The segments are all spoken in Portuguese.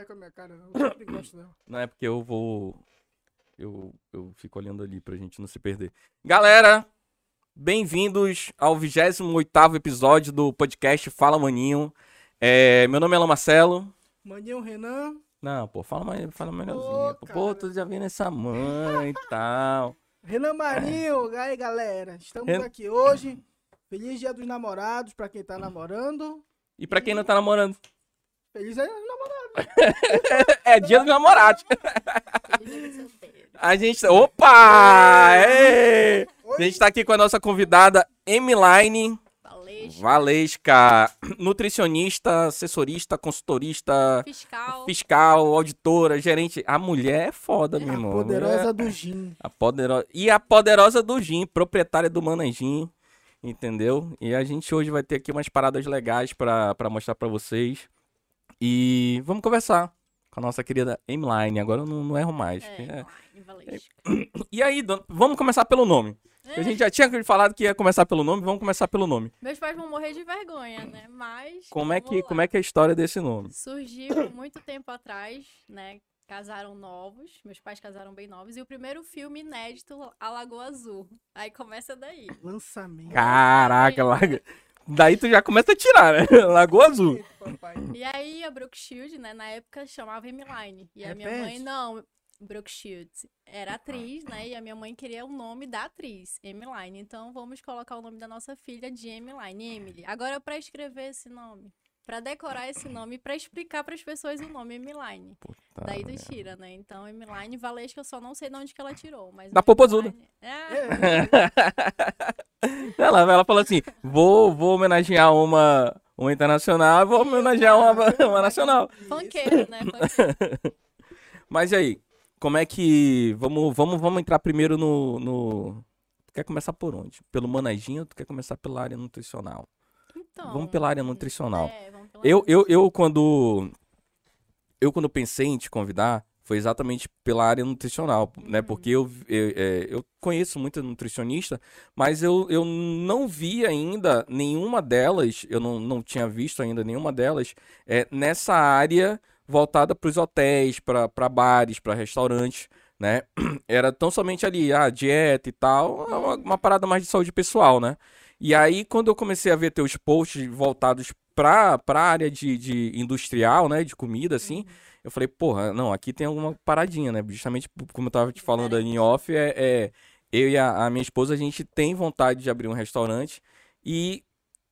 vai com a minha cara, não. Eu sempre gosto dela. Não é porque eu vou. Eu, eu fico olhando ali pra gente não se perder. Galera, bem-vindos ao 28 episódio do podcast Fala Maninho. É, meu nome é Alan Marcelo. Maninho Renan. Não, pô, fala, mais- fala melhorzinho. Pô, pô, tu já viu essa mãe e tal. Renan Marinho, aí galera, estamos Ren- aqui hoje. Feliz Dia dos Namorados pra quem tá namorando. E pra quem não tá namorando? Feliz Dia dos. É dia do namorado. A gente. Opa! A gente tá aqui com a nossa convidada Emiline Valesca, nutricionista, assessorista, consultorista, fiscal. fiscal, auditora, gerente. A mulher é foda, meu A irmão. poderosa É do Gin. A poderosa. E a poderosa do Gin, proprietária do Manangin. Entendeu? E a gente hoje vai ter aqui umas paradas legais pra mostrar pra vocês. E vamos conversar com a nossa querida Emiline. Agora eu não, não erro mais. É, É. E aí, dona- vamos começar pelo nome. A gente já tinha falado que ia começar pelo nome, vamos começar pelo nome. Meus pais vão morrer de vergonha, né? Mas. Como é que, lá. como é, que é a história desse nome? Surgiu muito tempo atrás, né? Casaram novos, meus pais casaram bem novos, e o primeiro filme inédito, A Lagoa Azul. Aí começa daí. Lançamento. Caraca, larga. Daí tu já começa a tirar, né? Lagoa Azul. E aí a Brooke Shield, né, na época chamava Emiline. E a minha mãe, não, Brooke Shield era atriz, né? E a minha mãe queria o nome da atriz, Emiline. Então vamos colocar o nome da nossa filha de Emiline, Emily. Agora pra escrever esse nome, pra decorar esse nome, pra explicar pras pessoas o nome Emiline. Puta Daí tu tira, né? Então Emiline Valesca eu só não sei de onde que ela tirou, mas Da Popozuda. Emiline- É, ela, ela falou assim: vou, vou homenagear uma, uma internacional, vou homenagear uma, uma nacional. funkeiro, né? Funkeiro. Mas e aí, como é que. Vamos, vamos, vamos entrar primeiro no, no. Tu quer começar por onde? Pelo manajinho ou tu quer começar pela área nutricional? Então, Vamos pela área nutricional. É, Eu, eu, eu quando. Eu, quando pensei em te convidar, foi exatamente pela área nutricional, né? Porque eu, eu, é, eu conheço muita nutricionista, mas eu, eu não vi ainda nenhuma delas, eu não, não tinha visto ainda nenhuma delas é, nessa área voltada para os hotéis, para bares, para restaurantes, né? Era tão somente ali, a dieta e tal, uma, uma parada mais de saúde pessoal, né? E aí, quando eu comecei a ver teus posts voltados pra, pra área de, de industrial, né? De comida, assim, eu falei, porra, não, aqui tem alguma paradinha, né? Justamente como eu tava te falando ali em off, é, é eu e a, a minha esposa, a gente tem vontade de abrir um restaurante e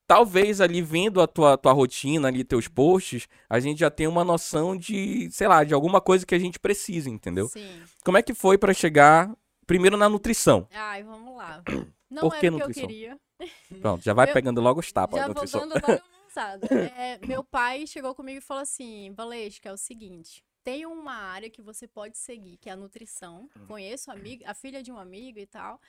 talvez ali vendo a tua, tua rotina ali, teus posts, a gente já tenha uma noção de, sei lá, de alguma coisa que a gente precisa, entendeu? Sim. Como é que foi pra chegar primeiro na nutrição? Ai, vamos lá. Não Por que o que eu nutrição? queria. Pronto, já vai Eu- pegando logo os tapas Já vou nutrição. dando logo avançada. É, meu pai chegou comigo e falou assim, Valesca, é o seguinte, tem uma área que você pode seguir, que é a nutrição. Hum. Conheço a, amiga, a filha de um amigo e tal.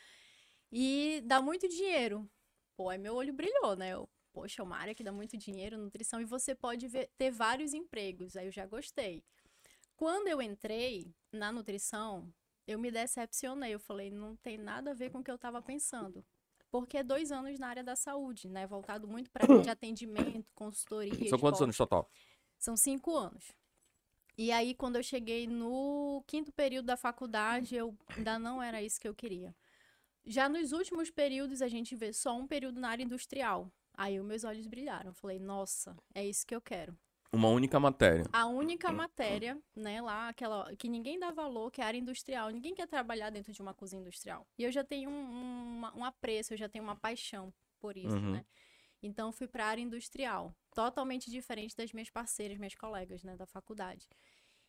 E dá muito dinheiro. Pô, aí meu olho brilhou, né? Eu, Poxa, é uma área que dá muito dinheiro, nutrição, e você pode ver- ter vários empregos. Aí eu já gostei. Quando eu entrei na nutrição, eu me decepcionei. Eu falei, não tem nada a ver com o que eu estava pensando. Porque é dois anos na área da saúde, né? Voltado muito para de atendimento, consultoria. São quantos esporte. anos total? São cinco anos. E aí, quando eu cheguei no quinto período da faculdade, eu ainda não era isso que eu queria. Já nos últimos períodos, a gente vê só um período na área industrial. Aí, os meus olhos brilharam. Eu Falei, nossa, é isso que eu quero. Uma única matéria. A única matéria, né, lá, aquela que ninguém dá valor, que é a área industrial. Ninguém quer trabalhar dentro de uma cozinha industrial. E eu já tenho um, uma- um apreço, eu já tenho uma paixão por isso, Uhum. né? Então, fui para a área industrial. Totalmente diferente das minhas parceiras, minhas colegas, né, da faculdade.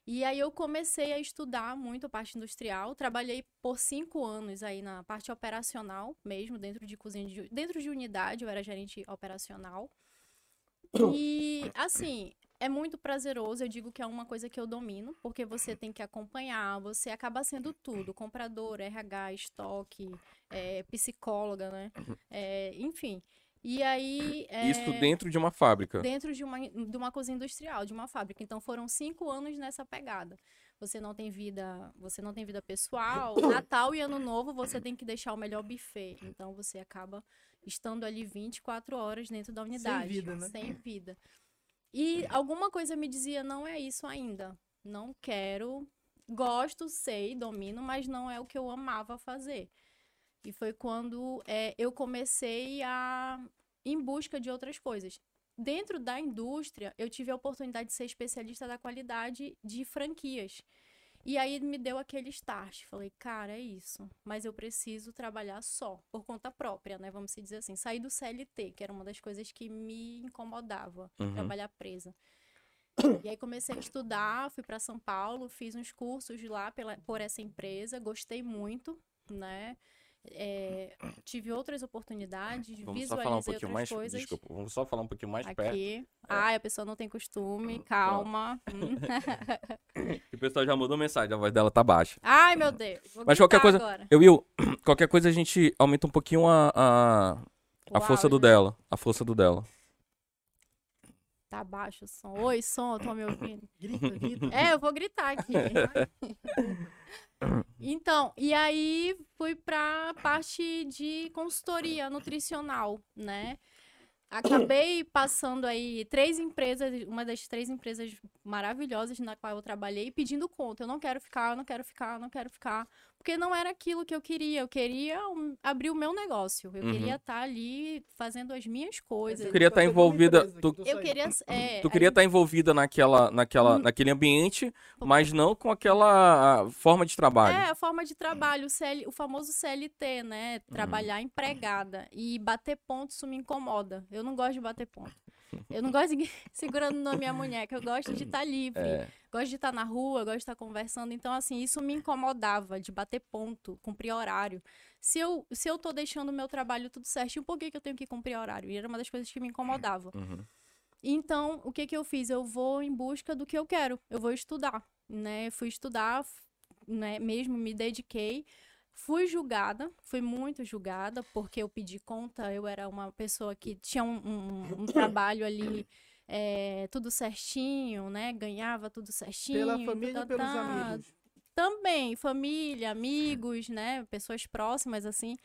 E aí eu comecei a estudar muito a parte industrial. Trabalhei por cinco anos aí na parte operacional mesmo, dentro de cozinha, de, dentro de unidade, eu era gerente operacional. E, assim, é muito prazeroso. Eu digo que é uma coisa que eu domino, porque você tem que acompanhar, você acaba sendo tudo: comprador, RH, estoque, é, psicóloga, né? É, enfim. E aí. é, Isso dentro de uma fábrica. dentro de uma, de uma cozinha industrial, de uma fábrica. Então foram cinco anos nessa pegada. Você não tem vida, você não tem vida pessoal. Natal e Ano Novo você tem que deixar o melhor buffet. Então você acaba estando ali 24 horas dentro da unidade, vida, né? sem vida. E alguma coisa me dizia, não é isso ainda. Não quero. Gosto, sei, domino, mas não é o que eu amava fazer. E foi quando é, eu comecei a em busca de outras coisas. Dentro da indústria, eu tive a oportunidade de ser especialista da qualidade de franquias. E aí me deu aquele start. Falei, cara, é isso. Mas eu preciso trabalhar só, por conta própria, né? Vamos dizer assim. Sair do CLT, que era uma das coisas que me incomodava, Uhum. trabalhar presa. E aí comecei a estudar, fui para São Paulo, fiz uns cursos lá pela, por essa empresa, gostei muito, né? É, tive outras oportunidades, Vamos só visualizei falar um pouquinho outras mais. coisas. Desculpa, vamos só falar um pouquinho mais perto. Aqui. Ai, a pessoa não tem costume, calma. Hum. que O pessoal já mandou mensagem, a voz dela tá baixa. Ai, meu Deus. Vou Mas qualquer coisa- Agora. Eu, Will, qualquer coisa a gente aumenta um pouquinho a, a, a força do áudio. dela. A força do dela. Tá baixo o som. Oi, som, tô me ouvindo. Grita, grita. É, eu vou gritar aqui. Então, e aí fui pra parte de consultoria nutricional, né? Acabei passando aí três empresas, uma das três empresas maravilhosas na qual eu trabalhei, pedindo conta. Eu não quero ficar, eu não quero ficar, eu não quero ficar. Porque não era aquilo que eu queria. Eu queria um- abrir o meu negócio. Eu Uhum. queria estar ali fazendo as minhas coisas. queria estar envolvida- tu- Eu queria. É, tu queria estar envolvida naquela, naquela, Hum. naquele ambiente, mas não com aquela forma de trabalho. É, a forma de trabalho, o, CL, o famoso CLT, né? Uhum. Trabalhar empregada. E bater ponto, isso me incomoda. Eu não gosto de bater ponto. Eu não gosto de ninguém segurando na minha muñeca. Eu gosto de estar livre. É. Gosto de estar na rua, gosto de estar conversando. Então, assim, isso me incomodava, de bater ponto, cumprir horário. Se eu, se eu tô deixando o meu trabalho tudo certinho, por que, que eu tenho que cumprir horário? E era uma das coisas que me incomodava. Uhum. Então, o que que eu fiz? Eu vou em busca do que eu quero. Eu vou estudar, né? Fui estudar, né? Mesmo me dediquei. Fui julgada, fui muito julgada, porque eu pedi conta. Eu era uma pessoa que tinha um, um- um trabalho ali, é, tudo certinho, né? Ganhava tudo certinho. Pela família tá, e pelos tá, tá. amigos. Também, família, amigos, né? Pessoas próximas, assim.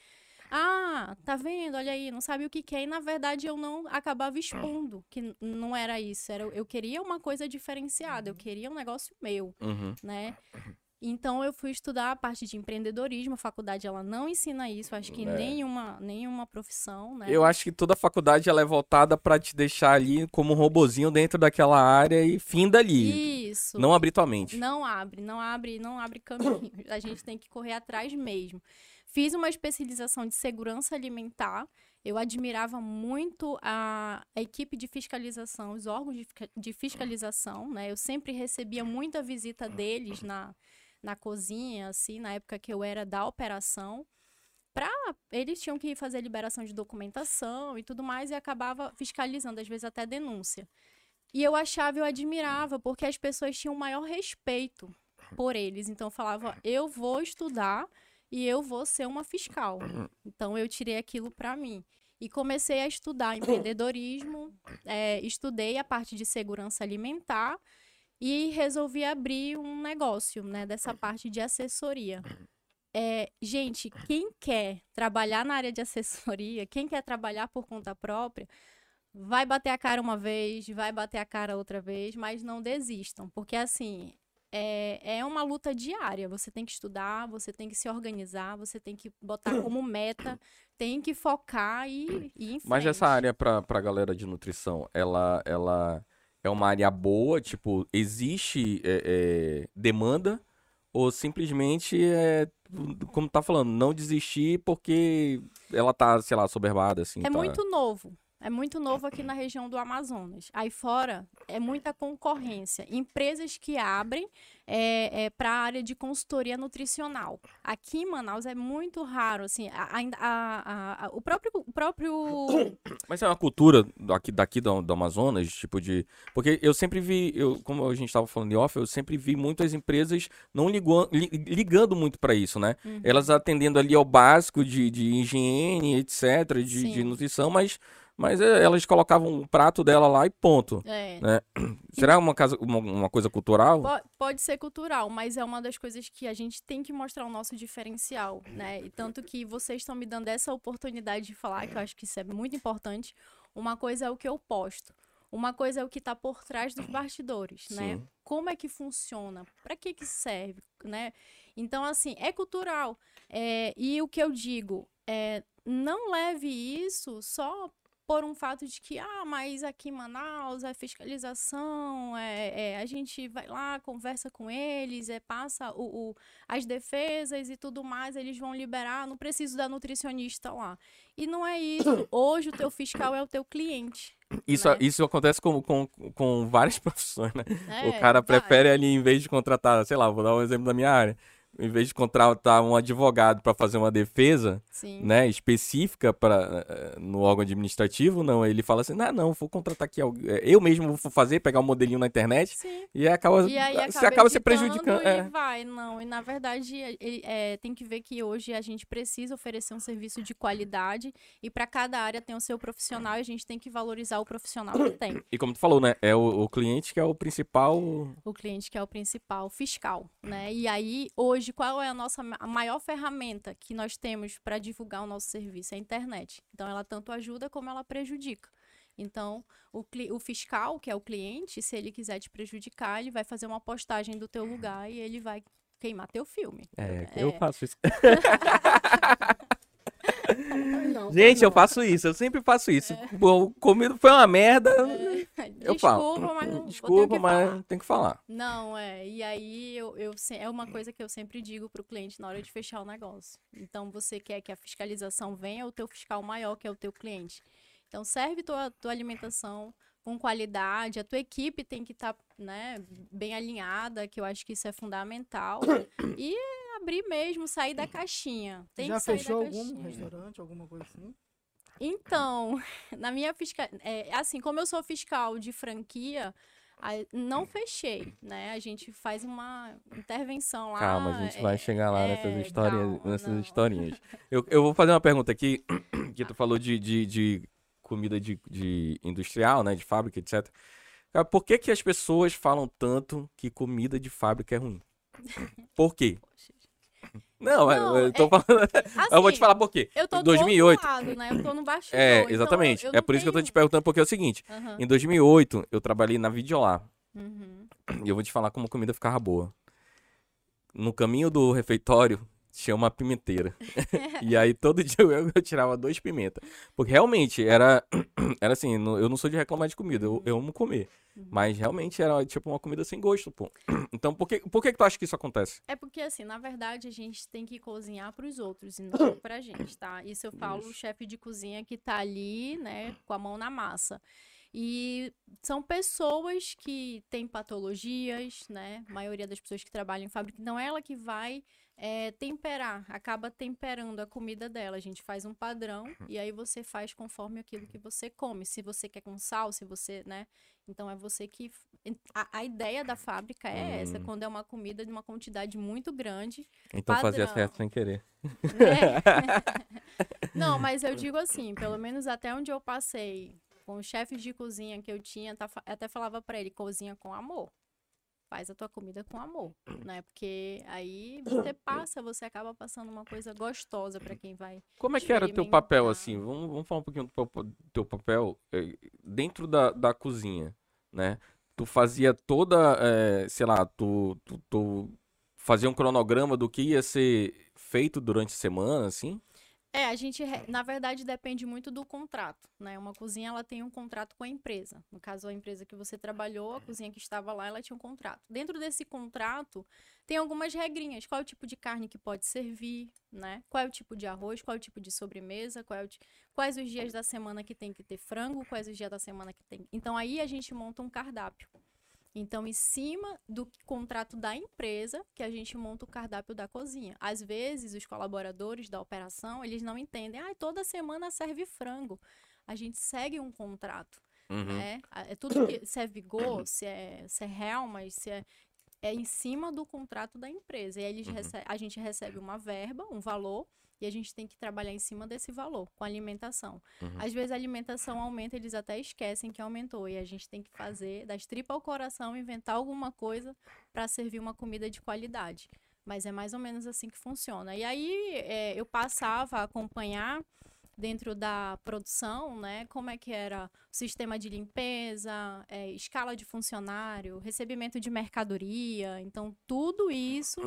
Ah, tá vendo? Olha aí, não sabe o que que é. E na verdade eu não acabava expondo que não era isso. Era, eu queria uma coisa diferenciada, eu queria um negócio meu, Uhum. né? Então eu fui estudar a parte de empreendedorismo. A faculdade ela não ensina isso, acho que É. nenhuma, nenhuma profissão, né? Eu acho que toda faculdade ela é voltada pra te deixar ali como um robozinho dentro daquela área e finda ali. Isso. Não abrir tua mente. Não abre, não abre, não abre caminho. A gente tem que correr atrás mesmo. Fiz uma especialização de segurança alimentar. Eu admirava muito a, a equipe de fiscalização, os órgãos de, de fiscalização, né? Eu sempre recebia muita visita deles na, na cozinha, assim, na época que eu era da operação. Pra, eles tinham que fazer liberação de documentação e tudo mais, e acabava fiscalizando, às vezes até denúncia. E eu achava, eu admirava, porque as pessoas tinham maior respeito por eles. Então eu falava, eu vou estudar e eu vou ser uma fiscal. Então eu tirei aquilo para mim. E comecei a estudar empreendedorismo, é, estudei a parte de segurança alimentar e resolvi abrir um negócio, né, dessa parte de assessoria. É, gente, quem quer trabalhar na área de assessoria, quem quer trabalhar por conta própria, vai bater a cara uma vez, vai bater a cara outra vez, mas não desistam, porque assim é, é uma luta diária. Você tem que estudar, você tem que se organizar, você tem que botar como meta, tem que focar e, e Mas essa área pra, pra galera de nutrição, ela, ela é uma área boa? Tipo, existe é, é, demanda? Ou simplesmente é, como tá falando, não desistir porque ela tá, sei lá, soberbada, assim. É tá... muito novo. É muito novo aqui na região do Amazonas. Aí fora é muita concorrência. Empresas que abrem é, para a área de consultoria nutricional. Aqui em Manaus é muito raro, assim, a- a- a- o próprio, o próprio Mas é uma cultura daqui, daqui do, do Amazonas, tipo de. Porque eu sempre vi, eu, como a gente tava falando de off, eu sempre vi muitas empresas não ligou, li- ligando muito pra isso, né? Uhum. Elas atendendo ali ao básico de, de higiene, etc., de, de nutrição, mas, mas é, elas colocavam o prato dela lá e ponto. é, Né? Será uma, casa, uma, uma coisa cultural? Po- Pode ser cultural, mas é uma das coisas que a gente tem que mostrar o nosso diferencial, né? E tanto que vocês estão me dando essa oportunidade de falar, que eu acho que isso é muito importante. Uma coisa é o que eu posto. Uma coisa é o que está por trás dos bastidores, né? Sim. Como é que funciona? Para que que serve, né? Então, assim, é cultural. É, e o que eu digo é, não leve isso só por um fato de que, ah, mas aqui em Manaus é fiscalização, é, é, a gente vai lá, conversa com eles, é, passa o, o, as defesas e tudo mais, eles vão liberar, não preciso da nutricionista lá. E não é isso. Hoje o teu fiscal é o teu cliente. Isso, né? isso acontece com, com, com várias profissões, né? É, o cara vai. prefere ali, em vez de contratar, sei lá, vou dar um exemplo da minha área. Em vez de contratar um advogado para fazer uma defesa, Sim. né, específica para no órgão administrativo, não, ele fala assim: "Não, não, vou contratar aqui é, eu mesmo vou fazer, pegar um modelinho na internet Sim. e acaba E aí acaba, acaba se prejudicando". E É. vai, não. E na verdade, ele, é, tem que ver que hoje a gente precisa oferecer um serviço de qualidade e para cada área tem o seu profissional e a gente tem que valorizar o profissional que tem. E como tu falou, né, é o, o cliente que é o principal O cliente que é o principal fiscal, né? E aí, hoje, qual é a nossa a maior ferramenta que nós temos para divulgar o nosso serviço? É a internet. Então, ela tanto ajuda como ela prejudica. Então, o, o fiscal, que é o cliente, se ele quiser te prejudicar, ele vai fazer uma postagem do teu lugar e ele vai queimar teu filme. É, É. eu faço isso. Não, Gente, eu faço isso, eu sempre faço isso. Bom, comido foi uma merda, eu Desculpa, falo. mas não, Desculpa, mas tem que falar. Não, é. E aí eu, eu é uma coisa que eu sempre digo pro cliente na hora de fechar o negócio. Então você quer que a fiscalização venha, o teu fiscal maior, que é o teu cliente. Então serve tua, tua alimentação com qualidade, a tua equipe tem que estar né, bem alinhada, que eu acho que isso é fundamental. E abrir mesmo, sair da caixinha. Tem Já que sair fechou da algum caixinha. restaurante, alguma coisa assim? Então, na minha fiscal, é, assim, como eu sou fiscal de franquia, não fechei, né? A gente faz uma intervenção lá. Calma, a gente vai é, chegar lá é, nessas histórias, calma, nessas não. historinhas. Eu, eu vou fazer uma pergunta aqui, que tu falou de, de, de comida de, de industrial, né, de fábrica, etc. Cara, por que que as pessoas falam tanto que comida de fábrica é ruim? Por quê? Não, eu- Não, eu tô é- falando, eu vou te Assim, falar por quê. Eu tô Em 2008, do outro lado, né? Eu tô no bastidor. é, então exatamente. é por isso que eu tô te tenho- perguntando, porque é o seguinte, Aham, em 2008 eu trabalhei na Videolar. uhum. E eu vou te falar como a comida ficava boa. No caminho do refeitório tinha uma pimenteira. e aí todo dia eu, eu tirava dois pimentas. Porque realmente era, era assim, eu não sou de reclamar de comida, eu, eu amo comer. Uhum. Mas realmente era tipo uma comida sem gosto, pô. Então por que, por que, que tu acha que isso acontece? É porque, assim, na verdade, a gente tem que cozinhar para os outros e não pra gente, tá? Isso eu falo o chefe de cozinha que tá ali, né, com a mão na massa. E são pessoas que têm patologias, né? A maioria das pessoas que trabalham em fábrica, não é ela que vai é, temperar, acaba temperando a comida dela. A gente faz um padrão e aí você faz conforme aquilo que você come. Se você quer com sal, se você, né? Então é você que. A, a ideia da fábrica é essa, Hum. quando é uma comida de uma quantidade muito grande. Então fazia Padrão. certo sem querer. né? Não, mas eu digo assim, pelo menos até onde eu passei com os chefes de cozinha que eu tinha, tá até falava pra ele, cozinha com amor. Faz a tua comida com amor, né? Porque aí você passa, você acaba passando uma coisa gostosa pra quem vai. Como é que era o teu papel, assim? Vamos, vamos falar um pouquinho do teu, papel eh, dentro da, da cozinha, né? Tu fazia toda, eh, sei lá, tu, tu, tu fazia um cronograma do que ia ser feito durante a semana, assim? É, a gente, na verdade, depende muito do contrato, né? Uma cozinha, ela tem um contrato com a empresa. No caso, a empresa que você trabalhou, a cozinha que estava lá, ela tinha um contrato. Dentro desse contrato, tem algumas regrinhas. Qual é o tipo de carne que pode servir, né? Qual é o tipo de arroz, qual é o tipo de sobremesa, qual é o ti- quais os dias da semana que tem que ter frango, quais os dias da semana que tem. Então, aí a gente monta um cardápio. Então, em cima do contrato da empresa, que a gente monta o cardápio da cozinha. Às vezes, os colaboradores da operação, eles não entendem. Ah, toda semana serve frango. A gente segue um contrato, Uhum. né? É tudo que, se é vigor, se é, se é real, mas se é, é em cima do contrato da empresa. E aí eles Uhum. a gente recebe uma verba, um valor, e a gente tem que trabalhar em cima desse valor, com alimentação. Uhum. Às vezes a alimentação aumenta, eles até esquecem que aumentou. E a gente tem que fazer das tripas ao coração, inventar alguma coisa para servir uma comida de qualidade. Mas é mais ou menos assim que funciona. E aí é, eu passava a acompanhar dentro da produção, né, como é que era sistema de limpeza, é, escala de funcionário, recebimento de mercadoria. Então, tudo isso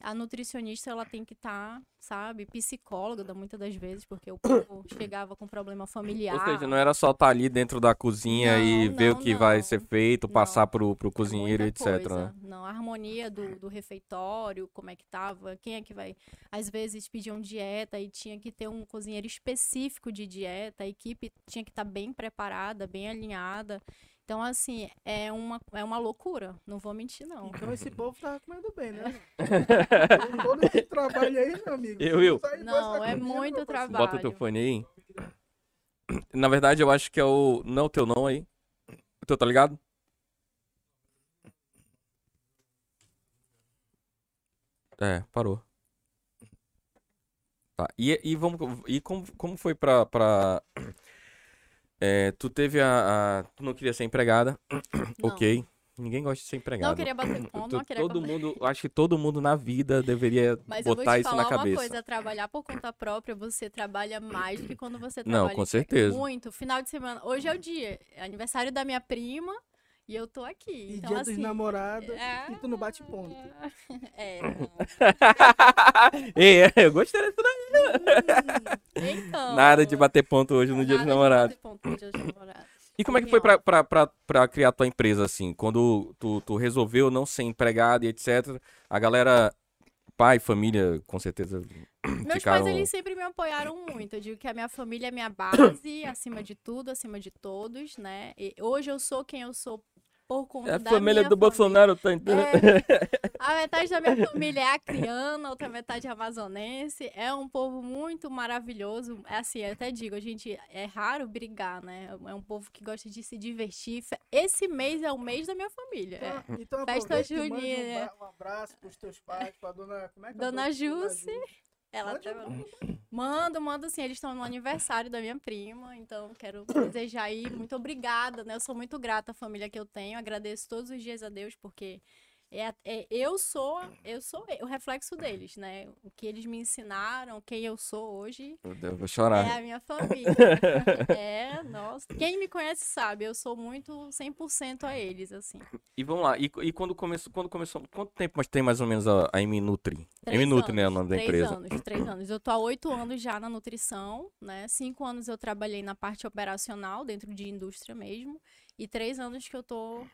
a nutricionista ela tem que estar, tá, sabe, psicóloga muitas das vezes, porque o povo chegava com problema familiar. Ou seja, não era só estar tá ali dentro da cozinha não, e ver não, o que não. vai ser feito, passar pro, pro cozinheiro, é etc. Né? Não, a harmonia do, do refeitório, como é que tava, quem é que vai. Às vezes pediam dieta e tinha que ter um cozinheiro específico de dieta, a equipe tinha que estar tá bem preparada, bem alinhada. Então, assim, é uma, é uma loucura. Não vou mentir, não. Então esse povo tá comendo bem, né? Todo esse trabalho aí, meu amigo. Eu, eu. Não, é muito trabalho. Bota o teu fone aí. Na verdade, eu acho que é o. Não, o teu não aí. O teu tá ligado? É, parou. Tá. E, e, vamos, e como, como foi pra, pra é, tu teve a, a, Tu não queria ser empregada. Não. ok. Ninguém gosta de ser empregado. Não queria bater ponto, não queria Todo mundo, acho que todo mundo na vida deveria Mas botar isso na cabeça. Mas eu vou te falar uma coisa, trabalhar por conta própria, você trabalha mais do que quando você trabalha Não, com certeza. muito. Final de semana, hoje é o dia, é aniversário da minha prima, e eu tô aqui. E então, dia assim, dos namorados é... e tu não bate ponto. É. Ei, é, eu gostei disso daí. Hum, então. Nada de bater ponto hoje no dia dos namorados. E como é que foi pra, pra, pra, pra, criar tua empresa, assim? Quando tu, tu resolveu não ser empregado e etc., a galera, pai, família, com certeza Meus ficaram... pais, eles sempre me apoiaram muito. Eu digo que a minha família é minha base, acima de tudo, acima de todos, né? E hoje eu sou quem eu sou por conta é a da família do família. Bolsonaro tá entendendo? É, a metade da minha família é acriana, outra metade é amazonense. É um povo muito maravilhoso. É assim, eu até digo, a gente é raro brigar, né? É um povo que gosta de se divertir. Esse mês é o mês da minha família. Então, é. então Festa junina. Um, um abraço pros teus pais, pra dona. Como é que é dona Jússi. Ela tá... Mando, mando sim. Eles estão no aniversário da minha prima, então quero desejar aí muito obrigada, né? Eu sou muito grata à família que eu tenho. Agradeço todos os dias a Deus porque é, é, eu sou eu sou o reflexo deles, né? O que eles me ensinaram, quem eu sou hoje. Meu Deus, vou chorar. É a minha família. é, nossa. Quem me conhece sabe, eu sou muito 100% a eles, assim. E vamos lá, e, e, quando começou, quando começou, quanto tempo mais tem mais ou menos a, a Nutri? Nutri, né, o nome da três empresa. Três anos, três anos. Eu tô há oito anos já na nutrição, né? Cinco anos eu trabalhei na parte operacional, dentro de indústria mesmo. E três anos que eu tô.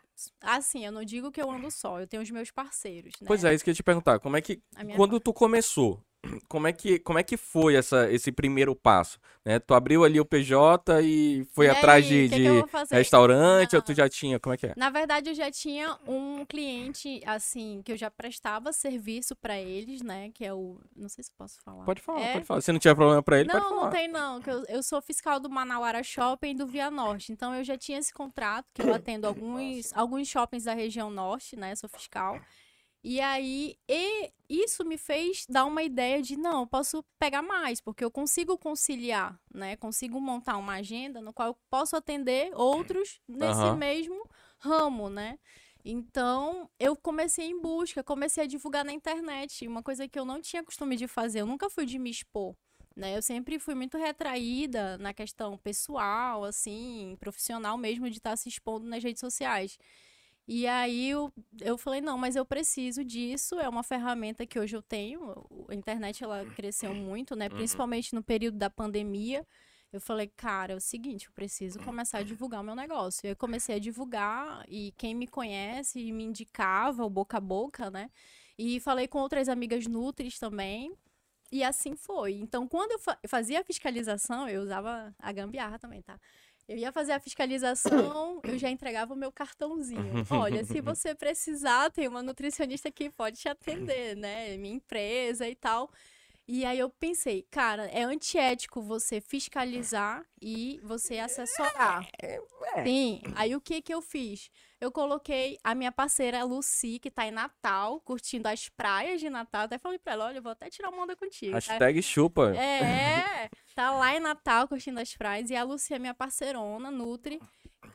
Assim, eu não digo que eu ando só, eu tenho os meus parceiros. Né? Pois é, isso que eu ia te perguntar. Como é que. Quando tu começou, como é que, como é que foi essa, esse primeiro passo? Né? Tu abriu ali o PJ e foi e atrás aí, de, que de restaurante Não. ou tu já tinha? Como é que é? Na verdade, eu já tinha um cliente, assim, que eu já prestava serviço para eles, né? Que é o. Não sei se posso falar. Pode falar, é... pode falar. Se não tiver problema para ele, não, pode falar. Não, tem não. Eu, eu sou fiscal do Manauara Shopping do Via Norte. Então eu já tinha esse contrato, que eu atendo alguns, alguns shoppings da região norte, né? Sou fiscal. E aí, e isso me fez dar uma ideia de, não, eu posso pegar mais, porque eu consigo conciliar, né? Consigo montar uma agenda no qual eu posso atender outros nesse uhum. mesmo ramo, né? Então, eu comecei em busca, comecei a divulgar na internet, uma coisa que eu não tinha costume de fazer, eu nunca fui de me expor, né? Eu sempre fui muito retraída na questão pessoal, assim, profissional mesmo, de estar se expondo nas redes sociais. E aí eu, eu falei, não, mas eu preciso disso, é uma ferramenta que hoje eu tenho. A internet ela cresceu muito, né? Uhum. Principalmente no período da pandemia. Eu falei, cara, é o seguinte, eu preciso começar a divulgar o meu negócio. Eu comecei a divulgar e quem me conhece me indicava o boca a boca, né? E falei com outras amigas nutris também. E assim foi. Então, quando eu fazia a fiscalização, eu usava a gambiarra também, tá? Eu ia fazer a fiscalização, eu já entregava o meu cartãozinho. Olha, se você precisar, tem uma nutricionista que pode te atender, né? Minha empresa e tal. E aí eu pensei, cara, é antiético você fiscalizar e você assessorar. É, é. Sim. Aí o que que eu fiz? Eu coloquei a minha parceira Lucy, que tá em Natal, curtindo as praias de Natal. Até falei pra ela, olha, eu vou até tirar uma onda contigo. Tá? Hashtag chupa. É, tá lá em Natal curtindo as praias. E a Lucy é minha parceirona, Nutri.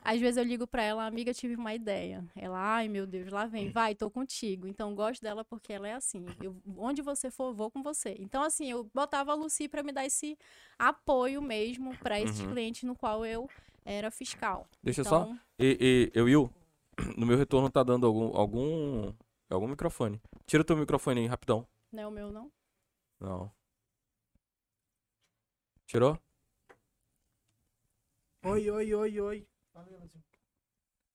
Às vezes eu ligo para ela, amiga, tive uma ideia. Ela, ai meu Deus, lá vem, vai, tô contigo. Então gosto dela porque ela é assim. Eu, onde você for, vou com você. Então, assim, eu botava a Lucy para me dar esse apoio mesmo para esses uhum. clientes no qual eu era fiscal. Deixa só. Então, E, e eu, Will, no meu retorno tá dando algum, algum, algum microfone. Tira o teu microfone aí, rapidão. Não é o meu, não? Não. Tirou? Oi, oi, oi, oi.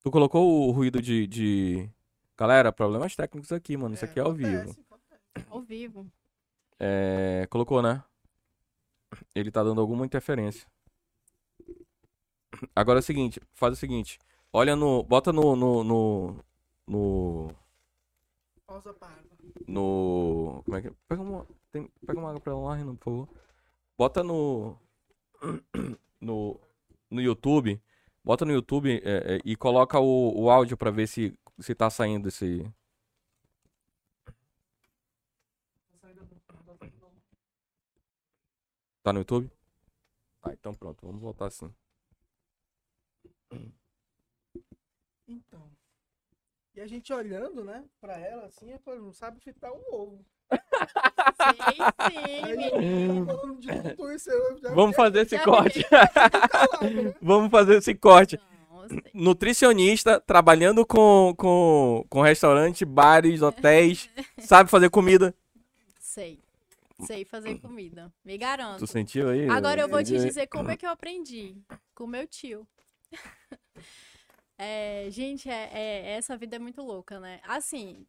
Tu colocou o ruído de, de... Galera, problemas técnicos aqui, mano. Isso aqui é ao vivo. Ao vivo. É... Colocou, né? Ele tá dando alguma interferência. Agora é o seguinte, faz o seguinte. Olha no... Bota no... No... No... no... Pausa para no- Como é que... Pega uma... tem- Pega uma água pra ela lá, Renan, por favor. Bota no... No... No YouTube. Bota no YouTube é, é, e coloca o, o áudio pra ver se, se tá saindo esse... Tá no YouTube? Ah, então pronto, vamos voltar assim. Então. E a gente olhando, né, pra ela assim, eu falo, não sabe fritar um ovo. Vamos fazer esse corte. Vamos fazer esse corte. Nutricionista, trabalhando com, com, com restaurante, bares, hotéis, sabe fazer comida. Sei. Sei fazer comida. Me garanto. Tu sentiu aí? Agora eu vou te dizer como é que eu aprendi. Com meu tio. É, gente, é, é- essa vida é muito louca, né? Assim,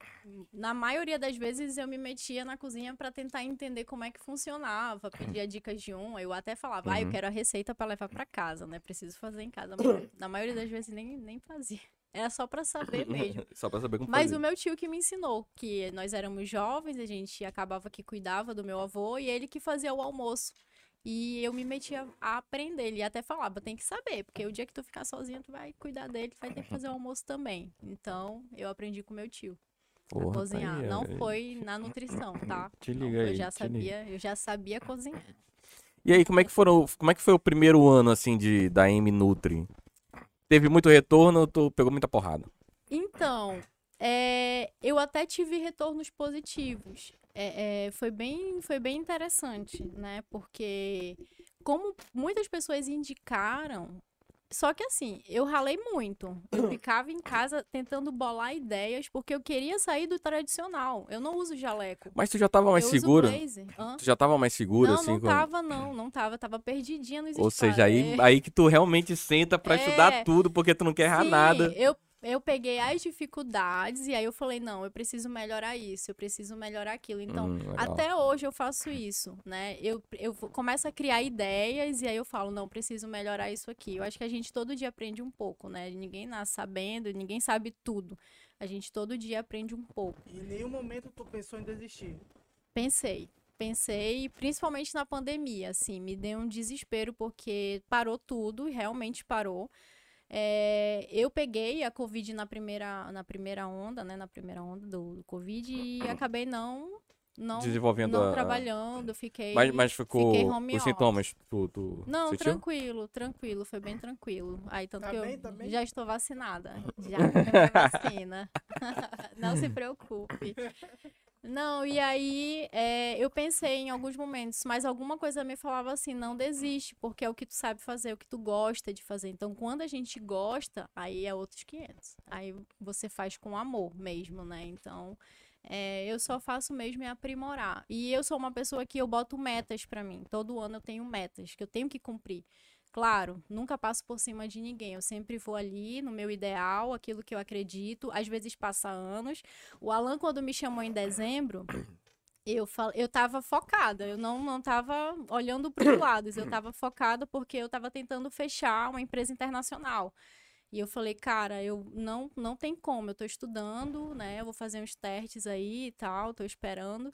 na maioria das vezes eu me metia na cozinha pra tentar entender como é que funcionava, pedia dicas de um, eu até falava, ah, eu Uhum. quero a receita pra levar pra casa, né? Preciso fazer em casa. Mas na maioria das vezes nem, nem fazia. Era só pra saber mesmo. Só pra saber como Mas fazer. o meu tio que me ensinou, que nós éramos jovens, a gente acabava que cuidava do meu avô e ele que fazia o almoço. E eu me metia a aprender. Ele até falava, tem que saber, porque o dia que tu ficar sozinha, tu vai cuidar dele, tu vai ter que fazer o almoço também. Então, eu aprendi com meu tio a Porra, tá cozinhar. aí, Não ó. foi na nutrição, tá? Te Não, liga eu aí, já te liga. sabia, eu já sabia cozinhar. E aí, como é que foram, como é que foi o primeiro ano assim de da M Nutri? Teve muito retorno, tu pegou muita porrada. Então, é, eu até tive retornos positivos. É, é, foi, bem, foi bem interessante, né? Porque, como muitas pessoas indicaram, só que assim, eu ralei muito. Eu ficava em casa tentando bolar ideias, porque eu queria sair do tradicional. Eu não uso jaleco. Mas tu já tava mais eu segura? Tu já tava mais segura Não, assim? não com- tava, não, não tava. Tava perdidinha nos Ou seja, aí, É. aí que tu realmente senta pra É. estudar tudo, porque tu não quer errar Sim, nada. Eu, eu peguei as dificuldades e aí eu falei, não, eu preciso melhorar isso, eu preciso melhorar aquilo. Então, Hum, até hoje eu faço isso, né? Eu, eu vou- começo a criar ideias e aí eu falo, não, preciso melhorar isso aqui. Eu acho que a gente todo dia aprende um pouco, né? Ninguém nasce sabendo, ninguém sabe tudo. A gente todo dia aprende um pouco. E em nenhum momento tu pensou em desistir. Pensei. Pensei, principalmente na pandemia, assim, me deu um desespero porque parou tudo, e realmente parou. É, eu peguei a Covid na primeira, na primeira onda, né, na primeira onda do, do Covid e acabei não, não, Desenvolvendo não a- trabalhando, fiquei... Mas, mas ficou fiquei home os sintomas, tu, tu Não, sentiu? tranquilo, tranquilo, foi bem tranquilo. Aí, tanto Tá que bem, eu tá bem? já estou vacinada. Já tomei a vacina. Não se preocupe. Não, e aí é, eu pensei em alguns momentos, mas alguma coisa me falava assim, não desiste, porque é o que tu sabe fazer, é o que tu gosta de fazer. Então, quando a gente gosta, aí é outros 500. Aí você faz com amor mesmo, né? Então, é, eu só faço mesmo é aprimorar. E eu sou uma pessoa que eu boto metas pra mim. Todo ano eu tenho metas que eu tenho que cumprir. Claro, nunca passo por cima de ninguém. Eu sempre vou ali no meu ideal, aquilo que eu acredito. Às vezes passa anos. O Alan, quando me chamou em dezembro, eu, fal... eu tava focada. Eu não, não tava olhando para os lados. Eu tava focada porque eu tava tentando fechar uma empresa internacional. E eu falei, cara, eu não, não tem como. Eu tô estudando, né? Eu vou fazer uns testes aí e tal, tô esperando.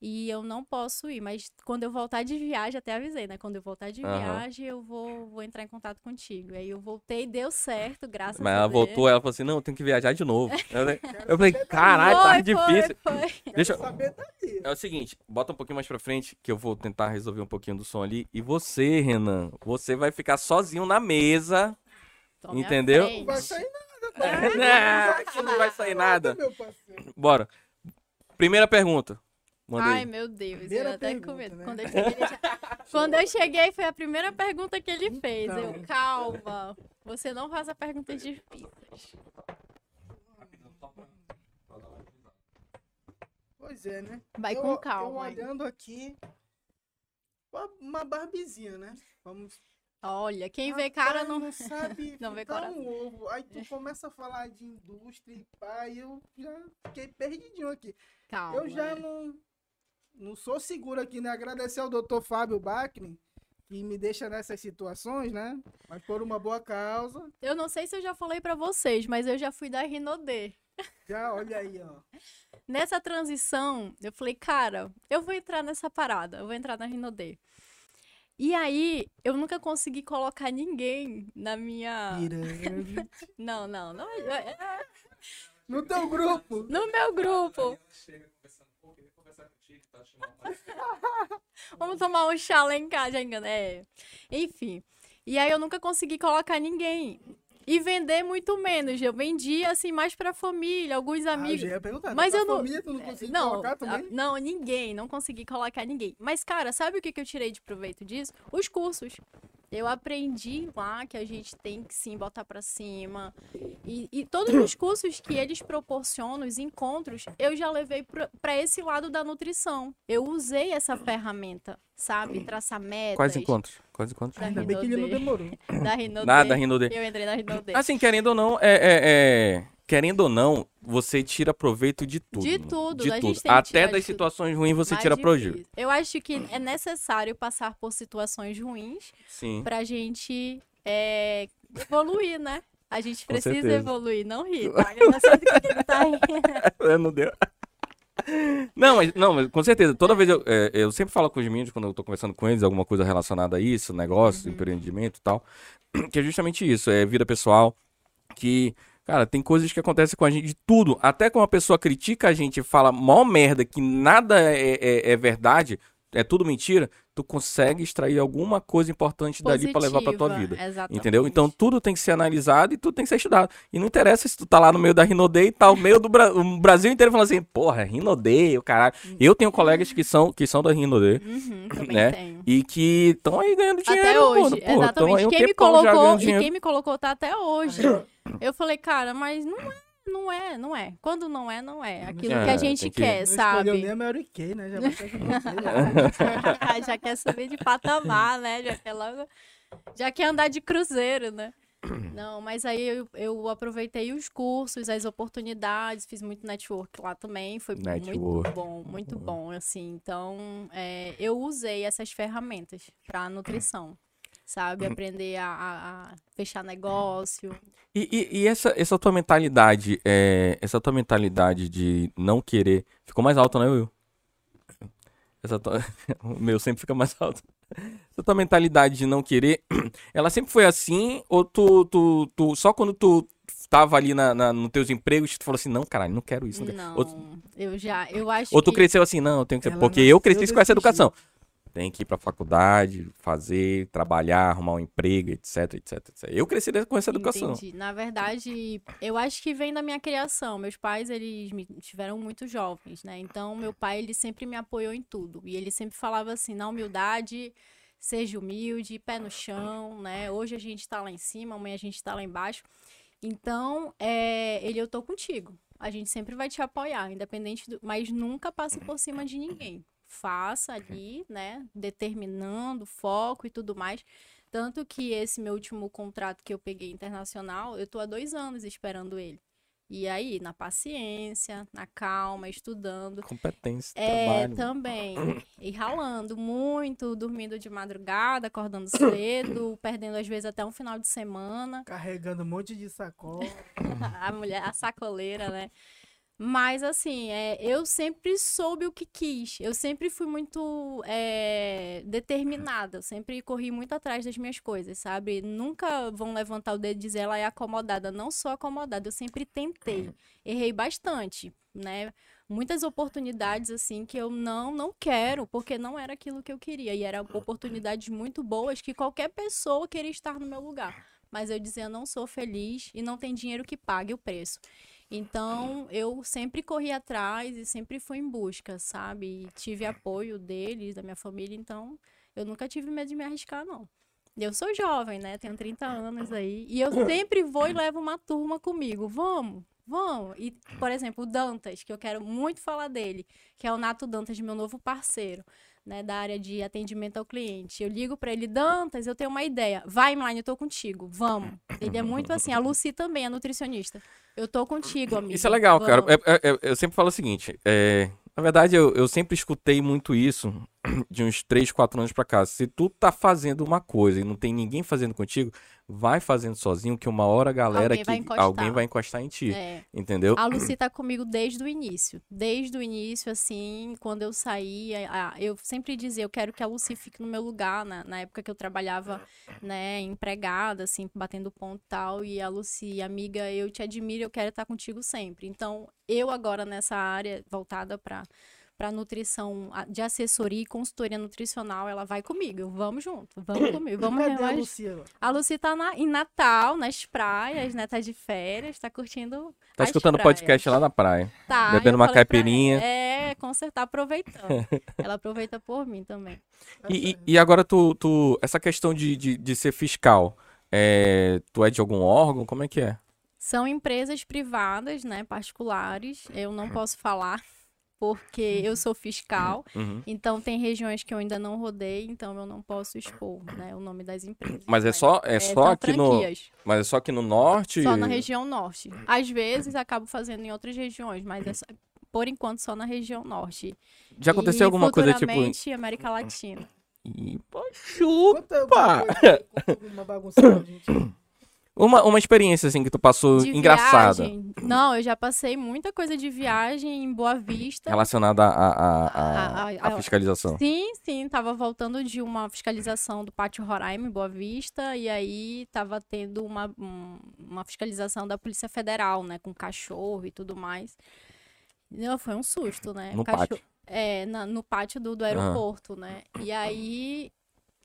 E eu não posso ir, mas quando eu voltar de viagem, até avisei, né? Quando eu voltar de Aham. viagem, eu vou, vou entrar em contato contigo. Aí eu voltei, deu certo, graças Mas a ela Deus. voltou, ela falou assim, não, eu tenho que viajar de novo. Eu falei, caralho, tá Foi, difícil. Foi, foi. Deixa eu- saber daí. É o seguinte, bota um pouquinho mais pra frente, que eu vou tentar resolver um pouquinho do som ali. E você, Renan, você vai ficar sozinho na mesa. Tome Entendeu? Não vai sair nada, tá? Não, não vai sair nada. Bora. Primeira pergunta. Manda Ai, meu Deus, Primeira eu até pergunta, com medo. né? Quando, eu cheguei, já- Quando eu cheguei, foi a primeira pergunta que ele fez. Eu, Então. calma, você não faça perguntas difíceis. Pois é, né? Vai eu, com Eu calma. hein? olhando aqui, uma- barbizinha, né? Vamos. Olha, quem vê cara Rapaz, não. sabe não vê coração. um ovo. Aí tu começa a falar de indústria e pá, e eu já fiquei perdidinho aqui. Calma. eu já não, não sou seguro aqui, né? Agradecer ao doutor Fábio Bacni, que me deixa nessas situações, né? Mas por uma boa causa. Eu não sei se eu já falei pra vocês, mas eu já fui da Rinodê. Já olha aí, ó. Nessa transição, eu falei, cara, eu vou entrar nessa parada, eu vou entrar na Rinodê. E aí, eu nunca consegui colocar ninguém na minha. Não, não, não. é- é- No teu grupo. No meu grupo. Vamos tomar um chá lá em casa, já engano. É. Enfim. E aí eu nunca consegui colocar ninguém. E vender muito menos. Eu vendia, assim, mais pra família, alguns Ah, eu amigos. já ia perguntar. Mas eu não- família, tu não conseguiu Não, colocar também? não, ninguém, não consegui colocar ninguém. Mas, cara, sabe o que, que eu tirei de proveito disso? Os cursos. Eu aprendi lá que a gente tem que sim botar pra cima. E, e todos os cursos que eles proporcionam, os encontros, eu já levei pra pra esse lado da nutrição. Eu usei essa ferramenta, sabe? Traçar metas. Quais encontros? Quais encontros? Da Ainda bem que ele não demorou. Da Rinodê. Nada, Rinodê. Eu entrei na Rinodê. Assim, querendo ou não, é, é- é- Querendo ou não, você tira proveito de tudo. De tudo, De tudo. Até das situações ruins você Mais tira proveito. Eu acho que é necessário passar por situações ruins Sim. pra gente é, evoluir, né? A gente precisa evoluir, não rir, tá? Eu não sei do que ele tá rindo. Não deu. Não, mas, não, mas com certeza. Toda vez eu, é, eu sempre falo com os meninos quando eu tô conversando com eles, alguma coisa relacionada a isso, negócio, Uhum. empreendimento e tal. Que é justamente isso, é vida pessoal. Que, cara, tem coisas que acontecem com a gente de tudo. Até quando uma pessoa critica a gente e fala mó merda, que nada é, é- é verdade, é tudo mentira, tu consegue extrair alguma coisa importante dali pra levar pra tua Positiva, vida. Exatamente. Entendeu? Então tudo tem que ser analisado e tudo tem que ser estudado. E não interessa se tu tá lá no meio da Rinodê e tá o meio do Bra- o Brasil inteiro falando assim, porra, Rinodê, o caralho. Eu tenho colegas que são, que são da Rinodê Uhum, né? tenho. e que estão aí ganhando dinheiro. Até hoje, exatamente. aí um quem me colocou e quem me colocou tá até hoje. Eu falei, cara, mas não é, não é, não é. Quando não é, não é. Aquilo É, que a gente que- quer, Não sabe? escolheu nem a Mary Kay, né? Já que você, já. já quer subir de patamar, né? Já quer logo. Já quer andar de cruzeiro, né? Não, mas aí eu, eu aproveitei os cursos, as oportunidades, fiz muito network lá também, foi muito Network. bom, muito bom, assim. Então, é, eu usei essas ferramentas para nutrição, sabe? Aprender a, a- a fechar negócio. E, e- e essa, essa tua mentalidade, é, essa tua mentalidade de não querer. Ficou mais alto, né, Will? Essa tua- o meu sempre fica mais alto. Essa tua mentalidade de não querer, ela sempre foi assim? Ou tu, tu, tu só quando tu tava ali na, na, nos teus empregos, tu falou assim, não, caralho, não quero isso. Não quero. Não, Ou, eu já, eu acho ou tu que... cresceu assim, não, eu tenho que ser. Porque eu cresci com essa educação. Tem que ir pra faculdade, fazer, trabalhar, arrumar um emprego, etc, etc, etc. Eu cresci com essa educação. Entendi. Na verdade, eu acho que vem da minha criação. Meus pais, eles me tiveram muito jovens, né? Então, meu pai, ele sempre me apoiou em tudo. E ele sempre falava assim, na humildade, seja humilde, pé no chão, né? Hoje a gente tá lá em cima, amanhã a gente tá lá embaixo. Então, é, ele, eu tô contigo. A gente sempre vai te apoiar, independente do... Mas nunca passe por cima de ninguém. Faça ali, né? Determinando foco e tudo mais. Tanto que esse meu último contrato que eu peguei internacional, eu tô há dois anos esperando ele. E aí, na paciência, na calma, estudando. Competência, É, trabalho. também. E ralando muito, dormindo de madrugada, acordando cedo, perdendo às vezes até um final de semana. Carregando um monte de sacola. A mulher, a sacoleira, né? Mas assim, é, eu sempre soube o que quis. Eu sempre fui muito é, determinada. Eu sempre corri muito atrás das minhas coisas, sabe? Nunca vão levantar o dedo e dizer ela é acomodada. Não sou acomodada. Eu sempre tentei. Errei bastante, né? Muitas oportunidades assim que eu não não quero, porque não era aquilo que eu queria. E eram oportunidades muito boas que qualquer pessoa queria estar no meu lugar. Mas eu dizia, não sou feliz e não tem dinheiro que pague o preço. Então, eu sempre corri atrás e sempre fui em busca, sabe? E tive apoio deles, da minha família, então eu nunca tive medo de me arriscar, não. Eu sou jovem, né? Tenho 30 anos aí. E eu sempre vou e levo uma turma comigo. Vamos, vamos. E, por exemplo, o Dantas, que eu quero muito falar dele, que é o Nato Dantas, meu novo parceiro né, da área de atendimento ao cliente. Eu ligo para ele, Dantas, eu tenho uma ideia. Vai, Inline, eu tô contigo. Vamos. Ele é muito assim. A Lucy também é nutricionista. Eu tô contigo, amigo. Isso é legal, Vamos. cara. É, é, é, eu sempre falo o seguinte: é, na verdade, eu, eu sempre escutei muito isso de uns 3, 4 anos pra cá. Se tu tá fazendo uma coisa e não tem ninguém fazendo contigo, vai fazendo sozinho, que uma hora a galera alguém que vai alguém vai encostar em ti. É. Entendeu? A Lucy tá comigo desde o início. Desde o início, assim, quando eu saí, eu sempre dizia, eu quero que a Lucy fique no meu lugar, na, na época que eu trabalhava, né, empregada, assim, batendo ponto e tal. E a Lucy, amiga, eu te admiro, eu quero estar contigo sempre. Então, eu agora nessa área voltada para para nutrição de assessoria e consultoria nutricional, ela vai comigo. Vamos junto, vamos comigo, vamos Cadê a Lucia? A Lucia tá na, em Natal, nas praias, né? Tá de férias, tá curtindo. Tá escutando o podcast lá na praia. Tá. Bebendo uma caipirinha. É, com certeza, tá aproveitando. ela aproveita por mim também. E, e, e, agora tu, tu. Essa questão de, de, de ser fiscal. É, tu é de algum órgão? Como é que é? São empresas privadas, né, particulares. Eu não posso falar porque eu sou fiscal, uhum. então tem regiões que eu ainda não rodei, então eu não posso expor, né, o nome das empresas. Mas é só é, é só aqui franquias. no Mas é só aqui no norte? Só na região norte. Às vezes acabo fazendo em outras regiões, mas é só, por enquanto só na região norte. Já aconteceu e, alguma coisa tipo América Latina. E chupa! Uma bagunça, gente. Uma, uma experiência, assim, que tu passou de engraçada. Viagem. Não, eu já passei muita coisa de viagem em Boa Vista. Relacionada à fiscalização. Sim, sim. Tava voltando de uma fiscalização do Pátio Roraima, em Boa Vista. E aí tava tendo uma, uma fiscalização da Polícia Federal, né? Com cachorro e tudo mais. Não, foi um susto, né? No cachorro... pátio. É, na, no pátio do, do aeroporto, né? E aí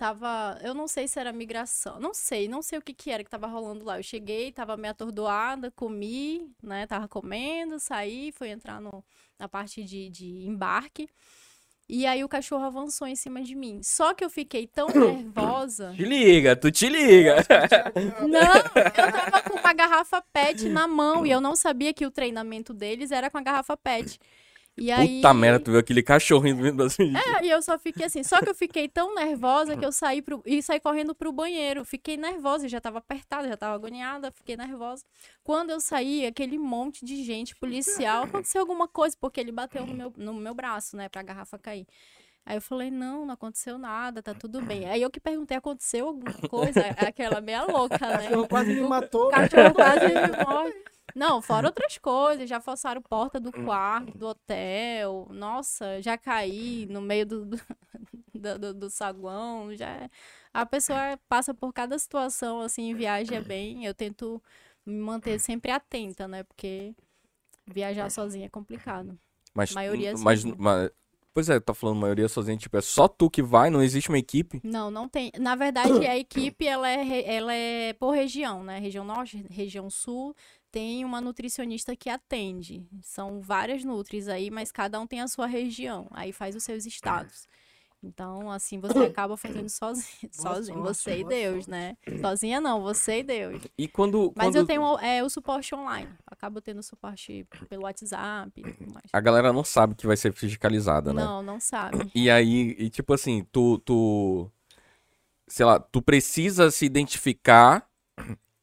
tava. Eu não sei se era migração. Não sei, não sei o que, que era que tava rolando lá. Eu cheguei, tava meio atordoada, comi, né? Tava comendo, saí, fui entrar no, na parte de, de embarque. E aí o cachorro avançou em cima de mim. Só que eu fiquei tão nervosa. Te liga, tu te liga. Não, eu tava com uma garrafa PET na mão e eu não sabia que o treinamento deles era com a garrafa PET. E aí... Puta merda, tu viu aquele cachorro indo assim. É, e eu só fiquei assim. Só que eu fiquei tão nervosa que eu saí pro... e saí correndo pro banheiro. Fiquei nervosa, já tava apertada, já tava agoniada, fiquei nervosa. Quando eu saí, aquele monte de gente policial, aconteceu alguma coisa, porque ele bateu no meu, no meu braço, né, pra garrafa cair. Aí eu falei, não, não aconteceu nada, tá tudo bem. Aí eu que perguntei, aconteceu alguma coisa? É aquela meia louca, né? O cachorro quase me matou. O cachorro quase me morre. Não, fora outras coisas, já forçaram porta do quarto, do hotel. Nossa, já caí no meio do, do, do, do saguão. Já... A pessoa passa por cada situação, assim, em viagem é bem. Eu tento me manter sempre atenta, né? Porque viajar sozinha é complicado. Mas, maioria mas, mas, Pois é, tá falando maioria sozinha, tipo, é só tu que vai, não existe uma equipe? Não, não tem. Na verdade, a equipe, ela é, ela é por região, né? Região Norte, região Sul, tem uma nutricionista que atende. São várias nutris aí, mas cada um tem a sua região. Aí faz os seus estados. Então, assim, você acaba fazendo sozinho, sozinho você e Deus, né? Sozinha não, você e Deus. E quando. Mas quando... eu tenho é, o suporte online. Acabo tendo suporte pelo WhatsApp e tudo mais. A galera não sabe que vai ser fiscalizada, né? Não, não sabe. E aí, e tipo assim, tu, tu. Sei lá, tu precisa se identificar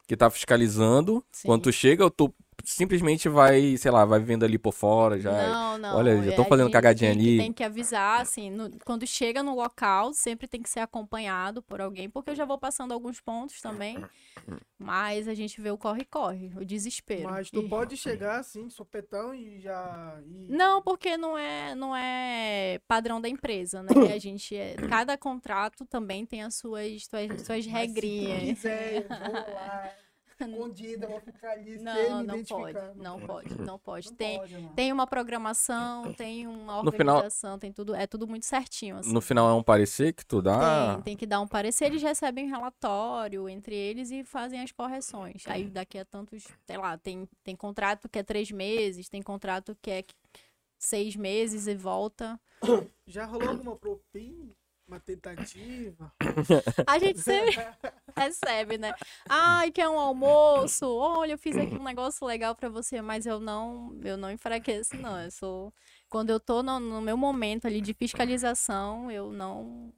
que tá fiscalizando. Sim. Quando tu chega, tu simplesmente vai, sei lá, vai vendo ali por fora, já. Não, não. Olha, já estão é, fazendo cagadinha tem, ali. Tem que avisar, assim, no, quando chega no local, sempre tem que ser acompanhado por alguém, porque eu já vou passando alguns pontos também. Mas a gente vê o corre-corre, o desespero. Mas tu e... pode chegar assim, sopetão e já. E... Não, porque não é, não é padrão da empresa, né? A gente é, cada contrato também tem as suas, suas, suas regrinhas. Se quiser, eu vou lá. escondida, vou ficar ali sem Não, me não pode, identificar. não pode, não pode. Não Tem, pode, não. tem uma programação, tem uma No final- organização, tem tudo, é tudo muito certinho, assim. No final é um parecer que tu dá. Tem, tem que dar um parecer, eles recebem um relatório entre eles e fazem as correções. Aí daqui a tantos, sei lá, tem, tem contrato que é três meses, tem contrato que é seis meses e volta. Já rolou alguma propina? Uma tentativa? A gente sempre recebe, né? Ai, quer um almoço? Olha, eu fiz aqui um negócio legal pra você, mas eu não, eu não enfraqueço, não. Eu sou quando eu tô no, no meu momento ali de fiscalização, eu não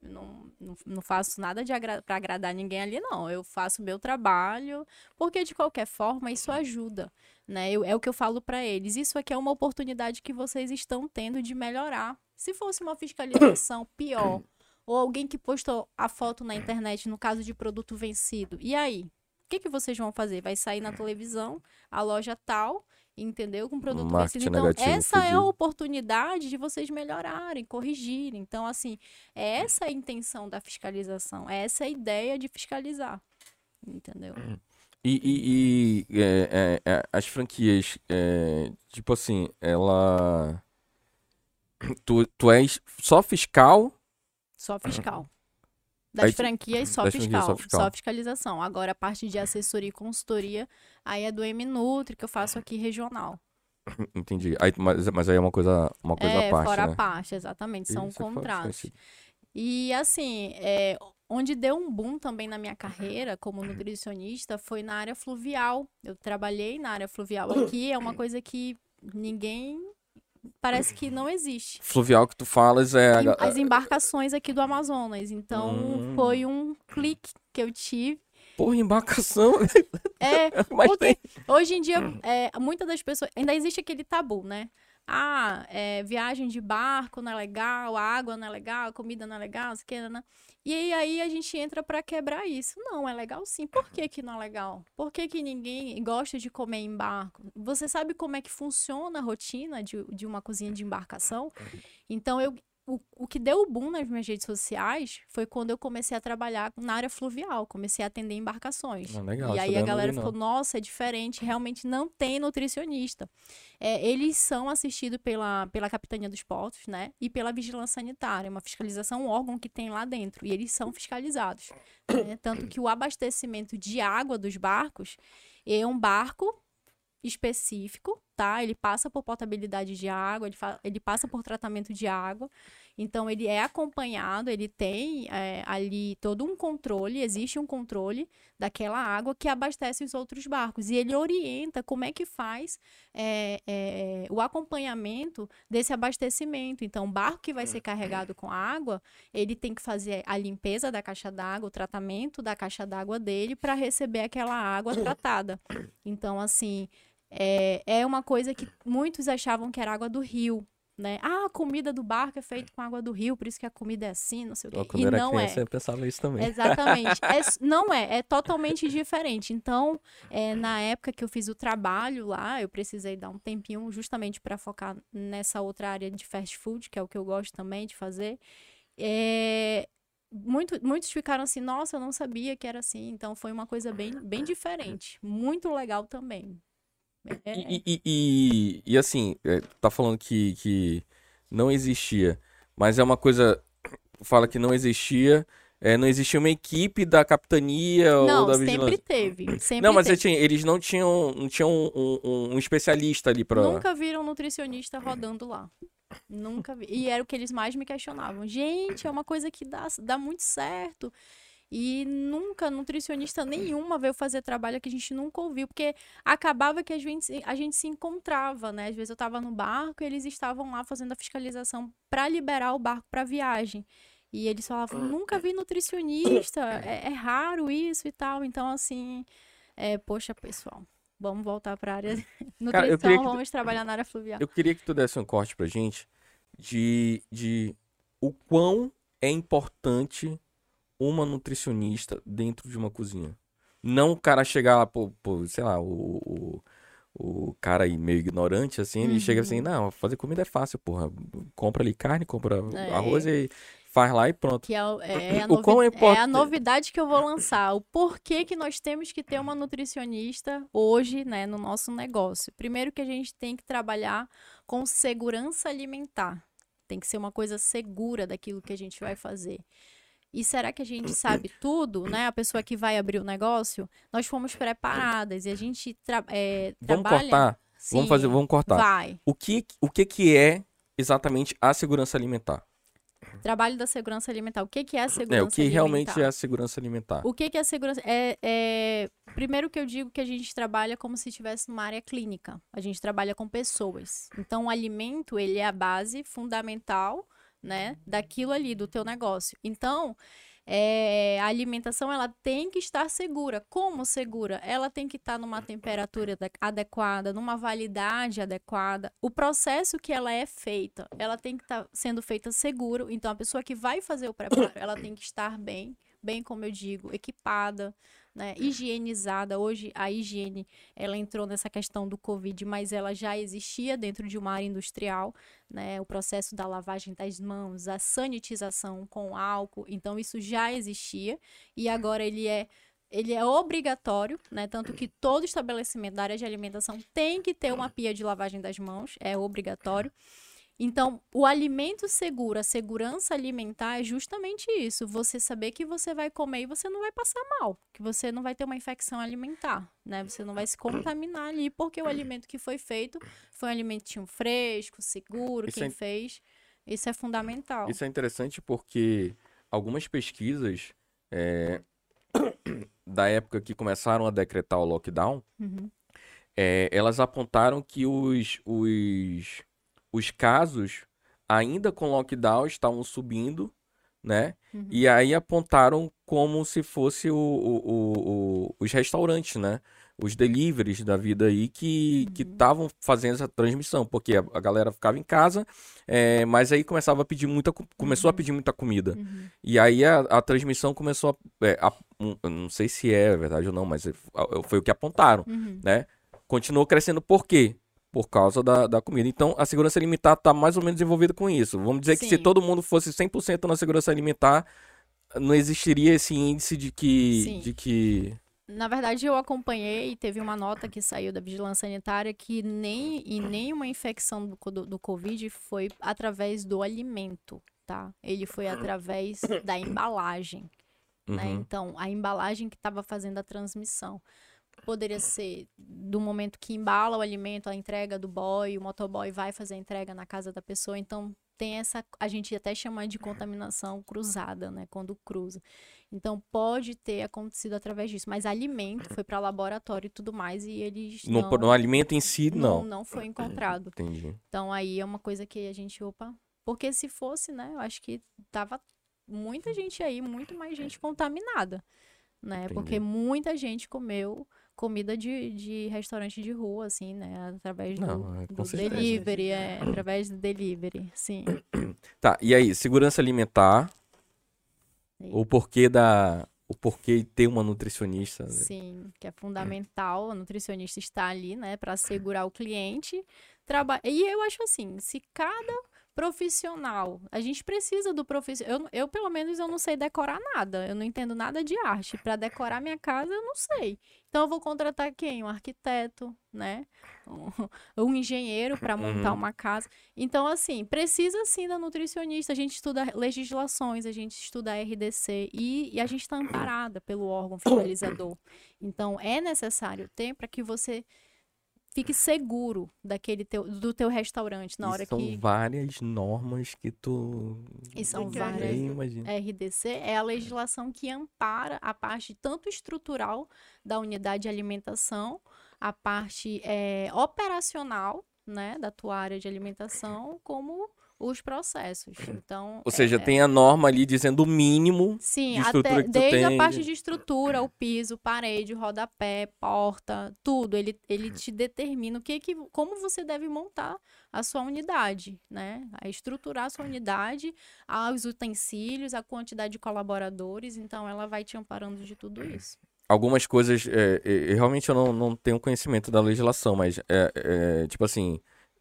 não, não, faço nada de agra para agradar ninguém ali, não. Eu faço meu trabalho, porque de qualquer forma isso ajuda, né? Eu- é o que eu falo para eles. Isso aqui é uma oportunidade que vocês estão tendo de melhorar. Se fosse uma fiscalização pior, ou alguém que postou a foto na internet, no caso de produto vencido, e aí? O que, que vocês vão fazer? Vai sair na televisão, a loja tal, entendeu? Com produto Marketing vencido. Então, negativo, essa é a oportunidade de vocês melhorarem, corrigirem. Então, assim, é essa a intenção da fiscalização, é essa a ideia de fiscalizar. Entendeu? E, e- e, é, é, é, as franquias, é, tipo assim, ela. Tu, tu és só fiscal? Só fiscal. Das Aí franquias, só das franquias, fiscal, só fiscal. Só fiscalização. Agora, a parte de assessoria e consultoria, aí é do M-Nutri, que eu faço aqui regional. Entendi. Aí, mas, mas aí é uma coisa, uma coisa é, à parte, fora né? a parte, exatamente. São Isso é contratos. E assim, é, onde deu um boom também na minha carreira como nutricionista foi na área fluvial. Eu trabalhei na área fluvial aqui, é uma coisa que ninguém parece que não existe. Fluvial que tu falas é. As embarcações aqui do Amazonas. Então, Hum. foi um clique que eu tive. Porra, embarcação. É, mas tem. hoje em dia, é, muitas das pessoas. Ainda existe aquele tabu, né? Ah, é, viagem de barco não é legal, a água não é legal, a comida não é legal, não sei o que, né? E aí, a gente entra pra quebrar isso. Não, é legal sim. Por que, que não é legal? Por que, que ninguém gosta de comer em barco? Você sabe como é que funciona a rotina de, de uma cozinha de embarcação? Então, eu, o, o que deu o boom nas minhas redes sociais foi quando eu comecei a trabalhar na área fluvial, comecei a atender embarcações. Ah, legal, e aí a galera ficou, nossa, é diferente, realmente não tem nutricionista. É, eles são assistidos pela, pela Capitania dos Portos, né? E pela Vigilância Sanitária, uma fiscalização, um órgão que tem lá dentro. E eles são fiscalizados. né? Tanto que o abastecimento de água dos barcos é um barco específico, tá? Ele passa por potabilidade de água, ele, ele passa por tratamento de água. Então, ele é acompanhado, ele tem é, ali todo um controle, existe um controle daquela água que abastece os outros barcos. E ele orienta como é que faz é, é, o acompanhamento desse abastecimento. Então, o barco que vai ser carregado com água, ele tem que fazer a limpeza da caixa d'água, o tratamento da caixa d'água dele para receber aquela água tratada. Então, assim, é, é uma coisa que muitos achavam que era água do rio. Né? Ah, a comida do barco é feita com água do rio, por isso que a comida é assim, não sei o quê. Quando E era não criança, é. eu pensava isso também. Exatamente. É não é, é totalmente diferente. Então, é, na época que eu fiz o trabalho lá, eu precisei dar um tempinho justamente para focar nessa outra área de fast food, que é o que eu gosto também de fazer. É, muito, muitos ficaram assim, nossa, eu não sabia que era assim. Então, foi uma coisa bem, bem diferente. Muito legal também. É, E, e, e, e, assim, é, tá falando que, que não existia, mas é uma coisa. Fala que não existia. é, não existia uma equipe da capitania ou não, da sempre vigilância. teve. Sempre Não, mas teve. tinha- eles não tinham, não tinham um, um- um especialista ali pra. Nunca viram nutricionista rodando lá. Nunca vi. E era o que eles mais me questionavam. Gente, é uma coisa que dá, dá muito certo. E nunca nutricionista nenhuma veio fazer trabalho que a gente nunca ouviu, porque acabava que a gente, a gente se encontrava, né? Às vezes eu tava no barco e eles estavam lá fazendo a fiscalização para liberar o barco para viagem. E eles falavam, nunca vi nutricionista, é, é raro isso e tal. Então, assim, é, poxa, pessoal, vamos voltar para a área nutrição, Cara, que tu- vamos trabalhar na área fluvial. Eu queria que tu desse um corte pra gente de, de o quão é importante uma nutricionista dentro de uma cozinha. Não o cara chegar lá, pô, pô, sei lá, o, o, o cara aí meio ignorante, assim, ele chega assim, Uhum. não, fazer comida é fácil, porra. Compra ali carne, compra É. arroz e faz lá e pronto. Que é, o- é, a novi- é é a novidade que eu vou lançar. O porquê que nós temos que ter uma nutricionista hoje, né, no nosso negócio. Primeiro que a gente tem que trabalhar com segurança alimentar. Tem que ser uma coisa segura daquilo que a gente vai fazer. E será que a gente sabe tudo, né? A pessoa que vai abrir o negócio, nós fomos preparadas e a gente tra é, Vamos trabalha... cortar? Vamos Sim, fazer, vamos cortar. Vai. O que, o que que é exatamente a segurança alimentar? Trabalho da segurança alimentar. O que, que é a É, segurança o que alimentar? realmente é a segurança alimentar? O que, que é segurança? É, é- Primeiro que eu digo que a gente trabalha como se estivesse numa área clínica. A gente trabalha com pessoas. Então, o alimento, ele é a base fundamental, né, daquilo ali, do teu negócio. Então, é, a alimentação, ela tem que estar segura. Como segura? Ela tem que estar numa temperatura ade- adequada, numa validade adequada. O processo que ela é feita, ela tem que estar sendo feita seguro. Então, a pessoa que vai fazer o preparo, ela tem que estar bem, bem como eu digo, equipada, né, higienizada. Hoje a higiene ela entrou nessa questão do Covid, mas ela já existia dentro de uma área industrial, né, o processo da lavagem das mãos, a sanitização com álcool, então isso já existia e agora ele é ele é obrigatório, né? Tanto que todo estabelecimento da área de alimentação tem que ter uma pia de lavagem das mãos, é obrigatório. Então, o alimento seguro, a segurança alimentar é justamente isso. Você saber que você vai comer e você não vai passar mal, que você não vai ter uma infecção alimentar, né? Você não vai se contaminar ali, porque o alimento que foi feito foi um alimentinho fresco, seguro, Isso quem é- fez. Isso é fundamental. Isso é interessante porque algumas pesquisas é, da época que começaram a decretar o lockdown, Uhum. é, elas apontaram que os, os, os casos, ainda com lockdown, estavam subindo, né? Uhum. E aí apontaram como se fosse o, o- o- o- os restaurantes, né? Os deliveries da vida aí que estavam fazendo essa transmissão, porque a, a galera ficava em casa, é, mas aí começava a pedir muita, co- começou a pedir muita comida. Uhum. E aí a, a transmissão começou a, é, a- um, não sei se é verdade ou não, mas é- foi o que apontaram, Uhum. né? Continuou crescendo por quê? Por causa da, da comida. Então, a segurança alimentar está mais ou menos envolvida com isso. Vamos dizer que se Sim. todo mundo fosse 100% na segurança alimentar, não existiria esse índice de que... Sim. De que... Na verdade, eu acompanhei e teve uma nota que saiu da Vigilância Sanitária que nem e nenhuma infecção do, do, do Covid foi através do alimento, tá? Ele foi através da embalagem, né? Uhum. Então, a embalagem que estava fazendo a transmissão. Poderia ser do momento que embala o alimento, a entrega do boy, o motoboy vai fazer a entrega na casa da pessoa. Então, tem essa. A gente até chama de contaminação cruzada, né? Quando cruza. Então, pode ter acontecido através disso. Mas alimento foi para laboratório e tudo mais, e eles. No, não, no alimento em si, não, não. não foi encontrado. Entendi. Então, aí é uma coisa que a gente, opa. Porque se fosse, né? Eu acho que tava muita gente aí, muito mais gente contaminada, né? Entendi. Porque muita gente comeu comida de, de restaurante de rua, assim, né? Através do, Não, é, do delivery, é, através do delivery, sim. Tá, e aí, segurança alimentar, o porquê da... O porquê ter uma nutricionista. né? Sim, que é fundamental. A nutricionista está ali, né, para assegurar o cliente. Traba... E eu acho assim, se cada profissional, a gente precisa do profissional. Eu, eu, pelo menos, eu não sei decorar nada. Eu não entendo nada de arte. Para decorar minha casa, eu não sei. Então, eu vou contratar quem? Um arquiteto, né? Um, um engenheiro para montar Uhum. uma casa. Então, assim, precisa sim da nutricionista. A gente estuda legislações, a gente estuda a RDC e, e a gente está amparada pelo órgão fiscalizador. Então, é necessário ter para que você fique seguro daquele teu, do teu restaurante na E hora são que. várias normas que tu... E são que várias. Imagina. RDC é a legislação que ampara a parte tanto estrutural da unidade de alimentação, a parte eh, operacional, né, da tua área de alimentação, como os processos. Então, Ou seja, é- tem a norma ali dizendo o mínimo Sim, de estrutura até que tu desde tem, a parte de- estrutura, o piso, parede, rodapé, porta, tudo, ele, ele te determina o que que, como você deve montar a sua unidade, né? A estruturar a sua unidade, os utensílios, a quantidade de colaboradores, então ela vai te amparando de tudo isso. algumas coisas. é, é, realmente eu não, não tenho conhecimento da legislação, mas é, é, tipo assim.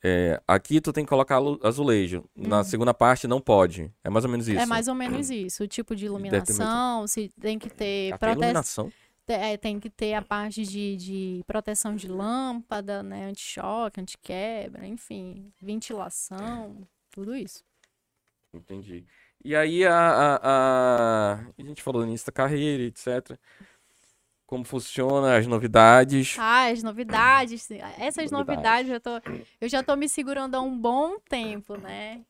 É, aqui tu tem que colocar azulejo. Na segunda parte não pode. É mais ou menos isso. Uhum. É mais ou menos isso. O tipo de iluminação, se tem que ter Até proteção. iluminação. É, tem que ter a parte de, de proteção de lâmpada, né? Anti-choque, anti-quebra, enfim, ventilação, tudo isso. Entendi. E aí a, a, a... a gente falou início da carreira, etc. Como funciona, as novidades. Ah, as novidades. Essas Novidades. novidades, eu, tô, eu já tô me segurando há um bom tempo, né?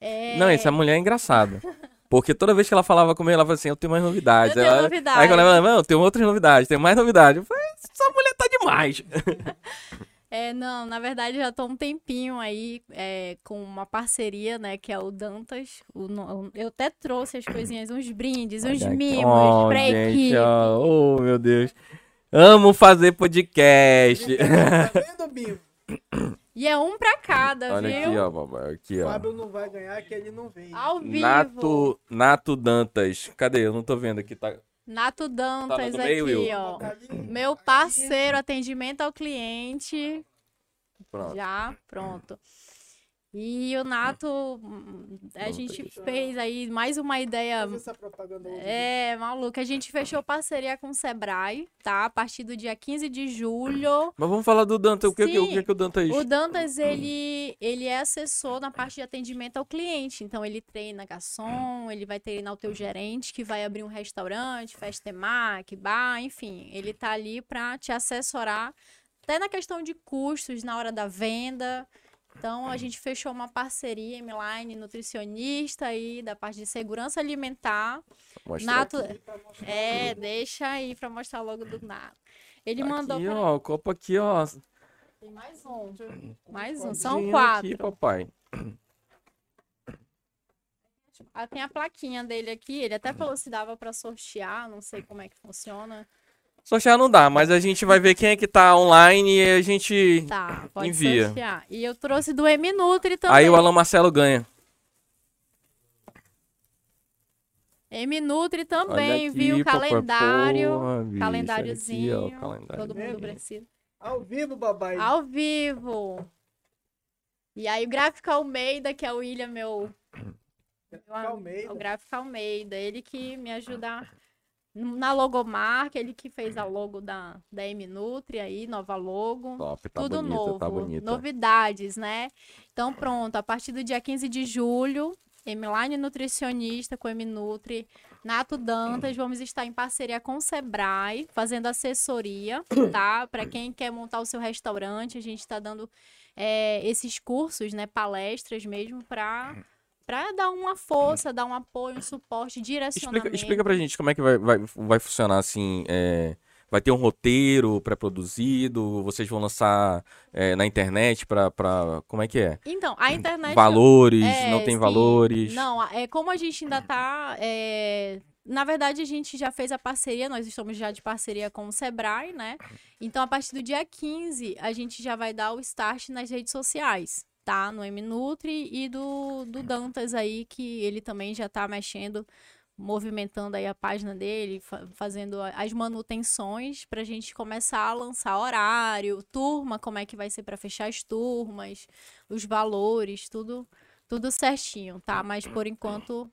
É, Não, essa mulher é engraçada. Porque toda vez que ela falava comigo, ela falava assim, eu tenho mais novidades. Eu tenho Ela- novidade. Aí quando ela falava, não, eu tenho outras novidades, tem mais novidades. Eu falei, essa mulher tá demais. É, não, na verdade já tô um tempinho aí é, com uma parceria, né, que é o Dantas. O o- eu até trouxe as coisinhas, uns brindes, uns Olha mimos Oh, pra gente, equipe. ó. Oh, meu Deus. Amo fazer podcast. Tá vendo, Binho? E é um pra cada, Olha viu? aqui, ó, papai. Aqui, O ó. Fábio não vai ganhar, que ele não vem. Ao vivo. Nato, Nato Dantas. Cadê? Eu não tô vendo aqui. Tá... Nato Dantas no meio, aqui, Will? ó. Tá. Meu parceiro, atendimento ao cliente. Pronto. Já, pronto. E o Nato, a Pronto, gente aqui. fez aí mais uma ideia Faz essa propaganda hoje. É, maluco. A gente fechou parceria com o Sebrae, tá? A partir do dia 15 de julho. Mas vamos falar do Dantas. O que, o que, o Sim. que, o Dantas... O Dantas, ele, ele é assessor na parte de atendimento ao cliente. Então, ele treina garçom, ele vai treinar o teu gerente, que vai abrir um restaurante, festa temática, bar, enfim. Ele tá ali pra te assessorar, até na questão de custos, na hora da venda. Então, a gente fechou uma parceria, Line nutricionista aí, da parte de segurança alimentar. Mostra Nato, aqui. é, deixa aí pra mostrar logo do Nato. Ele mandou Aqui, pra... ó, o copo aqui, ó. Tem mais um. Mais um. São quatro. Aqui, papai. Ah, tem a plaquinha dele aqui. Ele até falou se dava pra sortear. Não sei como é que funciona. Sortear não dá, mas a gente vai ver quem é que tá online e a gente... Tá, pode Envia. sortear. E eu trouxe do M-Nutri também. Aí o Alan Marcelo ganha. M-Nutri também, aqui, viu? papai, Calendário. porra, bicho, calendáriozinho. aqui, ó, calendário. Todo mundo precisa. Ao vivo, babai. Ao vivo. E aí o Gráfico Almeida, que é o William, meu... meu Almeida. O Gráfico Almeida, ele que me ajuda na logomarca, ele que fez a logo da, da M-Nutri aí, nova logo. Top, tá Tudo bonita, novo, tá bonita. novidades, né? Então pronto, a partir do dia 15 de julho, Emiline Nutricionista com M-Nutri, Nato Dantas, vamos estar em parceria com o Sebrae, fazendo assessoria, tá? Para quem quer montar o seu restaurante, a gente está dando é, esses cursos, né? Palestras mesmo, para para dar uma força, dar um apoio, um suporte, direcionamento. Explica, explica pra gente como é que vai, vai, vai funcionar assim. é, vai ter um roteiro pré-produzido? Vocês vão lançar é, na internet pra, pra. Como é que é? Então, a internet Valores? É, não tem sim. valores? Não, é como a gente ainda tá. é, Na verdade, a gente já fez a parceria, nós estamos já de parceria com o Sebrae, né? Então, a partir do dia 15, a gente já vai dar o start nas redes sociais, tá? No MNutri e do, do Dantas aí, que ele também já tá mexendo, movimentando aí a página dele, fa- fazendo as manutenções pra gente começar a lançar horário, turma, como é que vai ser pra fechar as turmas, os valores, tudo tudo certinho, tá? Mas por enquanto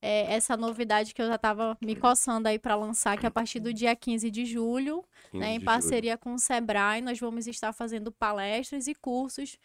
é essa novidade que eu já tava me coçando aí para lançar, que a partir do dia 15 de julho, 15 né, de em julho. parceria com o Sebrae, nós vamos estar fazendo palestras e cursos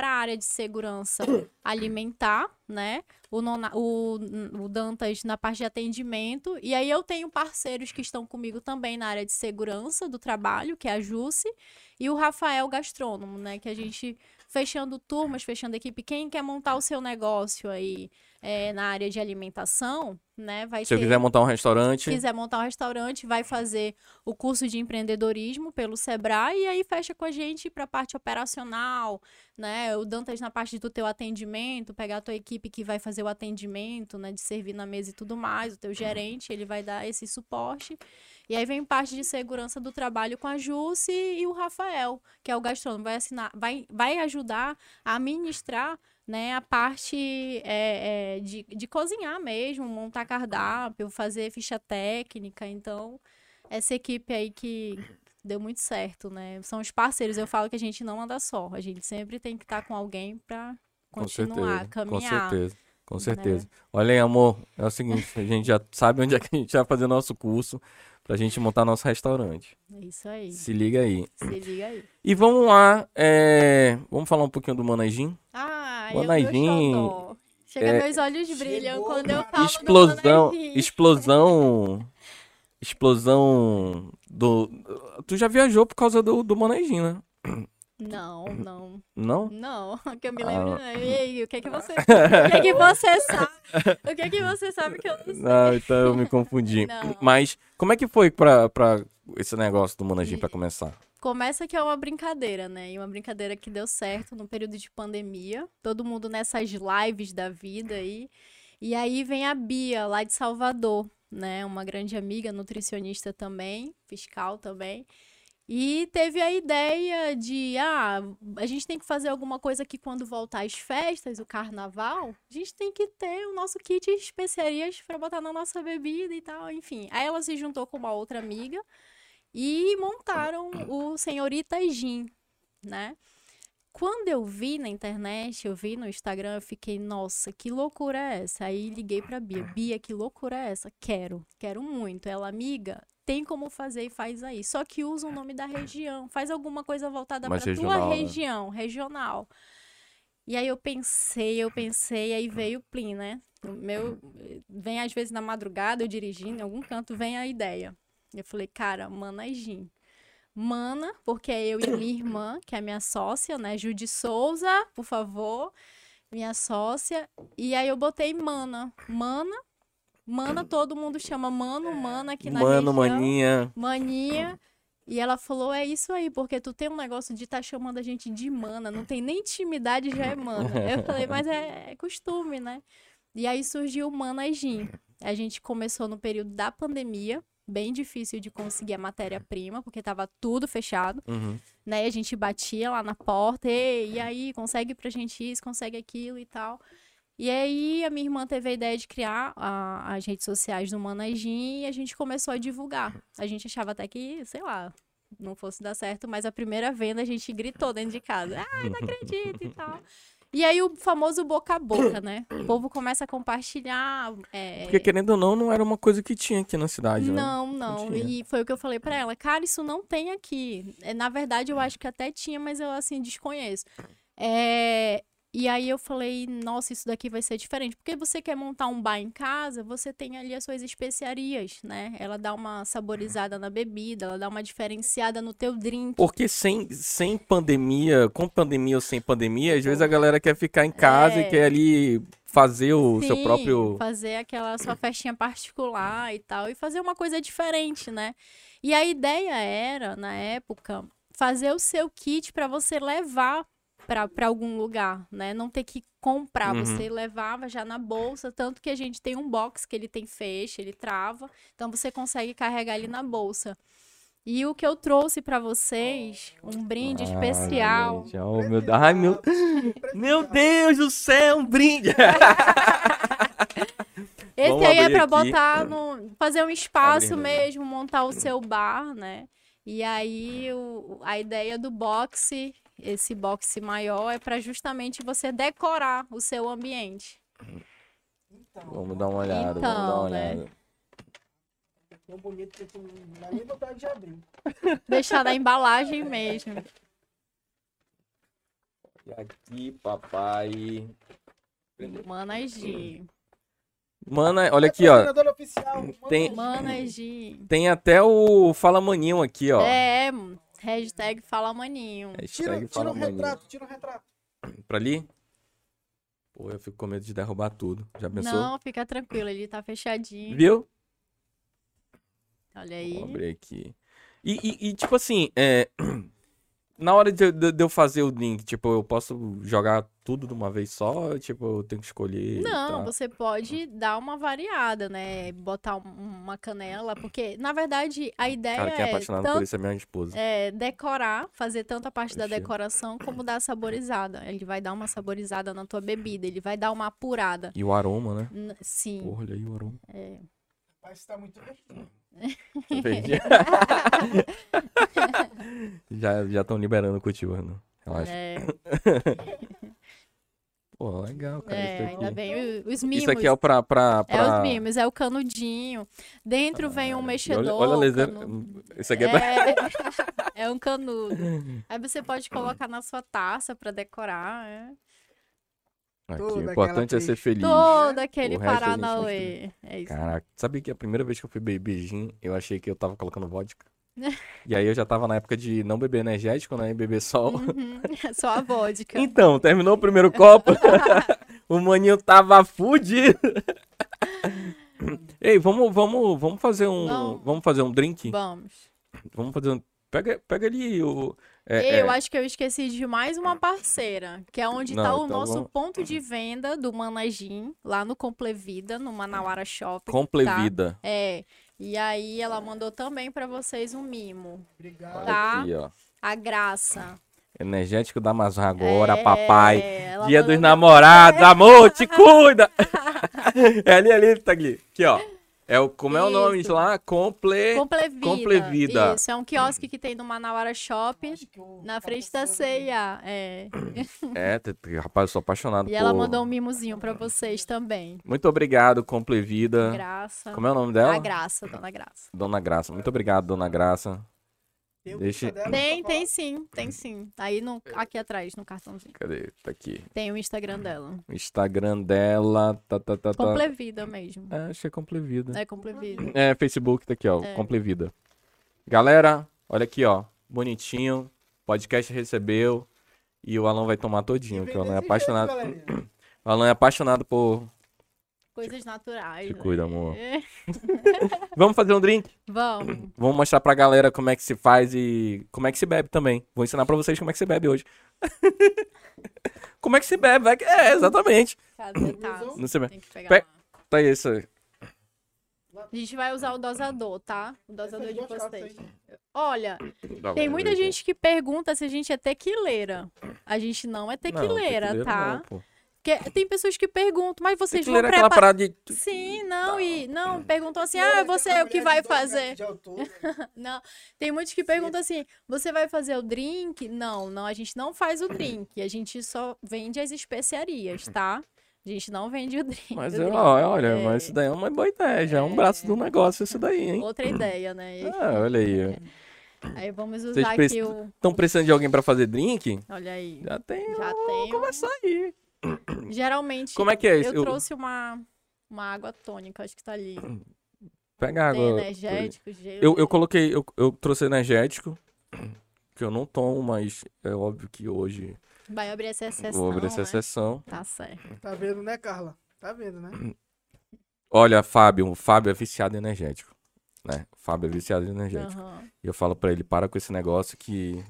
para a área de segurança alimentar, né? O, nona- o, o Dantas na parte de atendimento. E aí eu tenho parceiros que estão comigo também na área de segurança do trabalho, que é a Jusce, e o Rafael Gastrônomo, né? Que a gente fechando turmas, fechando equipe. Quem quer montar o seu negócio aí é, na área de alimentação, né? Vai Se eu ter quiser montar um restaurante, quiser montar um restaurante, vai fazer o curso de empreendedorismo pelo Sebrae e aí fecha com a gente para a parte operacional, né? O Dantas na parte do teu atendimento, pegar a tua equipe que vai fazer o atendimento, né, de servir na mesa e tudo mais, o teu gerente, ele vai dar esse suporte. E aí vem parte de segurança do trabalho com a Jusce e o Rafael, que é o gastrônomo, vai assinar, vai, vai ajudar a administrar né, a parte é, é, de, de cozinhar mesmo, montar cardápio, fazer ficha técnica. Então, essa equipe aí que deu muito certo, né? São os parceiros. Eu falo que a gente não anda só. A gente sempre tem que estar com alguém Com continuar, certeza, caminhar. Com certeza. Com né? certeza. Olha aí, amor. É o seguinte, a gente já sabe onde é que a gente vai fazer nosso curso pra gente montar nosso restaurante. É isso aí. Se liga aí. Se liga aí. E vamos lá, é, vamos falar um pouquinho do Manajim? Ah, Boa eu. Chega, É, meus olhos brilham chegou. quando eu falo Explosão, do Manajim. explosão, explosão do... Tu já viajou por causa do, do Manajim, né? Não, não, Não? não. Que eu me Ah. lembro. né? Ei, o que é que você. O que é que você sabe? O que é que você sabe que eu não sei? Não, então eu me confundi. Não. Mas como é que foi pra, pra esse negócio do Manajim pra começar? Começa que é uma brincadeira, né? E uma brincadeira que deu certo no período de pandemia. Todo mundo nessas lives da vida aí. E aí vem a Bia, lá de Salvador, né? Uma grande amiga, nutricionista também, fiscal também. E teve a ideia de, ah, a gente tem que fazer alguma coisa que quando voltar as festas, o carnaval, a gente tem que ter o nosso kit de especiarias para botar na nossa bebida e tal, enfim. Aí ela se juntou com uma outra amiga e montaram o Senhorita Gin, né? Quando eu vi na internet, eu vi no Instagram, eu fiquei, nossa, que loucura é essa? Aí liguei pra Bia, Bia, que loucura é essa? Quero, quero muito. Ela, amiga, tem como fazer e faz aí. Só que usa o nome da região, faz alguma coisa voltada regional, tua né? região, regional. E aí eu pensei, eu pensei, aí veio o Plin, né? O meu, vem às vezes na madrugada, eu dirigindo, em algum canto vem a ideia. Eu falei, cara, Mana é gin. Mana, porque é eu e minha irmã, que é minha sócia, né? Judy Souza, por favor, minha sócia. E aí eu botei Mana. Mana, Mana, todo mundo chama Mano, Mana aqui na Mano, região. maninha. Maninha. E ela falou, é isso aí, porque tu tem um negócio de estar chamando a gente de mana, não tem nem intimidade, já é mana. Eu falei, mas é, é costume, né? E aí surgiu o Mana Gin. A gente começou no período da pandemia, bem difícil de conseguir a matéria-prima, porque tava tudo fechado, Uhum. né? A gente batia lá na porta, Ei, e aí, consegue pra gente isso, consegue aquilo e tal. E aí a minha irmã teve a ideia de criar a- as redes sociais do Managim e a gente começou a divulgar. A gente achava até que, sei lá, não fosse dar certo, mas a primeira venda a gente gritou dentro de casa. Ai, não acredito e tal. E aí o famoso boca a boca, né? O povo começa a compartilhar. é, Porque querendo ou não, não era uma coisa que tinha aqui na cidade, né? não, não. E foi o que eu falei pra ela. Cara, isso não tem aqui. É, Na verdade, eu acho que até tinha, mas eu, assim, desconheço. É, E aí eu falei, nossa, isso daqui vai ser diferente. Porque você quer montar um bar em casa, você tem ali as suas especiarias, né? Ela dá uma saborizada na bebida, ela dá uma diferenciada no teu drink. Porque sem, sem pandemia, com pandemia ou sem pandemia, às vezes a galera quer ficar em casa É. e quer ali fazer o seu Sim, próprio. fazer aquela sua festinha particular e tal, e fazer uma coisa diferente, né? E a ideia era, na época, fazer o seu kit para você levar para algum lugar, né? Não ter que comprar, Uhum. você levava já na bolsa, tanto que a gente tem um box que ele tem fecho, ele trava, então você consegue carregar ele na bolsa. E o que eu trouxe para vocês, um brinde especial. Gente, oh, meu Deus. Ai, meu... meu Deus do céu, um brinde! Esse Vamos aí é aqui. botar no. fazer um espaço Abrindo. mesmo, montar o seu bar, né? E aí o- a ideia do boxe, esse boxe maior, é pra justamente você decorar o seu ambiente. Vamos dar uma olhada, vamos Então, dar uma né? olhada. Tão bonito que tu não dá nem vontade de abrir. Deixar na embalagem mesmo. E aqui, papai. Manas de. Mano, olha aqui, ó. Tem- Manas de. Tem até o Fala Maninho aqui, ó. É, hashtag fala maninho. Tira, Hashtag tira Fala um Maninho. retrato, tira um retrato. Pra ali? Pô, eu fico com medo de derrubar tudo. Já pensou? Não, fica tranquilo, ele tá fechadinho. Viu? Olha aí. Vou abrir aqui. E, e- e, tipo assim, é, na hora de, de- de eu fazer o link, tipo, eu posso jogar tudo de uma vez só? Tipo, eu tenho que escolher. Não, tal? você pode dar uma variada, né? Botar um- uma canela, porque, na verdade, a ideia Cara, quem é é, apaixonado por tanto, isso é minha esposa. é decorar, fazer tanto a parte da decoração como da saborizada. Ele vai dar uma saborizada na tua bebida, ele vai dar uma apurada. E o aroma, né? N- Sim. Porra, olha aí o aroma. Parece que tá muito verdinho. Perdi. já já estão liberando o cultivo, né? Relaxa. É, Pô, legal, cara. é, isso ainda aqui. bem o- os mimos. Isso aqui é o pra. pra, É pra... os mimos, é o canudinho. Dentro vem um mexedor. Olha, olha a laser... canu- Isso aqui é, pra... É, é um canudo. Aí você pode colocar na sua taça pra decorar. É. Aqui, o importante é ser feliz. Todo aquele Paranauê. É isso. Caraca, sabe que a primeira vez que eu fui beber gin, eu achei que eu tava colocando vodka. e aí eu já tava na época de não beber energético, né? E beber sol. Uhum, Só a vodka. Então, terminou o primeiro copo. o maninho tava fudido. Ei, vamos, vamos, vamos fazer um. Vamos. Vamos fazer um drink? Vamos. Vamos fazer um. Pega, pega ali o. é, E eu é, acho que eu esqueci de mais uma parceira, que é onde Não, tá o então nosso vamos- ponto de venda do Managim, lá no Complevida, no Manauara Shopping. Complevida. Tá? É. E aí ela mandou também pra vocês um mimo. Obrigado. Tá. Aqui, ó. A Graça. Energético da Amazon agora, É, papai. Dia dos namorados, amor, te cuida! é ali, ali, tá ali. Aqui, ó. É o, como é o nome Isso. lá? Comple... Complevida. Complevida. Isso, é um quiosque que tem no Manauara Shopping, na frente da CIA. É. É, rapaz, eu sou apaixonado E por... ela mandou um mimozinho pra vocês também. Muito obrigado, Complevida. Graça. Como é o nome dela? A Graça, Dona Graça. Dona Graça. Muito obrigado, Dona Graça. Tem o Deixa- Insta dela Tem, tem sim, tem sim. Aí no, aqui atrás, no cartãozinho. Cadê? Tá aqui. Tem o Instagram dela. O Instagram dela. Tá, tá, tá, tá. Complevida mesmo. É, acho que é Complevida. É Complevida. É, Facebook tá aqui, ó. É. Complevida. Galera, olha aqui, ó. Bonitinho. Podcast recebeu. E o Alan vai tomar todinho, que o Alan é apaixonado. O Alan é apaixonado por. Coisas naturais. Se né? cuida, amor. Vamos fazer um drink? Vamos. Vamos mostrar pra galera como é que se faz e como é que se bebe também. Vou ensinar pra vocês como é que se bebe hoje. como é que se bebe? É, exatamente. Taça? Não sei bem. Tem que pegar Pe- lá. Tá isso aí. A gente vai usar o dosador, tá? O dosador de vocês. Olha, Tá tem muita gente que pergunta se a gente é tequileira. A gente não é tequileira, não, tá? não, pô. Porque tem pessoas que perguntam, mas vocês vão é aquela preparar... parada de. Sim, não, e não, perguntam assim, ah, você é o que vai fazer. De altura. Não, tem muitos que perguntam assim: você vai fazer o drink? Não, não, a gente não faz o drink. A gente só vende as especiarias, tá? A gente não vende o drink. Mas o drink. olha, É. mas isso daí é uma boa ideia. Já é um braço do negócio isso daí, hein? Outra ideia, né? Ah, olha aí. ó. Aí vamos Vocês usar aqui precisam- o. Estão precisando de alguém pra fazer drink? Olha aí. Já tem. Já Vamos tem. um- começar aí. Geralmente. Como é que é isso? Eu Eu- trouxe uma, uma água tônica, acho que tá ali. Pega Tem água. energético, gelo. Eu, eu coloquei, eu, eu trouxe energético, que eu não tomo, mas é óbvio que hoje Vai abrir essa exceção. vou abrir essa né? exceção. Tá certo. Tá vendo, né, Carla? Tá vendo, né? Olha, Fábio, o Fábio é viciado em energético. Né? O Fábio é viciado em energético. Aham. E eu falo pra ele, para com esse negócio que,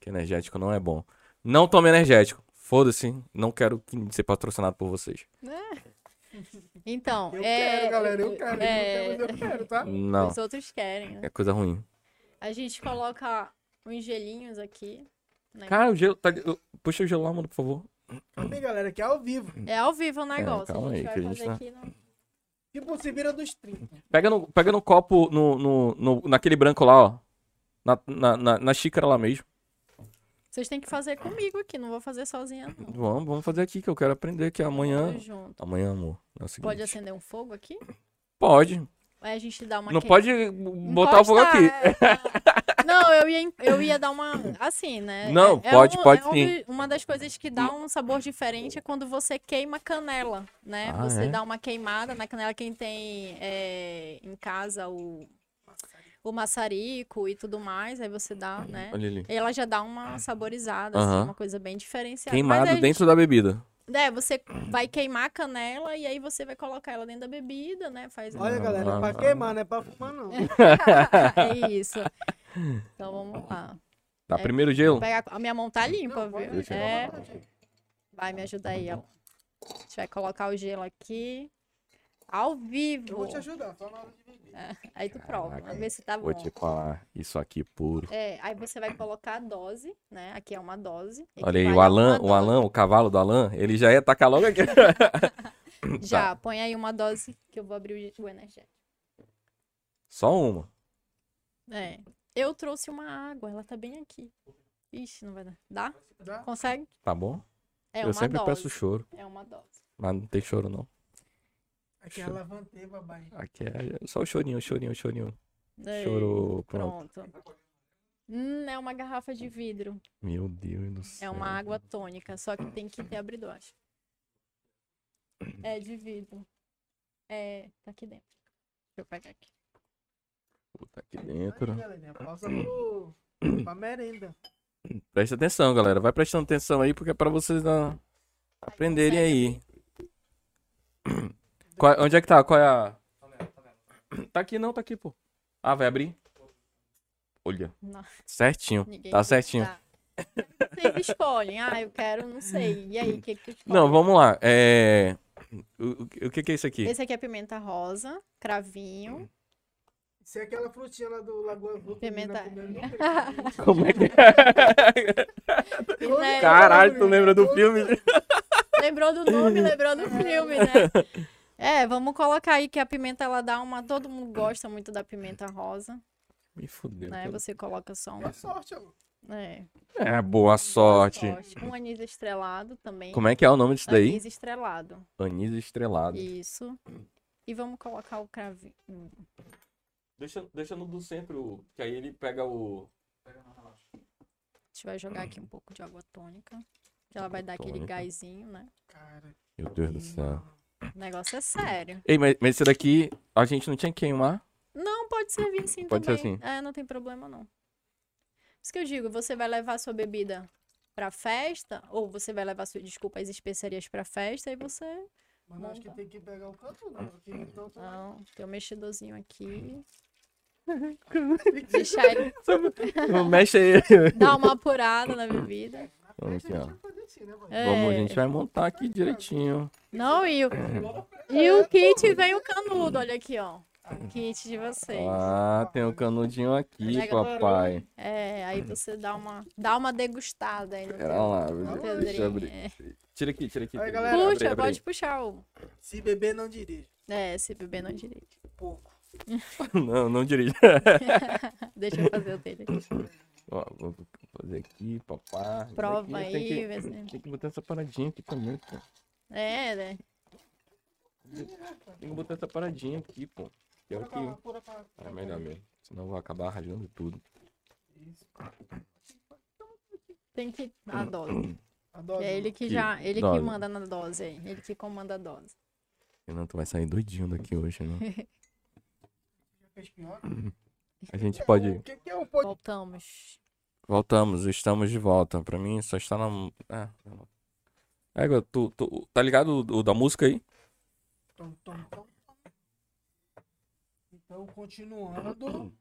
que energético não é bom. Não tome energético. Foda-se, não quero que- ser patrocinado por vocês. Então, Eu é. quero, galera, eu quero. é- Eu, não quero, mas eu quero, tá? Não, Os outros querem, né? é coisa ruim. A gente coloca uns gelinhos aqui. né? Cara, o gelo. Tá... Puxa o gelo lá, mano, por favor. Também, galera, que é ao vivo. É ao vivo o negócio. calma a gente aí, vai que a gente fazer tá- aqui no... Tipo, se vira dos 30. Pega no, pega no copo, no, no, no- naquele branco lá, ó. Na, na, na, na xícara lá mesmo. Vocês têm que fazer comigo aqui, não vou fazer sozinha, não. Vamos, vamos fazer aqui, que eu quero aprender que amanhã. Junto. Amanhã, amor. É. Pode acender um fogo aqui? Pode. Aí a gente dá uma Não queima- pode botar o fogo aqui. é. Não, eu ia, eu ia dar uma. Assim, né? Não, É- é pode- um- pode é um sim. Uma das coisas que dá um sabor diferente é quando você queima canela, né? Ah, você é? dá uma queimada na canela. Quem tem é, em casa o, o maçarico e tudo mais, aí você dá, né? Olha ali. Ela já dá uma saborizada, Aham. assim, uma coisa bem diferenciada. Queimado aí, dentro da bebida. É, você vai queimar a canela e aí você vai colocar ela dentro da bebida, né? Faz Olha, galera, é Ah, pra ah. queimar, não é pra fumar, não. é isso. Então vamos lá. Tá, É. primeiro gelo. Pegar... A minha mão tá limpa, Não, viu? É, vai me ajudar aí, ó. A gente vai colocar o gelo aqui. Ao Eu vivo. vou te ajudar, só na hora de aí tu prova, Caraca. vamos ver se tá bom. Vou te falar. Isso aqui puro. É, aí você vai colocar a dose, né? Aqui é uma dose. Olha aí, o Alan, o. Alan, o cavalo do Alan, ele já ia tacar logo aqui. Já, põe aí uma dose que eu vou abrir o- o energético. Só uma. É. Eu trouxe uma água, ela tá bem aqui. Ixi, não vai dar. Dá? Dá? Consegue? Tá bom? É eu uma sempre dose. peço choro. É uma dose. Mas não tem choro, não. Aqui é a babai. Aqui é só o chorinho, o chorinho, o chorinho. Aí, Chorou, pronto. Pronto. Hum, é uma garrafa de vidro. Meu Deus do céu. É uma água tônica, só que tem que ter abridor, acho. É de vidro. É, tá aqui dentro. Deixa eu pegar aqui. Tá aqui dentro. Pro... pra merenda. Presta atenção, galera. Vai prestando atenção aí, porque é pra vocês dar... aprenderem aí. Qual- onde é que tá? Qual é a. Tá aqui não, tá aqui, pô. Ah, vai abrir? Olha. Não, Certinho. ninguém Tá certinho. Tá. Vocês escolhem. Ah, eu quero, não sei. E aí, o que que tu escolhe? Não, vamos lá. É. O, o- que, que é isso aqui? Esse aqui é pimenta rosa, cravinho. Isso é aquela frutinha lá do Lagoa Azul. Pimenta-. Como é que né, Caralho, tu lembra do filme? Lembrou do nome, lembrou do filme, né? É, vamos colocar aí que a pimenta ela dá uma. Todo mundo gosta muito da pimenta rosa, Me fudeu. né? Você coloca só um. Boa sorte, amor. É, É, boa sorte. sorte. Um anis estrelado também. Como é que é o nome disso daí? Anis estrelado. Anis estrelado. Isso. E vamos colocar o cravinho. Deixa, deixa no do centro, que aí ele pega o. A gente vai jogar aqui um pouco de água tônica. Que ela vai dar aquele gásinho, né? Cara, Meu Deus do céu. O negócio é sério. Ei, mas, mas esse daqui a gente não tinha que queimar? Não, pode servir assim Pode ser também. assim. É, não tem problema não. Isso que eu digo, você vai levar sua bebida pra festa, ou você vai levar, sua, desculpa, as especiarias pra festa, e você... mano, acho que tem que pegar o canto, não. Aqui, então, tu Não, tem um mexedorzinho aqui. Deixar ele Não mexe aí. dar uma apurada na bebida. Vamos aqui, ó. Né? É. Vamos, a gente vai montar aqui direitinho. Não, e o, e o kit vem o canudo, olha aqui, ó. O kit de vocês. Ah, tem um canudinho aqui, Pega- papai. É, aí você dá uma, dá uma degustada aí no Pera teu- lá, no teu deixa eu abrir. É. Tira aqui, tira aqui. Aí, galera, Puxa, abre pode puxar o... Se beber, não dirige. É, se beber não dirige. Pouco. Não, não dirige. Deixa eu fazer o dele aqui. Ó, vou fazer aqui, papá. Prova aqui aí, Tem que, vê se- tem que botar essa paradinha aqui também, pô. É, né? Tem que botar essa paradinha aqui, pô. Que é o que... É melhor mesmo. Senão eu vou acabar rasgando tudo. Isso. Tem que a dose. A dose. É ele que Que já, ele que dose? manda na dose aí. Ele que comanda a dose. Renan, tu vai sair doidinho daqui hoje, né? Já fez pior? A gente pode... O que, que é podcast? Voltamos. Voltamos, estamos de volta. Pra mim só está na. É, é tu, tu- tá ligado o, o da música aí? Tom, tom, tom. Então, continuando.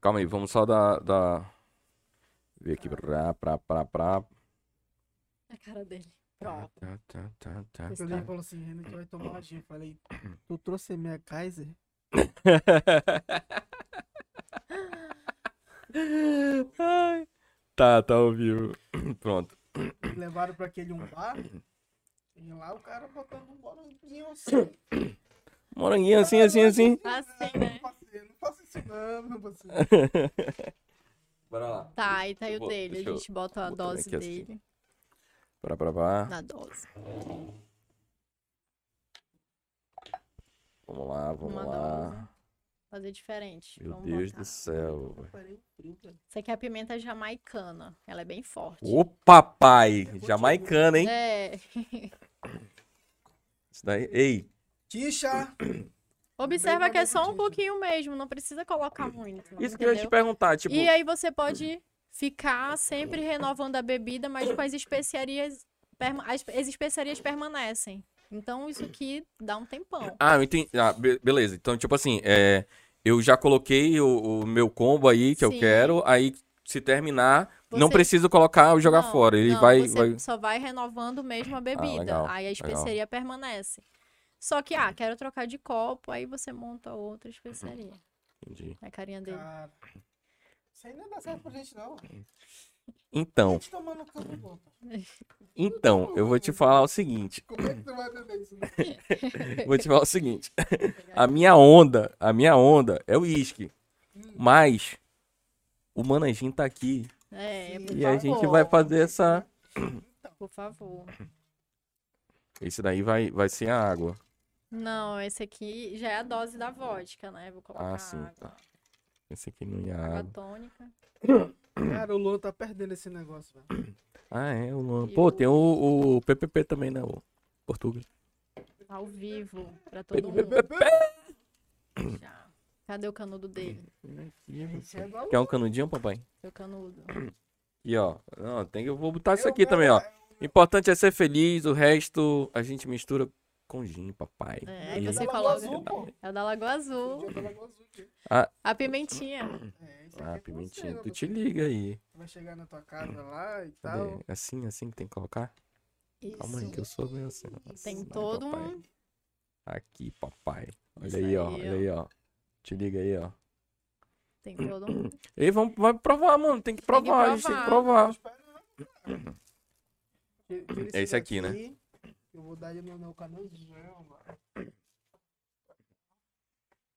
Calma aí, vamos só dar. dar... Ver aqui. Pra, pra, pra, pra. A cara dele. Pronto. Tá, tá, tá, tá, Esse Eu tá. falou assim, Renan, tu vai tomar uma gin. Eu Falei, tu trouxe a minha Kaiser? Ai. Tá, tá ao vivo. Pronto. Levaram pra aquele um bar. E lá o cara botando um moranguinho assim. Moranguinho assim, assim, assim. Assim, Não, né? não faça isso não, meu parceiro. Bora lá. Tá, aí tá aí o Vou- dele. A eu gente bota a dose assim. dele Pra, pra, pra. na dose. Vamos lá, vamos Uma lá. dose. Fazer diferente. Meu Vamos Deus botar. do céu. Isso aqui é a pimenta jamaicana. Ela é bem forte. Ô, papai! Jamaicana, hein? É. Isso daí. Ei, Tixa! Observa que é só um pouquinho mesmo, não precisa colocar muito. não, isso que eu ia te entendeu? perguntar, tipo. E aí você pode ficar sempre renovando a bebida, mas com as especiarias. as especiarias permanecem. Então isso aqui dá um tempão. Ah, eu entendi. Ah, be- beleza. Então, tipo assim, é, eu já coloquei o, o meu combo aí que eu Sim. quero. Aí, se terminar, não Você- preciso colocar ou jogar Não, fora. Ele não, vai, você vai. só vai renovando mesmo a bebida. legal, aí a legal. especiaria permanece. Só que, ah, quero trocar de copo, aí você monta outra especiaria. Entendi. É a carinha dele. Cara, isso aí não dá certo pra gente, não. Então, então, eu vou te falar o seguinte. Como é que tu vai isso? Vou te falar o seguinte. A minha onda, a minha onda é o uísque. Mas o Manajinho tá aqui. É, por E a favor, gente vai fazer essa. Por favor. Esse daí vai, vai ser a água. Não, esse aqui já é a dose da vodka, né? Vou colocar Ah, sim, água. tá. Esse aqui não ia Água água. tônica. Cara, o Luan tá perdendo esse negócio, velho. Ah, é, o Luan. E Pô, o- tem o, o PPP também, né? O Portugal. Ao vivo, pra todo mundo. Já. Cadê o canudo dele? É Quer um canudinho, papai? Seu canudo. Aqui, ó. Não, tem que, eu vou botar isso aqui também, ó. Importante é ser feliz, o resto a gente mistura com gin, papai. É, E- você Azul, pô. É o da Lagoa Azul. Dia da Lagoa Azul, tio. A pimentinha. É, Ah, é pimentinha, você, tu te liga aí. Vai chegar na tua casa lá e Cadê? tal. Assim, assim que tem que colocar? Calma aí, Isso. que eu sou meio assim. Tem Vai, todo papai. um. Aqui, papai. Olha Isso aí, ó. aí, Olha aí, ó. Te liga aí, ó. Tem todo um. E aí, vamos, vai provar, mano. Tem que que provar, a gente tem que provar. provar. É esse aqui, né? Eu vou dar ele no meu canudinho, mano.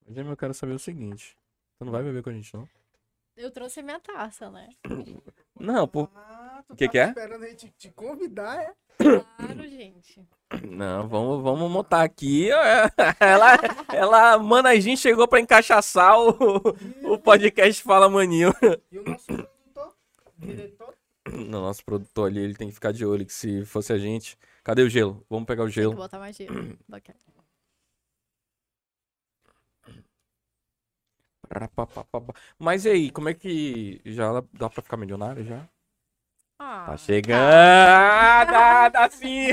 Mas eu quero saber o seguinte. Tu não vai beber com a gente, não? Eu trouxe a minha taça, né? Não, pô. Ah, tu Que tava que é? esperando a gente te convidar, é? Claro, gente. Não, vamos, vamos montar aqui. Ela, ela, mano, a gente chegou pra encaixaçar o, o podcast Fala Maninho. E o nosso produtor, diretor, No nosso produtor ali, ele tem que ficar de olho, que se fosse a gente... Cadê o gelo? Vamos pegar o Tem que gelo. botar mais gelo. Mas e aí, como é que já dá pra ficar milionário já? Ah, Tá chegando! Ah, dá sim!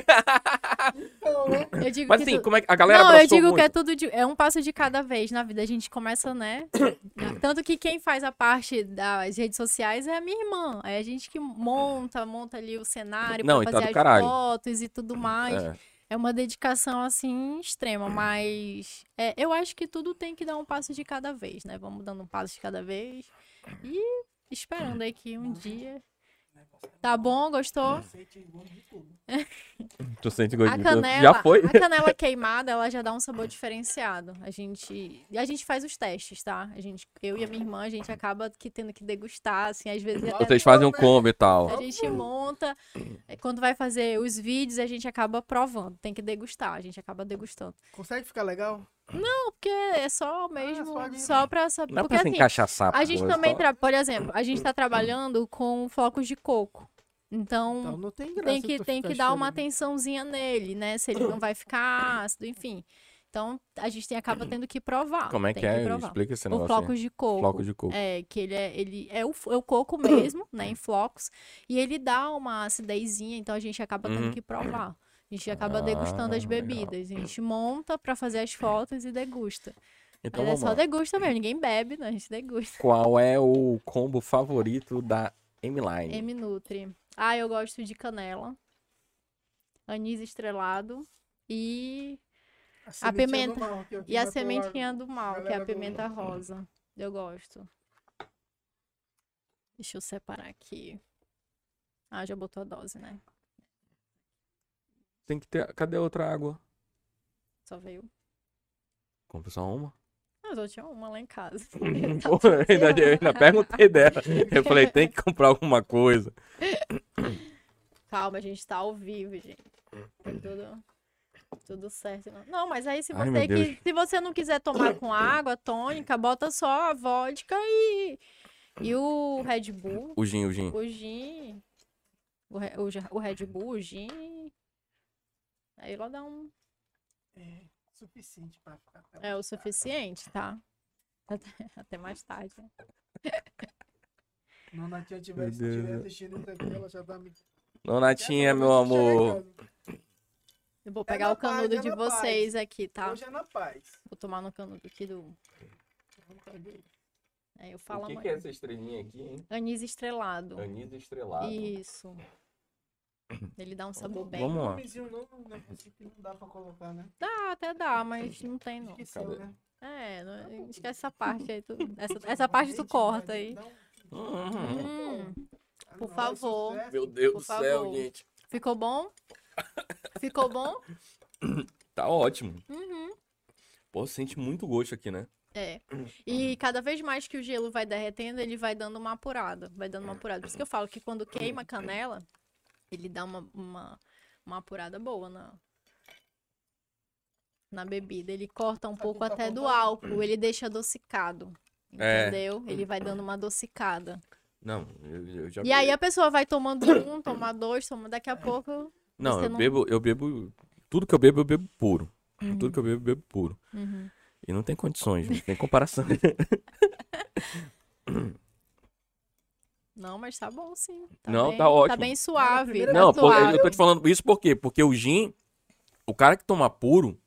Eu digo Mas assim, tu- como é que a galera Não, eu digo muito? que é tudo de, é um passo de cada vez na vida. A gente começa, né? Tanto que quem faz a parte das redes sociais é a minha irmã. É a gente que monta, monta ali o cenário Não, pra tá fazer do as caralho. fotos e tudo mais. É. É uma dedicação assim extrema, mas é, eu acho que tudo tem que dar um passo de cada vez, né? Vamos dando um passo de cada vez e esperando aí que um dia. Tá bom? Gostou? sente gosto de tudo. A canela, Já foi? a canela queimada, ela já dá um sabor diferenciado. A gente, a gente faz os testes, tá? A gente, eu e a minha irmã, a gente acaba que tendo que degustar, assim, às vezes até Vocês fazem um combo e tal. a gente monta, é, quando vai fazer os vídeos, a gente acaba provando, tem que degustar, a gente acaba degustando. Consegue ficar legal? Não, porque é só mesmo, só de- só pra saber, Não é porque pra se assim, encaixaçar. a gente é também, tra... por exemplo, a gente tá trabalhando com flocos de coco. Então, Então não tem graça. tem que, tem que dar uma atençãozinha nele, né? Se ele não vai ficar ácido, enfim. Então, a gente tem, acaba tendo que provar. Como é tem que é? provar. Explica esse O negócio flocos aí. de coco. Floco de coco. É, que ele é, ele é o, é o coco mesmo, né, em flocos, e ele dá uma acidezinha, então a gente acaba tendo Uhum. que provar. A gente acaba Ah, degustando as legal. bebidas. A gente monta pra fazer as fotos e degusta. Então Mas é só degusta mesmo, ninguém bebe, né? A gente degusta. Qual é o combo favorito da M-Line? M Nutri. Ah, eu gosto de canela, anis estrelado e, A, a pimenta- mal, é e a sementinha do mal, que é a galera do- pimenta rosa. Eu gosto. Deixa eu separar aqui. Ah, já botou a dose, né? Tem que ter. Cadê a outra água? Só veio. Compra só uma? Mas eu tinha uma lá em casa. Pô, eu ainda, eu ainda perguntei dela. Eu falei, tem que comprar alguma coisa. Calma, a gente tá ao vivo, gente. Tá tudo, tudo certo. Não, não mas aí se Ai, você, Deus. que, se você não quiser tomar com água tônica, bota só a vodka e, e o Red Bull. O gin, o gin. O gin. O, o, o Red Bull, o gin. Aí ela dá um. É suficiente pra ficar. É o tarde. suficiente, tá? Até, até mais tarde. né? Não, Natinha Meu tivesse estiver assistindo isso aqui, ela já tá me. Donatinha, Essa meu amor. Eu vou É pegar na o canudo paz, é de paz. vocês aqui, tá? Hoje é na paz. Vou tomar no canudo aqui do. Aí eu falo o que, que é essa estrelinha aqui, hein? Anis estrelado. Anis estrelado. Isso. Ele dá um sabor bem. Vamos lá. Não, que não dá pra colocar, né? Dá, até dá, mas não tem não. Esqueceu, Cadê? né? É, não, esquece essa parte aí. Tu, essa, essa parte tu corta aí. Um- Uhum. Hum, Por favor. sucesso. Meu Deus do céu, favor. gente. Ficou bom? Ficou bom? Tá ótimo. Uhum. Pô, sente muito gosto aqui, né? É. E cada vez mais que o gelo vai derretendo, ele vai dando uma apurada. Vai dando uma apurada. Por isso que eu falo que quando queima a canela, ele dá uma, uma, uma apurada boa na, na bebida. Ele corta um Sabe pouco tá até do álcool. Ele deixa adocicado. É. Entendeu? Ele vai dando uma adocicada. Não, eu, eu já E aí a pessoa vai tomando um, toma dois, toma daqui a pouco. Não, eu não- bebo, eu bebo. Tudo que eu bebo, eu bebo puro. Uhum. Tudo que eu bebo, eu bebo puro. Uhum. E não tem condições, não tem comparação. Não, mas tá bom sim. Tá Não, bem, tá ótimo. Tá bem suave. primeira tá não, suave. eu tô te falando isso por quê? Porque o gin, o cara que toma puro,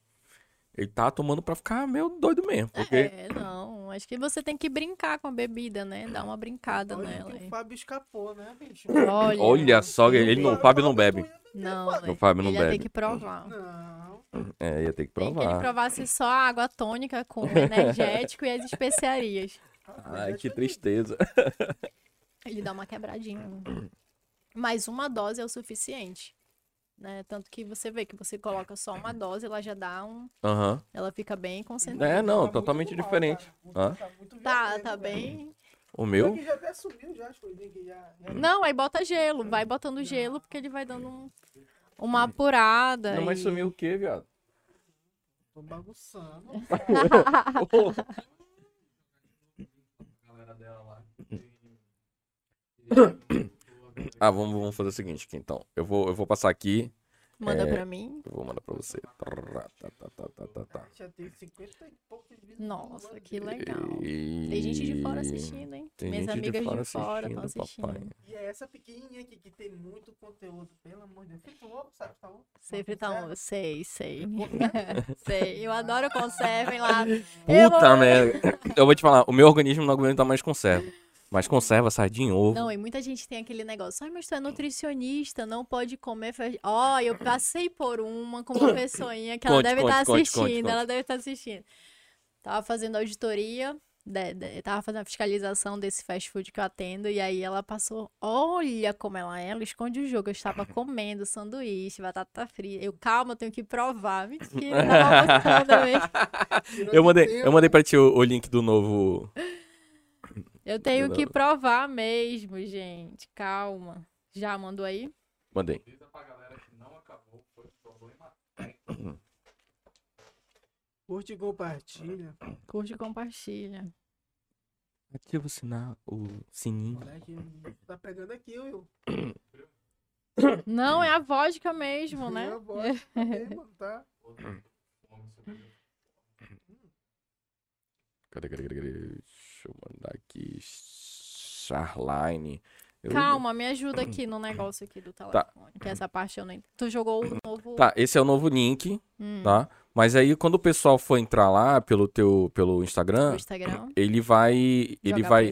ele tá tomando pra ficar meio doido mesmo. Porque. É, não. Acho que você tem que brincar com a bebida, né? Dar uma brincada Olha nela. o Fábio escapou, né, bicho? Olha. Olha só, ele não, o Fábio não bebe. Não, O né? Fábio não ele ia ter bebe. que provar. Não. É, ia ter que Tem que ele provar. provasse só a água tônica com o energético e as especiarias. Ai, que tristeza. Ele dá uma quebradinha. né? Mas uma dose é o suficiente. Né? Tanto que você vê que você coloca só uma dose, ela já dá um. Aham. Ela fica bem concentrada. É, não, Tá muito totalmente mal, diferente. Tá muito Tá, violento, tá velho. bem. O meu? que já até sumiu já, acho que o link já. já- Não, aí bota gelo. Vai botando gelo, porque ele vai dando um- uma apurada. Não, mas e- sumiu o quê, viado? Tô bagunçando. Ah, vamos, vamos fazer o seguinte aqui, então. Eu vou, eu vou passar aqui. Manda É. pra mim. Eu vou mandar pra você. Tá, tá, tá. Já tem 50 e poucos vídeos. Nossa, que legal. E... Tem gente de fora assistindo, hein? Tem Minhas gente amigas de fora de fora estão assistindo, assistindo. papai. E é essa pequenininha aqui que tem muito conteúdo, pelo amor de Deus. Frito ovo, sabe? Tá ovo? Sempre tá conserva. um. Sei, sei. sei. Eu adoro conservem lá. Eu Puta vou- merda. Eu vou te falar, o meu organismo não aguenta mais conserva. Mas conserva, sardinha, ovo. Não, e muita gente tem aquele negócio. Ai, mas tu é nutricionista, não pode comer. fe-" Ó, eu passei por uma com uma pessoinha que ela Conte, deve conte, estar conte, assistindo. conte, conte. Ela deve estar assistindo. Tava fazendo auditoria, de- de- tava fazendo a fiscalização desse fast food que eu atendo, e aí ela passou. Olha como ela é, ela esconde o jogo. Eu estava comendo sanduíche, batata frita. Eu, calma, eu tenho que provar. Mentira, eu tava mesmo. Eu de mandei, eu mandei pra ti o, o link do novo. Eu tenho que provar mesmo, gente. Calma. Já mandou aí? Mandei. Curte e compartilha. Curte e compartilha. Ativa o sinal, o sininho. Moleque, tá pegando aqui, Will. Não, é a vodka mesmo, né? Minha voz também, mano, tá? Cadê, cadê, cadê, cadê? Deixa eu mandar aqui. Charline. Eu- Calma, me ajuda aqui no negócio aqui do telefone. Que essa parte eu nem. Tu jogou o novo. Tá, esse é o novo link, Hum, tá? Mas aí quando o pessoal for entrar lá pelo teu pelo Instagram, Instagram. ele vai ele jogar vai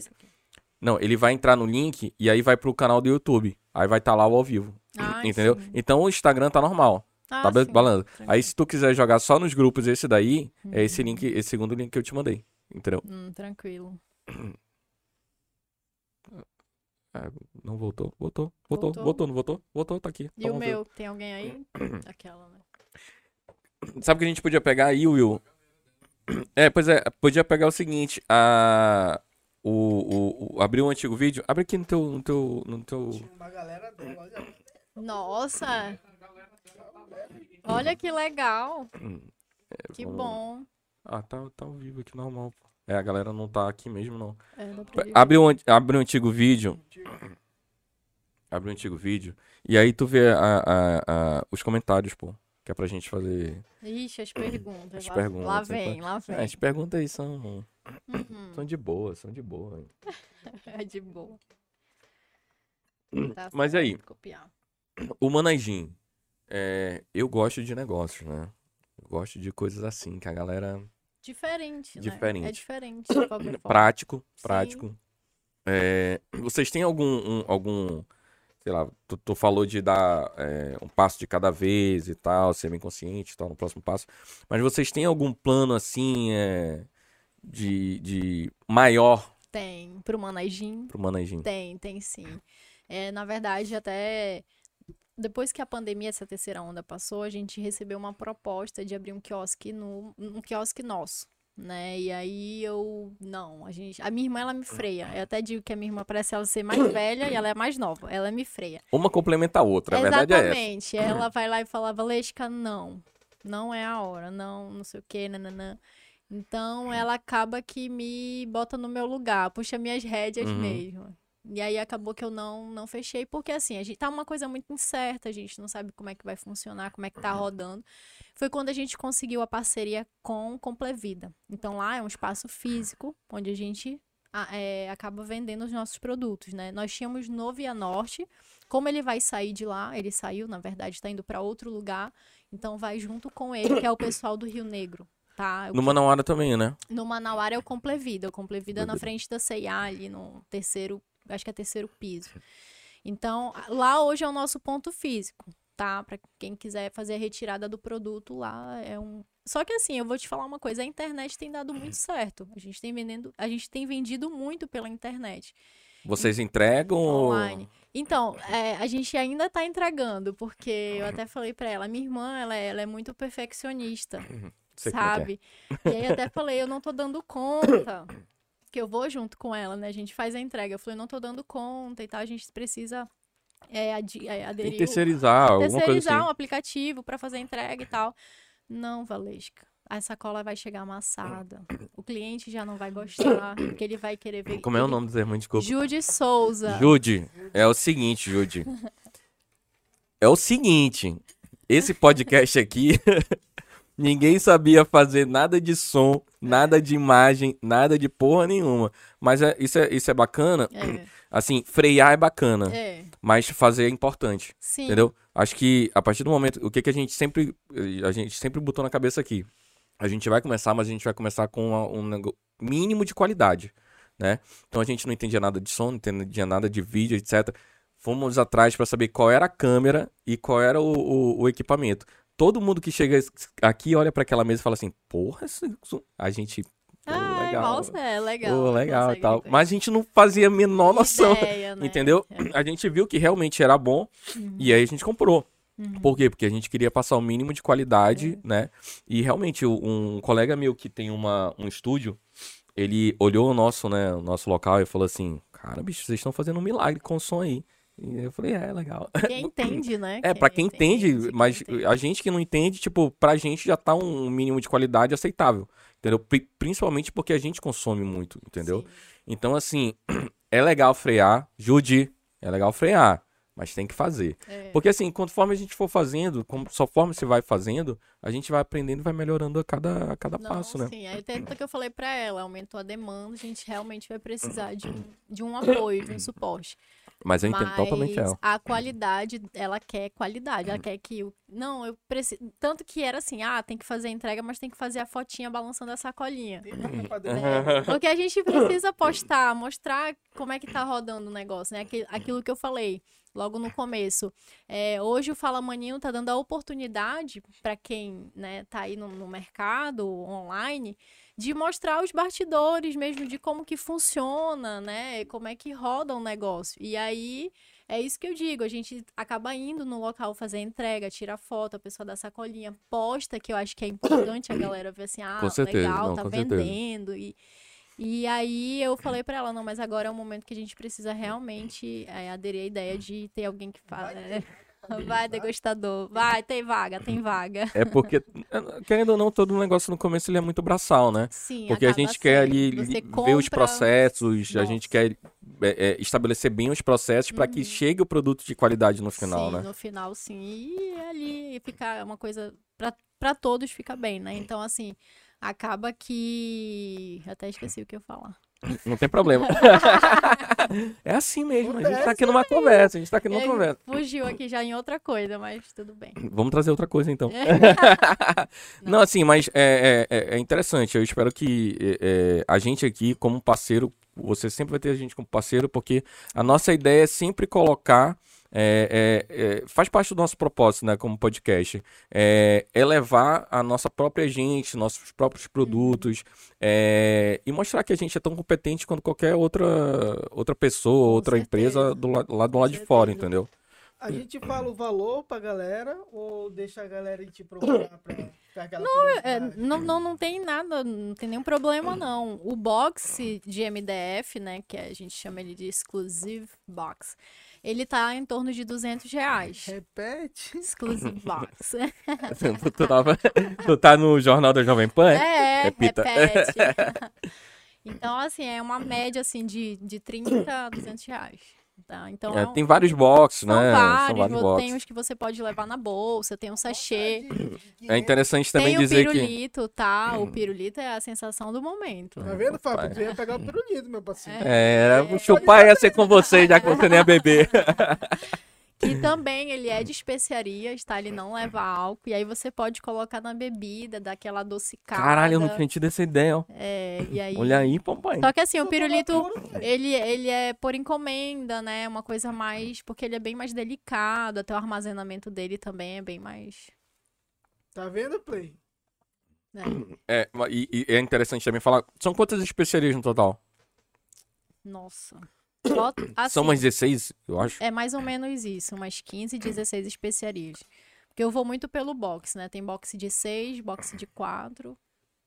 não, ele vai entrar no link e aí vai pro canal do YouTube. Aí vai estar lá o ao vivo, Ah, entendeu? sim. Então o Instagram tá normal, Ah, tá sim. balando. Aí se tu quiser jogar só nos grupos esse daí, é esse Uhum. link, esse segundo link que eu te mandei, entendeu? Hum, tranquilo. É, não voltou, voltou, voltou, Voltou. voltou, não voltou? Voltou, tá aqui. E o Vamos ver. meu? Tem alguém aí? Aquela, né? Sabe o que a gente podia pegar aí, Will? É, pois é, podia pegar o seguinte, a... O, o, o- abrir um antigo vídeo, abre aqui no teu, no teu, no teu... Nossa! Olha que legal. Que vamos- bom. Ah, tá, tá ao vivo aqui, normal. pô. É, a galera não tá aqui mesmo, não. É, dá pra ver. Abre um, abre um antigo vídeo, abre um antigo vídeo, e aí tu vê a, a- a- os comentários, pô, que é pra gente fazer... Ixi, as perguntas. As lá, perguntas, lá vem, lá vem. As perguntas aí são, Uhum, são de boa, são de boa. é de boa. Tá Mas aí, Copiar. O Manajim, é, eu gosto de negócios, né? Gosto de coisas assim, que a galera. Diferente, né? Diferente. É diferente. Prático, prático. É, vocês têm algum, um- algum, sei lá, tu, tu falou de dar é, um passo de cada vez e tal, ser bem consciente e tal, no próximo passo. Mas vocês têm algum plano assim, é, de, de maior Tem. Pro Manajim, pro Manajim? tem, tem sim. É, na verdade, até depois que a pandemia, essa terceira onda passou, a gente recebeu uma proposta de abrir um quiosque no um quiosque nosso, né? E aí eu não, a gente, a minha irmã ela me freia. Eu até digo que a minha irmã parece ela ser mais velha e ela é mais nova. Ela me freia. Uma complementa a outra, a verdade é essa. Exatamente. Ela vai lá e fala, Valesca, não. Não é a hora, não, não sei o quê, nananã. Então ela acaba que me bota no meu lugar, puxa minhas rédeas Uhum. mesmo. E aí acabou que eu não não fechei, porque assim, a gente tá uma coisa muito incerta, a gente não sabe como é que vai funcionar, como é que tá rodando. Foi quando a gente conseguiu a parceria com Complevida. Então lá é um espaço físico onde a gente é, acaba vendendo os nossos produtos, né? Nós tínhamos no Via Norte, como ele vai sair de lá, ele saiu, na verdade, está indo para outro lugar, então vai junto com ele, que é o pessoal do Rio Negro, tá? O No Manauara também, né? no Manauara é o Complevida. O Complevida é na frente da C&A, ali no terceiro, acho que é terceiro piso. Então, lá hoje é o nosso ponto físico, tá? Para quem quiser fazer a retirada do produto, lá é um... Só que assim, eu vou te falar uma coisa, a internet tem dado muito certo. A gente tem vendendo, a gente tem vendido muito pela internet, Vocês entregam online. Então, é, a gente ainda tá entregando, porque eu até falei pra ela, minha irmã, ela é, ela é muito perfeccionista Sei é é. sabe? E aí até falei, eu não tô dando conta. Que eu vou junto com ela, né? A gente faz a entrega. Eu falei, não tô dando conta e tal, a gente precisa é, adi- é, Tem aderir. o- terceirizar, coisa terceirizar assim. um aplicativo pra fazer a entrega e tal. Não, Valesca. A sacola vai chegar amassada. O cliente já não vai gostar, porque ele vai querer ver. Como é o nome dos irmãos? Desculpa. Jude Souza. Jude, é o seguinte, Jude. É o seguinte, esse podcast aqui, ninguém sabia fazer nada de som, nada de imagem, nada de porra nenhuma. Mas é- isso, é, isso é bacana. É, Assim, frear é bacana, é. mas fazer é importante, Sim. entendeu? Acho que a partir do momento, o que, que a gente sempre, a gente sempre botou na cabeça aqui, a gente vai começar, mas a gente vai começar com uma- um mínimo de qualidade, né? Então a gente não entendia nada de som, não entendia nada de vídeo, etc. Fomos atrás para saber qual era a câmera e qual era o, o- o equipamento. Todo mundo que chega aqui olha para aquela mesa e fala assim: Porra, esse som-" a gente. Pô, Ai, legal. nossa, é legal. Pô, legal e tal. Mas a gente não fazia a menor noção. Ideia, né? Entendeu? É. A gente viu que realmente era bom Uhum. e aí a gente comprou. Uhum. Por quê? Porque a gente queria passar o mínimo de qualidade, né? E realmente, um colega meu que tem uma, um estúdio, ele olhou o nosso, né, o nosso local e falou assim: Cara, bicho, vocês estão fazendo um milagre com o som aí. E eu falei, é, legal. Quem entende, né? É, pra quem entende, quem mas entende. a gente que não entende, tipo, pra gente já tá um mínimo de qualidade aceitável. Entendeu? Pri- Principalmente porque a gente consome muito, entendeu? Sim. Então, assim, é legal frear, Jude, é legal frear, mas tem que fazer. É. Porque, assim, conforme a gente for fazendo, como- conforme você vai fazendo, a gente vai aprendendo e vai melhorando a cada, a cada Não, passo, né? Sim, aí tanto que eu falei pra ela, aumentou a demanda, a gente realmente vai precisar de um, de um apoio, de um suporte. Mas eu entendo totalmente Mas ela. a qualidade, ela quer qualidade, ela quer que o. Não, eu preciso. Tanto que era assim, ah, tem que fazer a entrega, mas tem que fazer a fotinha balançando a sacolinha. Né? Porque a gente precisa postar, mostrar como é que tá rodando o negócio, né? Aquilo que eu falei logo no começo. É, hoje o Fala Maninho tá dando a oportunidade para quem, né, tá aí no, no mercado online de mostrar os bastidores mesmo de como que funciona, né? Como é que roda um negócio. E aí é isso que eu digo, a gente acaba indo no local fazer a entrega, tira foto, a pessoa dá sacolinha, posta, que eu acho que é importante a galera ver assim, ah, certeza, legal, não, tá com certeza. vendendo e e aí eu falei pra ela, não, mas agora é o momento que a gente precisa realmente é, aderir à ideia de ter alguém que fala. é, Vai, degustador. Vai, tem vaga, tem vaga. É porque, querendo ou não, todo negócio no começo ele é muito braçal, né? Sim, Porque a gente quer ali ver os processos, a gente quer é, é, estabelecer bem os processos para que Uhum. chegue o produto de qualidade no final, sim, né? no final, sim. E ali ficar uma coisa pra, pra todos fica bem, né? Então, assim, acaba que. Até esqueci o que eu ia falar. Não tem problema. é assim mesmo, a gente tá aqui numa conversa, a gente tá aqui numa É, conversa. Fugiu aqui já em outra coisa, mas tudo bem. Vamos trazer outra coisa então. É. Não, assim, mas é, é- é- é interessante. Eu espero que é, é, a gente aqui, como parceiro, você sempre vai ter a gente como parceiro, porque a nossa ideia é sempre colocar é, é, é, faz parte do nosso propósito, né, como podcast, é, é levar a nossa própria gente, nossos próprios produtos, é, e mostrar que a gente é tão competente quanto qualquer outra, outra pessoa, outra empresa do, lá do lado de fora, entendeu? A gente fala o valor pra galera ou deixa a galera ir te procurar pra ficar aquela Não, É, não, não, não tem nada, não tem nenhum problema, não. O box de MDF, né, que a gente chama ele de Exclusive Box, ele tá em torno de 200 reais. Repete. Exclusive Box. tu, tava- tu tá no Jornal da Jovem Pan? É, Repita. repete. então, assim, é uma média, assim, de, de 30 a 200 reais. Tá? Então, É, é um- tem vários boxes, são né? vários, São vários boxes. tem os que você pode levar na bolsa, tem um sachê. É interessante também Tem o dizer que. pirulito, tá? O pirulito é a sensação do momento. Tá vendo, Fábio? Tu ia pegar o pirulito, meu parceiro. É, o chupar ia ser com você, já que você nem ia beber. Que também ele é de especiarias, tá? Ele não leva álcool. E aí você pode colocar na bebida, dar aquela adocicada. Caralho, eu não tinha tido essa ideia, ó. É, e aí... Olha aí, papai. Só que assim, o pirulito, toma couro, ele, ele é por encomenda, né? Uma coisa mais... Porque ele é bem mais delicado. Até o armazenamento dele também é bem mais... Tá vendo, Play? né? É, e, e é interessante também falar. São quantas especiarias no total? Nossa. Assim, São umas 16, eu acho. É mais ou menos isso, umas 15, 16 especiarias. Porque eu vou muito pelo box, né? Tem box de 6, box de 4.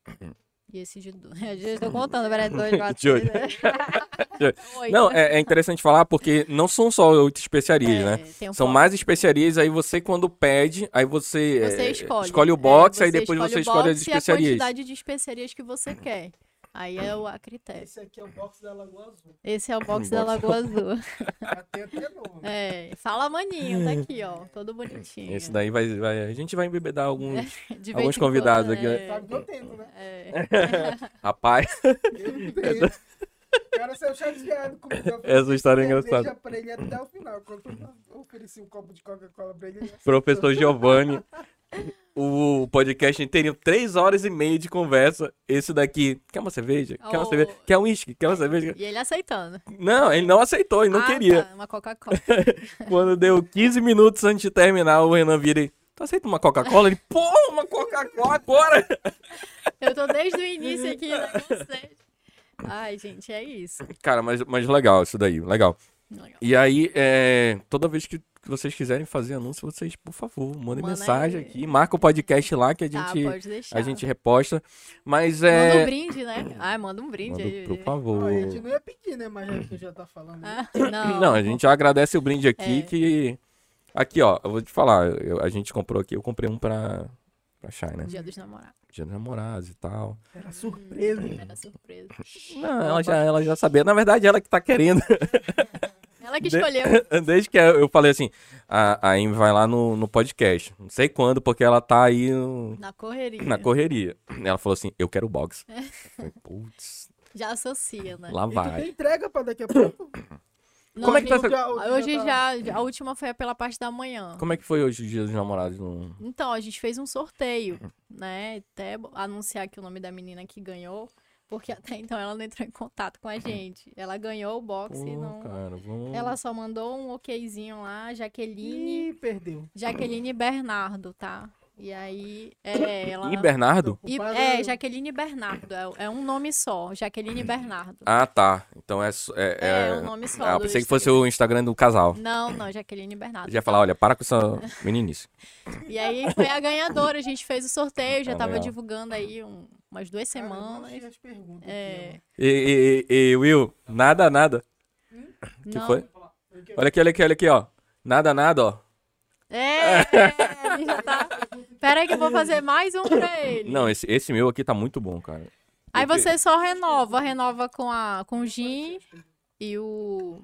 E esse de 2. Eu estou contando, peraí, 2, 4, De oito. 6. Não, é, é interessante falar porque não são só oito especiarias, né? Tem um São box. mais especiarias, aí você quando pede, aí você, Você é, escolhe. o box, É, aí depois você o escolhe as box e a especiarias. quantidade de especiarias que você quer. Aí é o a critério. Esse aqui é o box da Lagoa Azul. Esse é o box Um da box. Lagoa Azul. Tem até nome. É, fala maninho, tá aqui, ó. Todo bonitinho. Esse daí vai, vai- A gente vai embebedar alguns. Vez alguns convidados aqui, né? é, Sabe que eu tento, né? é. Rapaz, Eu tenho. O cara saiu chateado comigo. Eu essa história é engraçada. pra ele até o final. Quando eu ofereci um copo de Coca-Cola pra ele. Professor Giovanni. O podcast inteirinho, três horas e meia de conversa. Esse daqui, quer uma cerveja? Quer uma Oh. cerveja? Quer um uísque? Quer uma cerveja? E ele aceitando. Não, ele não aceitou, ele não Ah, queria. tá, uma Coca-Cola. Quando deu 15 minutos antes de terminar, o Renan vira e. Tu aceita uma Coca-Cola? Ele, pô, uma Coca-Cola agora! Eu tô desde o início aqui, né. Ai, gente, é isso. Cara, mas, mas legal isso daí, legal. Legal. E aí, é, toda vez que que vocês quiserem fazer anúncio, vocês, por favor, mandem Manda mensagem aí. aqui, marca o podcast lá que a Tá, gente, pode deixar. a gente reposta. Mas Manda um é. brinde, né? Ai, manda um brinde. Manda, aí. por favor. a gente não ia pedir, né? Mas já que tu já tá falando. Ah, não. Não, a gente já agradece o brinde aqui É. que. Aqui, ó, eu vou te falar, eu- a gente comprou aqui, eu comprei um pra, pra Shai, né? Dia dos namorados. Dia dos namorados e tal. Era surpresa. Era surpresa. Não, ela já, ela já sabia. Na verdade, ela que tá querendo. Ela que De- escolheu. Desde que eu falei assim, a, a Amy vai lá no, no podcast. Não sei quando, porque ela tá aí no- Na correria. na correria. Ela falou assim, eu quero box. Falei, Putz, Já associa, né? lá E tu vai. tem entrega pra daqui a pouco? Não, Como é que tá essa- Já- Hoje tá- já, a última foi pela parte da manhã. Como é que foi hoje o dia dos namorados? No... Então, a gente fez um sorteio, né? Até anunciar aqui o nome da menina que ganhou, porque até então ela não entrou em contato com a gente. Ela ganhou o box e Pô, não. cara, vamos... Ela só mandou um okzinho lá, Jaqueline. Ih, perdeu. Jaqueline Bernardo, tá? E aí, é, ela... E Bernardo? E- é, eu. Jaqueline Bernardo, é, é um nome só, Jaqueline Bernardo. Ah, tá. Então é... É, É, é... um nome só Ah, pensei que fosse Instagram. o Instagram do casal. Não, não, Jaqueline Bernardo. Eu ia falar, olha, para com essa meninice. E aí foi a ganhadora, a gente fez o sorteio, já Ah, tava legal. divulgando aí um- umas duas Cara, eu semanas. achei as perguntas É, aqui, E, e- e- Will, nada, nada. Que não. foi? Olha aqui, olha aqui, olha aqui, ó. Nada, nada, ó. É, ele já tá. Pera aí que eu vou fazer mais um pra ele. Não, esse, esse meu aqui tá muito bom, cara. Aí Porque- você só renova, renova com a com o gin e o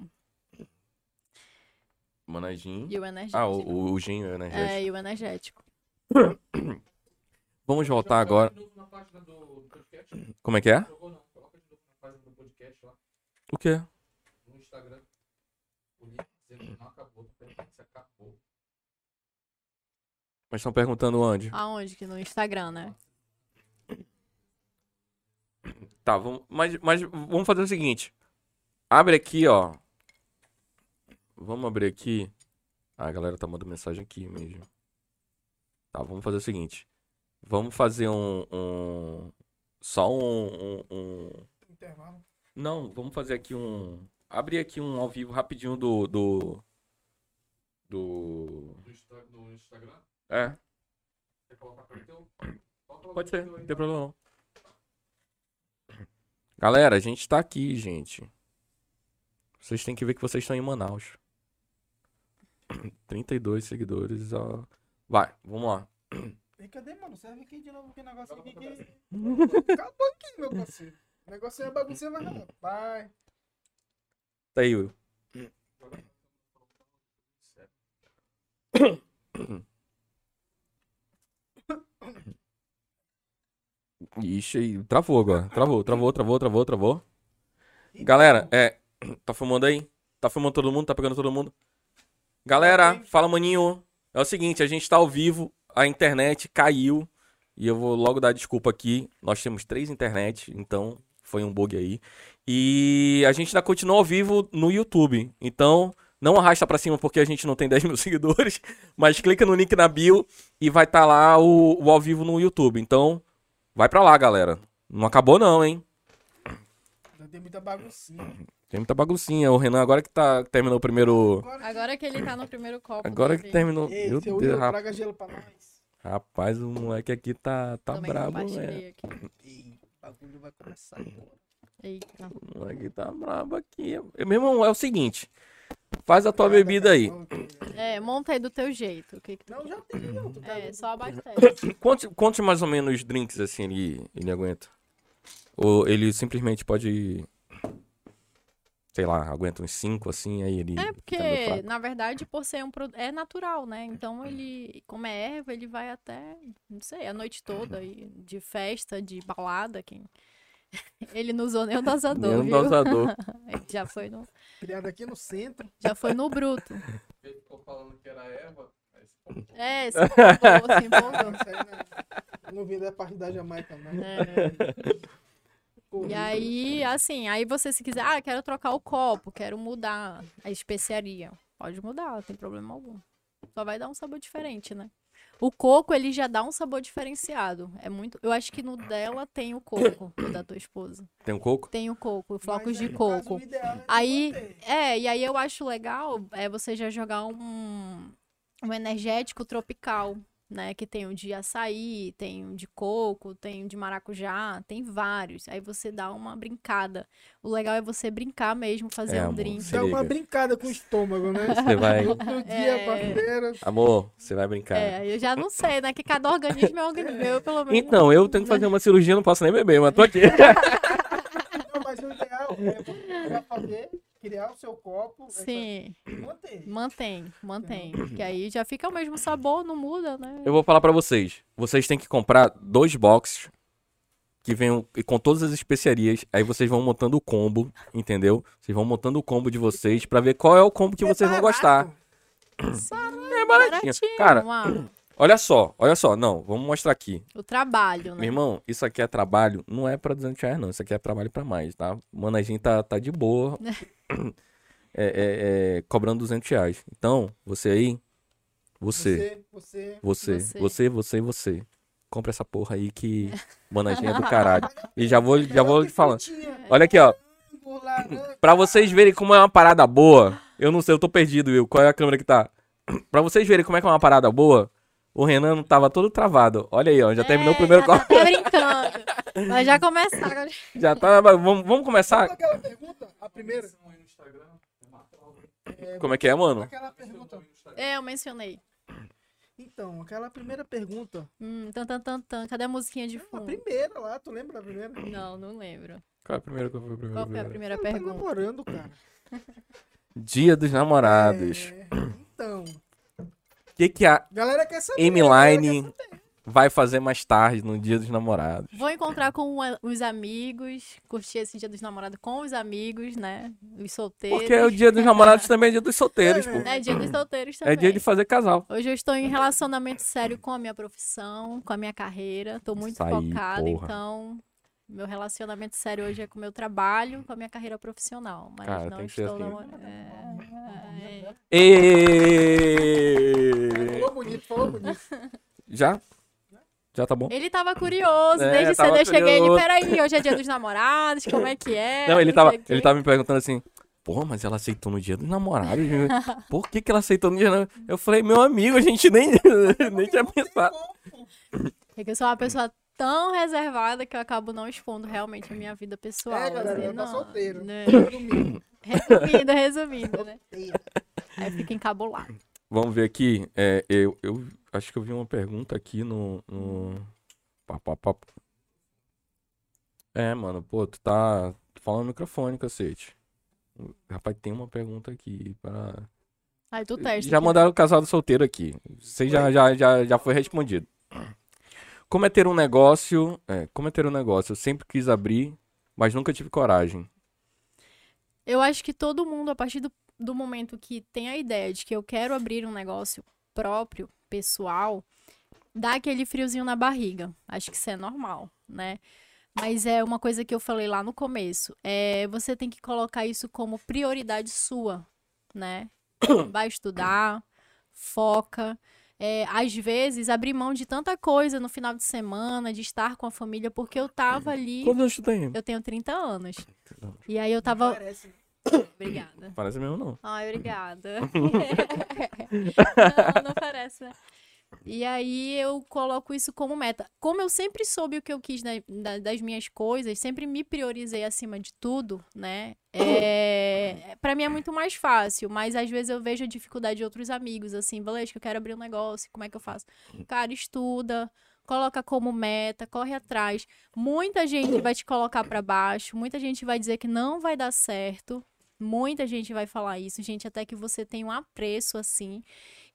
Manajinho. e o energético. Ah, o, o, o gin, o energético. É, e o energético. Vamos voltar agora. Como é que é? O quê? Mas estão perguntando onde? Aonde que no Instagram, né? Tá, vamos, mas, mas vamos fazer o seguinte. Abre aqui, ó. Vamos abrir aqui. Ah, a galera tá mandando mensagem aqui mesmo. Tá, vamos fazer o seguinte. Vamos fazer um. um- só um, um- um- Intervalo. Não, vamos fazer aqui um. Abrir aqui um ao vivo rapidinho do. Do. Do. No Instagram? É, Quer colocar pra teu? pode ser, não tem problema não. Galera, a gente tá aqui, gente. Vocês têm que ver que vocês estão em Manaus. 32 seguidores, ó. Vai, vamos lá. Ei, cadê, mano? Serve aqui de novo que negócio aqui que. Acabou aqui, meu parceiro. O negócio é bagunça, vai. Vai. Tá aí, Will. Ixi, aí, travou agora. Travou, travou, travou, travou, travou. Galera, é. Tá filmando aí? Tá filmando todo mundo? Tá pegando todo mundo? Galera, fala, maninho. É o seguinte, a gente tá ao vivo, a internet caiu. E eu vou logo dar desculpa aqui. Nós temos três internet, então foi um bug aí. E a gente ainda continua ao vivo no YouTube. Então, não arrasta pra cima porque a gente não tem 10 mil seguidores. Mas clica no link na bio e vai estar lá o, o ao vivo no YouTube. Então, vai pra lá, galera. Não acabou não, hein? Já tem muita baguncinha. Tem muita baguncinha. O Renan agora que tá, terminou o primeiro... Agora, Agora que ele tá no primeiro copo. Agora que dele. terminou... Ei, Meu Deus, rapaz. Rapaz, o moleque aqui tá, tá Também brabo, velho. o bagulho vai começar agora. Eita. O moleque tá brabo aqui. Meu irmão, é o seguinte. Faz a tua bebida aí. É, monta aí do teu jeito. O que que tu Não, quer? já tem outro. cara. É, só abastece. Quantos, quantos mais ou menos drinks assim ele, ele aguenta? Ou ele simplesmente pode. Sei lá, aguenta uns 5 assim, aí ele. É porque, na verdade, por ser um produto. É natural, né? Então ele, como é erva, ele vai até, não sei, a noite toda, aí, de festa, de balada. Quem... Ele não usou nem o dosador, Nem viu? dosador. Ele já foi no, Criado aqui no centro. já foi no bruto. Ele ficou falando que era falou, É, se empolgou, se empolgou. Isso aí não, não vim da parte da Jamaica, não. É. E aí, assim, aí você se quiser, ah, quero trocar o copo, quero mudar a especiaria. Pode mudar, não tem problema algum. Só vai dar um sabor diferente, né? O coco, ele já dá um sabor diferenciado. É muito. Eu acho que no dela tem o coco, o da tua esposa. Tem um coco? Tem o coco, flocos aí, de caso, coco. o é Aí, é, e aí eu acho legal é você já jogar um, um energético tropical, né? Que tem o de açaí, tem o de coco, tem o de maracujá, tem vários. Aí você dá uma brincada. O legal é você brincar mesmo, fazer É, um amor, drink. Dá uma brincada com o estômago, né? Você vai. Outro dia, É. Amor, você vai brincar. É, eu já não sei, né? Que cada organismo é um organismo. Eu, pelo menos. Então, eu tenho que fazer uma cirurgia, não posso nem beber, mas tô aqui. Não, mas o ideal é fazer, criar o seu copo essa- Sim, e manter. mantém, mantém. Que aí já fica o mesmo sabor, não muda, né? Eu vou falar pra vocês. Vocês têm que comprar dois boxes que venham com todas as especiarias. Aí vocês vão montando o combo, entendeu? Vocês vão montando o combo de vocês pra ver qual é o combo que vocês vão gostar. É baratinho. Cara, ah, olha só, olha só. Não, vamos mostrar aqui. o trabalho, Meu né? irmão, isso aqui é trabalho, não é pra 200 reais, não. Isso aqui é trabalho pra mais, tá? Mano, a gente tá, tá de boa. É, é, é, cobrando 200 reais. Então, você aí, você, Você, você. você, Você. você, você e você. Compra essa porra aí que manajinha é do caralho. E já vou, já vou te falar. Olha aqui, ó. Pra vocês verem como é uma parada boa. Eu não sei, eu tô perdido, Will. Qual é a câmera que tá? Pra vocês verem como é que é uma parada boa. O Renan não tava todo travado. Olha aí, ó. Já terminou o primeiro já copo. tá brincando. Mas já começaram. Já tá. Vamos, vamos começar? Aquela pergunta? A primeira? É. Como é que é, mano? Aquela pergunta. É, eu mencionei. Então, aquela primeira pergunta. Hum, tan, tan, tan, tan. Cadê a musiquinha de A fundo? primeira lá, tu lembra da primeira? Não, não lembro. Qual é a primeira? Qual foi a primeira? Qual foi a primeira Tá pergunta? namorando, cara. Dia dos namorados. É, então, que, que a galera quer saber. Line quer saber. vai fazer mais tarde no dia dos namorados? Vou encontrar com uma- os amigos, curtir esse dia dos namorados com os amigos, né? Os solteiros. Porque o dia dos namorados também é dia dos solteiros, pô. É dia dos solteiros também. É dia de fazer casal. Hoje eu estou em relacionamento sério com a minha profissão, com a minha carreira. Tô muito Isso aí, focada, porra. então Meu relacionamento sério hoje é com o meu trabalho, com a minha carreira profissional. Mas Cara, não tem que ser estou assim. namorando. É, é. E... Falou bonito, falou bonito. Já? Já tá bom? Ele tava curioso, É, desde cedo eu cheguei ele, peraí, hoje é dia dos namorados, como é que é? Não, ele tava, ele tava me perguntando assim, pô, mas ela aceitou no dia dos namorados? Por que que ela aceitou no dia dos Eu falei, meu amigo, a gente nem, nem tinha pensado. É que eu sou uma pessoa tão reservada que eu acabo não expondo realmente a minha vida pessoal. É, galera, assim, tá não, solteiro. né? Resumindo, resumindo, né? Aí fica encabulado. Vamos ver aqui, é, eu, eu acho que eu vi uma pergunta aqui no... no... Pá, pá, pá. É, mano, pô, tu tá falando no microfone, cacete. Rapaz, tem uma pergunta aqui para... Aí tu testa. Já aqui. mandaram o casal solteiro aqui. Você já, já, já, já foi respondido. Como é ter um negócio? É, como é ter um negócio? Eu sempre quis abrir, mas nunca tive coragem. Eu acho que todo mundo, a partir do, do momento que tem a ideia de que eu quero abrir um negócio próprio, pessoal, dá aquele friozinho na barriga. Acho que isso é normal, né? Mas é uma coisa que eu falei lá no começo. É, você tem que colocar isso como prioridade sua, né? Vai estudar, foca. É, às vezes, abrir mão de tanta coisa no final de semana, de estar com a família, porque eu tava ali. Quantos anos tu tem? Eu tenho 30 anos. E aí eu tava. Parece. Obrigada. Parece mesmo não. Ai, obrigada. não, não parece, né? E aí eu coloco isso como meta. Como eu sempre soube o que eu quis da- da- das minhas coisas, sempre me priorizei acima de tudo, né? É, para mim é muito mais fácil, mas às vezes eu vejo a dificuldade de outros amigos, assim, Valesca, eu quero abrir um negócio, como é que eu faço? Cara, estuda, coloca como meta, corre atrás. Muita gente vai te colocar pra baixo, muita gente vai dizer que não vai dar certo, Muita gente vai falar isso, gente, até que você tem um apreço assim.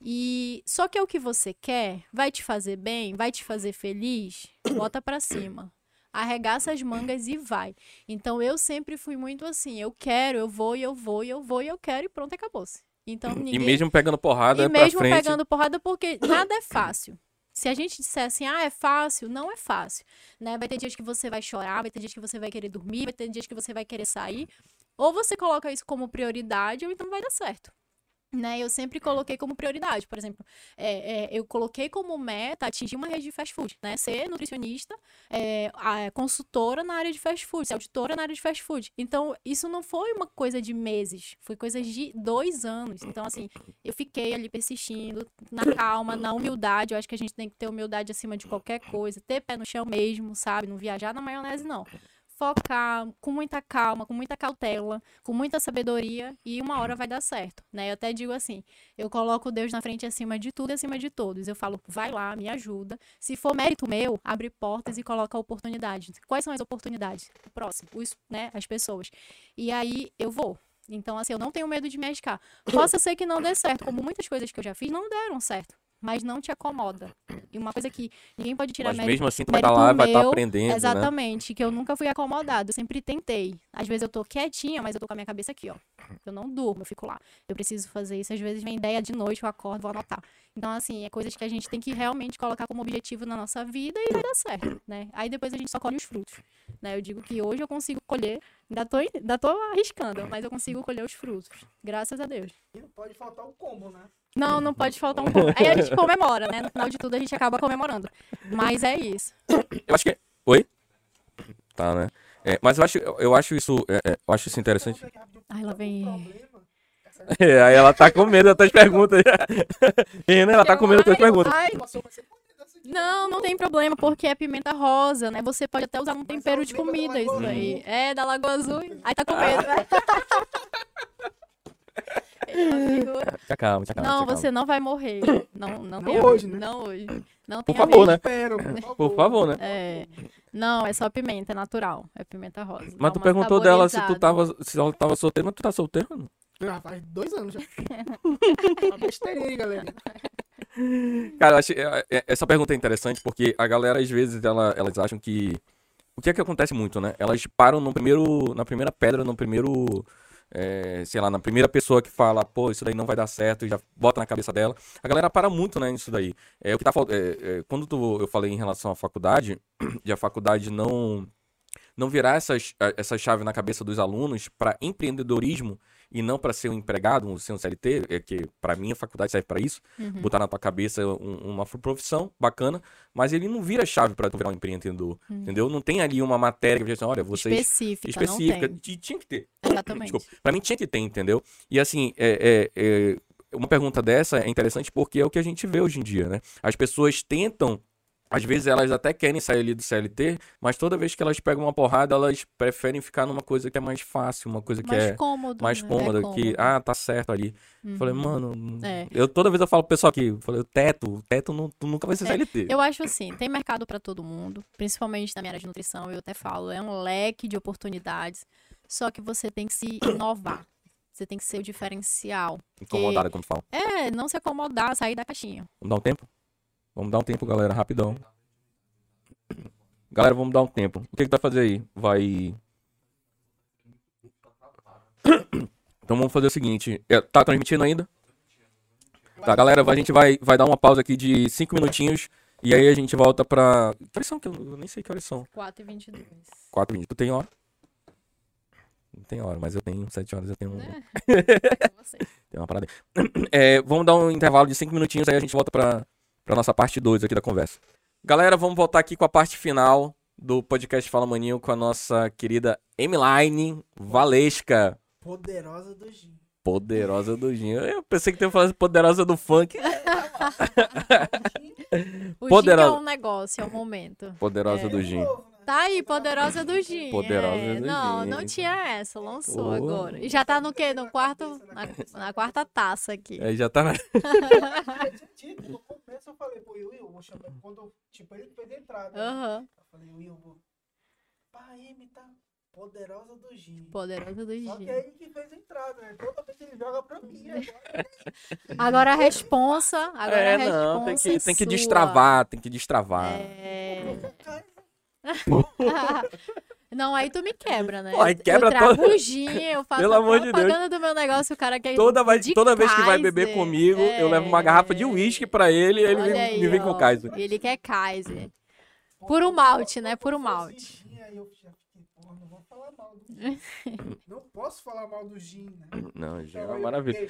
E só que é o que você quer, vai te fazer bem, vai te fazer feliz, bota pra cima. Arregaça as mangas e vai. Então eu sempre fui muito assim, eu quero, eu vou e eu vou e eu vou e eu quero e pronto, acabou-se. Então E ninguém mesmo pegando porrada e pra mesmo frente. pegando porrada, porque nada é fácil. Se a gente disser assim, ah, é fácil, não é fácil, né? Vai ter dias que você vai chorar, vai ter dias que você vai querer dormir, vai ter dias que você vai querer sair. Ou você coloca isso como prioridade, ou então vai dar certo. Né? Eu sempre coloquei como prioridade, por exemplo, é, é, eu coloquei como meta atingir uma rede de fast food, né? Ser nutricionista, é, consultora na área de fast food, ser auditora na área de fast food. Então, isso não foi uma coisa de meses, foi coisa de dois anos. Então, assim, eu fiquei ali persistindo, na calma, na humildade. Eu acho que a gente tem que ter humildade acima de qualquer coisa, ter pé no chão mesmo, sabe? Não viajar na maionese, não. Focar com muita calma, com muita cautela, com muita sabedoria e uma hora vai dar certo, né? Eu até digo assim, eu coloco Deus na frente acima de tudo acima de todos. Eu falo, vai lá, me ajuda. Se for mérito meu, abre portas e coloca oportunidades. Quais são as oportunidades? O próximo, os, né, as pessoas. E aí eu vou. Então, assim, eu não tenho medo de me arriscar. Possa ser que não dê certo, como muitas coisas que eu já fiz não deram certo. Mas não te acomoda. E uma coisa que ninguém pode tirar Mas mérito mesmo assim tu vai estar lá e vai estar meu, aprendendo, né? Exatamente, que eu nunca fui acomodado, eu sempre tentei. Às vezes eu tô quietinha, mas eu tô com a minha cabeça aqui, ó. Eu não durmo, eu fico lá. Eu preciso fazer isso. Às vezes vem ideia de noite, eu acordo, vou anotar. Então, assim, é coisas que a gente tem que realmente colocar como objetivo na nossa vida e vai dar certo, né? Aí depois a gente só colhe os frutos, né? Eu digo que hoje eu consigo colher, ainda tô, ainda tô arriscando, mas eu consigo colher os frutos. Graças a Deus. E não pode faltar o combo, né? Não, não pode faltar um pouco. Aí a gente comemora, né? No final de tudo a gente acaba comemorando. Mas é isso. Eu acho que. Oi? Tá, né? É, mas eu acho, eu acho isso. é, é, eu acho isso interessante. Ai, lá vem. É, aí ela tá com medo das tuas perguntas. Menina, ela tá com medo das tuas perguntas. Ai, Não, não tem problema, porque é pimenta rosa, né? Você pode até usar um tempero de comida, isso aí. É, da Lagoa Azul. Aí tá com medo, né? Ele tá. Não, você não vai morrer. Não, não, Não hoje, medo. né? Não hoje. Não Por favor, medo. né? Espero, por favor. Por favor, né? É. Não, é só pimenta, é natural. É pimenta rosa. Mas tu uma perguntou dela se tu tava. Se ela tava solteira, mas tu tá solteiro, mano? Ah, faz dois anos já. Uma besteirinha aí, galera. Cara, achei- é- é- essa pergunta é interessante porque a galera, às vezes, ela- elas acham que. O que é que acontece muito, né? Elas param no primeiro, na primeira pedra, no primeiro. É, sei lá, na primeira pessoa que fala, pô, isso daí não vai dar certo, e já bota na cabeça dela. A galera para muito, né, nisso daí. É o que tá é, é, Quando tu- eu falei em relação à faculdade, e a faculdade não. não virar essa, ch- a- essa chave na cabeça dos alunos para empreendedorismo e não para ser um empregado, um, ser um CLT, é que para mim a faculdade serve para isso, Uhum. botar na tua cabeça um- uma profissão bacana, mas ele não vira chave para tu virar um empreendedor, Uhum. entendeu? Não tem ali uma matéria que assim, olha, vocês Específica, específica, e tinha que ter. Exatamente. Desculpa. Pra mim tinha que ter, entendeu? E assim, é, é- é- uma pergunta dessa é interessante porque é o que a gente vê hoje em dia, né? As pessoas tentam, às vezes elas até querem sair ali do CLT, mas toda vez que elas pegam uma porrada, elas preferem ficar numa coisa que é mais fácil, uma coisa que mais é cômodo. mais né? cômoda, É que, ah, tá certo ali. Uhum. Falei, mano, É. eu toda vez eu falo pro pessoal aqui, eu falei, o teto, o teto não, tu nunca vai ser É, CLT. Eu acho assim, tem mercado para todo mundo, principalmente na minha área de nutrição, eu até falo, é um leque de oportunidades, só que você tem que se inovar. Você tem que ser o diferencial. Incomodada quando falo. É, não se acomodar, sair da caixinha. Vamos dar um tempo? Vamos dar um tempo, galera, rapidão. Galera, vamos dar um tempo. O que que vai fazer aí? Vai. Então vamos fazer o seguinte. é, Tá transmitindo ainda? Tá, galera, a gente vai, vai dar uma pausa aqui de 5 minutinhos. E aí a gente volta pra. Que horas são? Que eu nem sei que horas são. 4 e 22. 4 minutos. Tu tem hora? Não tem hora, mas eu tenho 7 horas, eu tenho. Né? Você. Tem uma parada. aí. É, vamos dar um intervalo de 5 minutinhos, aí a gente volta pra, pra nossa parte 2 aqui da conversa. Galera, vamos voltar aqui com a parte final do podcast Fala Maninho com a nossa querida Emiline Valesca. Poderosa do Gin. Poderosa do Ginho. Eu pensei que tu ia falar poderosa do funk. O Poderosa- Gin é um negócio, é um momento. Poderosa do Gin. Né? Tá aí, Poderosa do Gin. Poderosa é. do Não, Gin. não tinha essa, lançou Oh. agora. E já tá no quê? No quarto, na, na quarta taça aqui. Aí já tá na. Eu falei, pô, Will, eu vou chamar. Quando tipo, ele fez a entrada. Aham. Eu falei, Will, eu vou. Pá, M tá poderosa do Gin. Poderosa do Só que Gin. é ele que fez a entrada, né? Toda vez ele joga pra mim. Agora. Agora a responsa. Agora É, a responsa. não, tem que, é tem que sua. destravar, tem que destravar. É. Não, aí tu me quebra, né? Pô, aí quebra eu trago o gin, eu faço Pelo a amor de Deus. do meu negócio, o cara quer Toda, vai- de toda vez que vai beber Kaiser. comigo, eu levo uma garrafa de É. uísque pra ele e ele me, aí, me vem com ó. o Kaiser. Ele quer Kaiser. Malte, né? Puro malte. Gin, Aí eu já fiquei, porra, não vou falar mal do gin. não posso falar mal do gin, né? Não, já é Então, uma eu maravilha.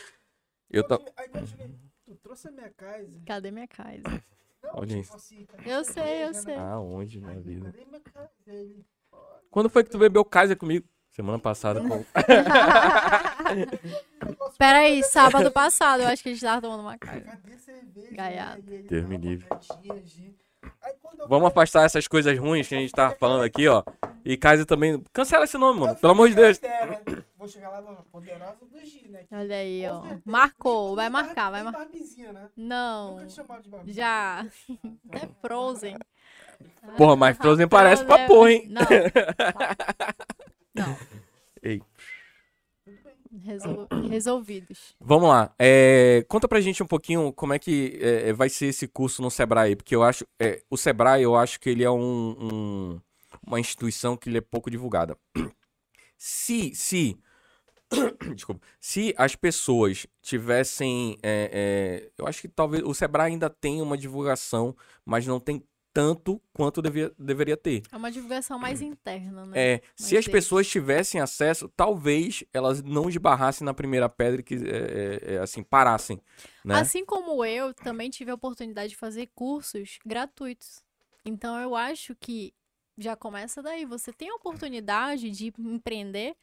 Eu tô... Tu trouxe a minha Kaiser? Cadê minha Kaiser? Não, Olha tipo isso. assim, Eu sei, eu né? sei. Aonde na Aí, vida? Cadê minha Kaiser? Ele, "Pô, Quando foi que tu bebeu Kaiser comigo? Semana passada. Com... Peraí, sábado passado eu acho que a gente tava tomando uma Kaiser. Deus me "Não, livre." Vamos afastar essas coisas ruins que a gente tá falando aqui, ó. E Kaiser também. Cancela esse nome, mano. Pelo amor de Deus. Vou chegar lá, mano, poderosa do gin, né? Olha aí, ó. Marcou, vai marcar, vai marcar. né? Não, já. É Frozen. Porra, mas Frozen parece pra Frozen- porra, hein? Não. Não. Ei. Resol- Resolvidos. Vamos lá. É, conta pra gente um pouquinho como é que é, vai ser esse curso no Sebrae, porque eu acho. é, o Sebrae, eu acho que ele é um, um- uma instituição que ele é pouco divulgada. Se, se. Desculpa. Se as pessoas tivessem. é, é, eu acho que talvez. O Sebrae ainda tem uma divulgação, mas não tem tanto quanto devia, deveria ter. É uma divulgação mais interna, né? É, se Mas as pessoas tivessem acesso, talvez elas não esbarrassem na primeira pedra que, é, é, é, assim, parassem, né? Assim como eu, também tive a oportunidade de fazer cursos gratuitos. Então eu acho que já começa daí. Você tem a oportunidade de empreender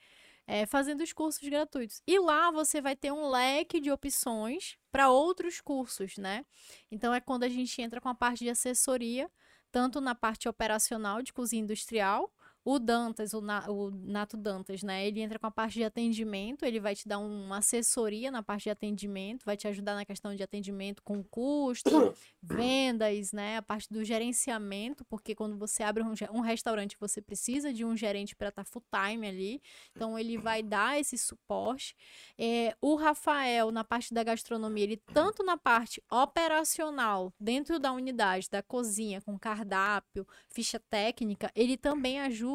é, fazendo os cursos gratuitos. E lá você vai ter um leque de opções para outros cursos, né? Então é quando a gente entra com a parte de assessoria, tanto na parte operacional de cozinha industrial. O Dantas, o, Na- o Nato Dantas, né? Ele entra com a parte de atendimento, ele vai te dar uma assessoria na parte de atendimento, vai te ajudar na questão de atendimento com custo, vendas, né? A parte do gerenciamento, porque quando você abre um, um restaurante, você precisa de um gerente para estar full time ali. Então, ele vai dar esse suporte. É, o Rafael, na parte da gastronomia, ele tanto na parte operacional, dentro da unidade, da cozinha, com cardápio, ficha técnica, ele também ajuda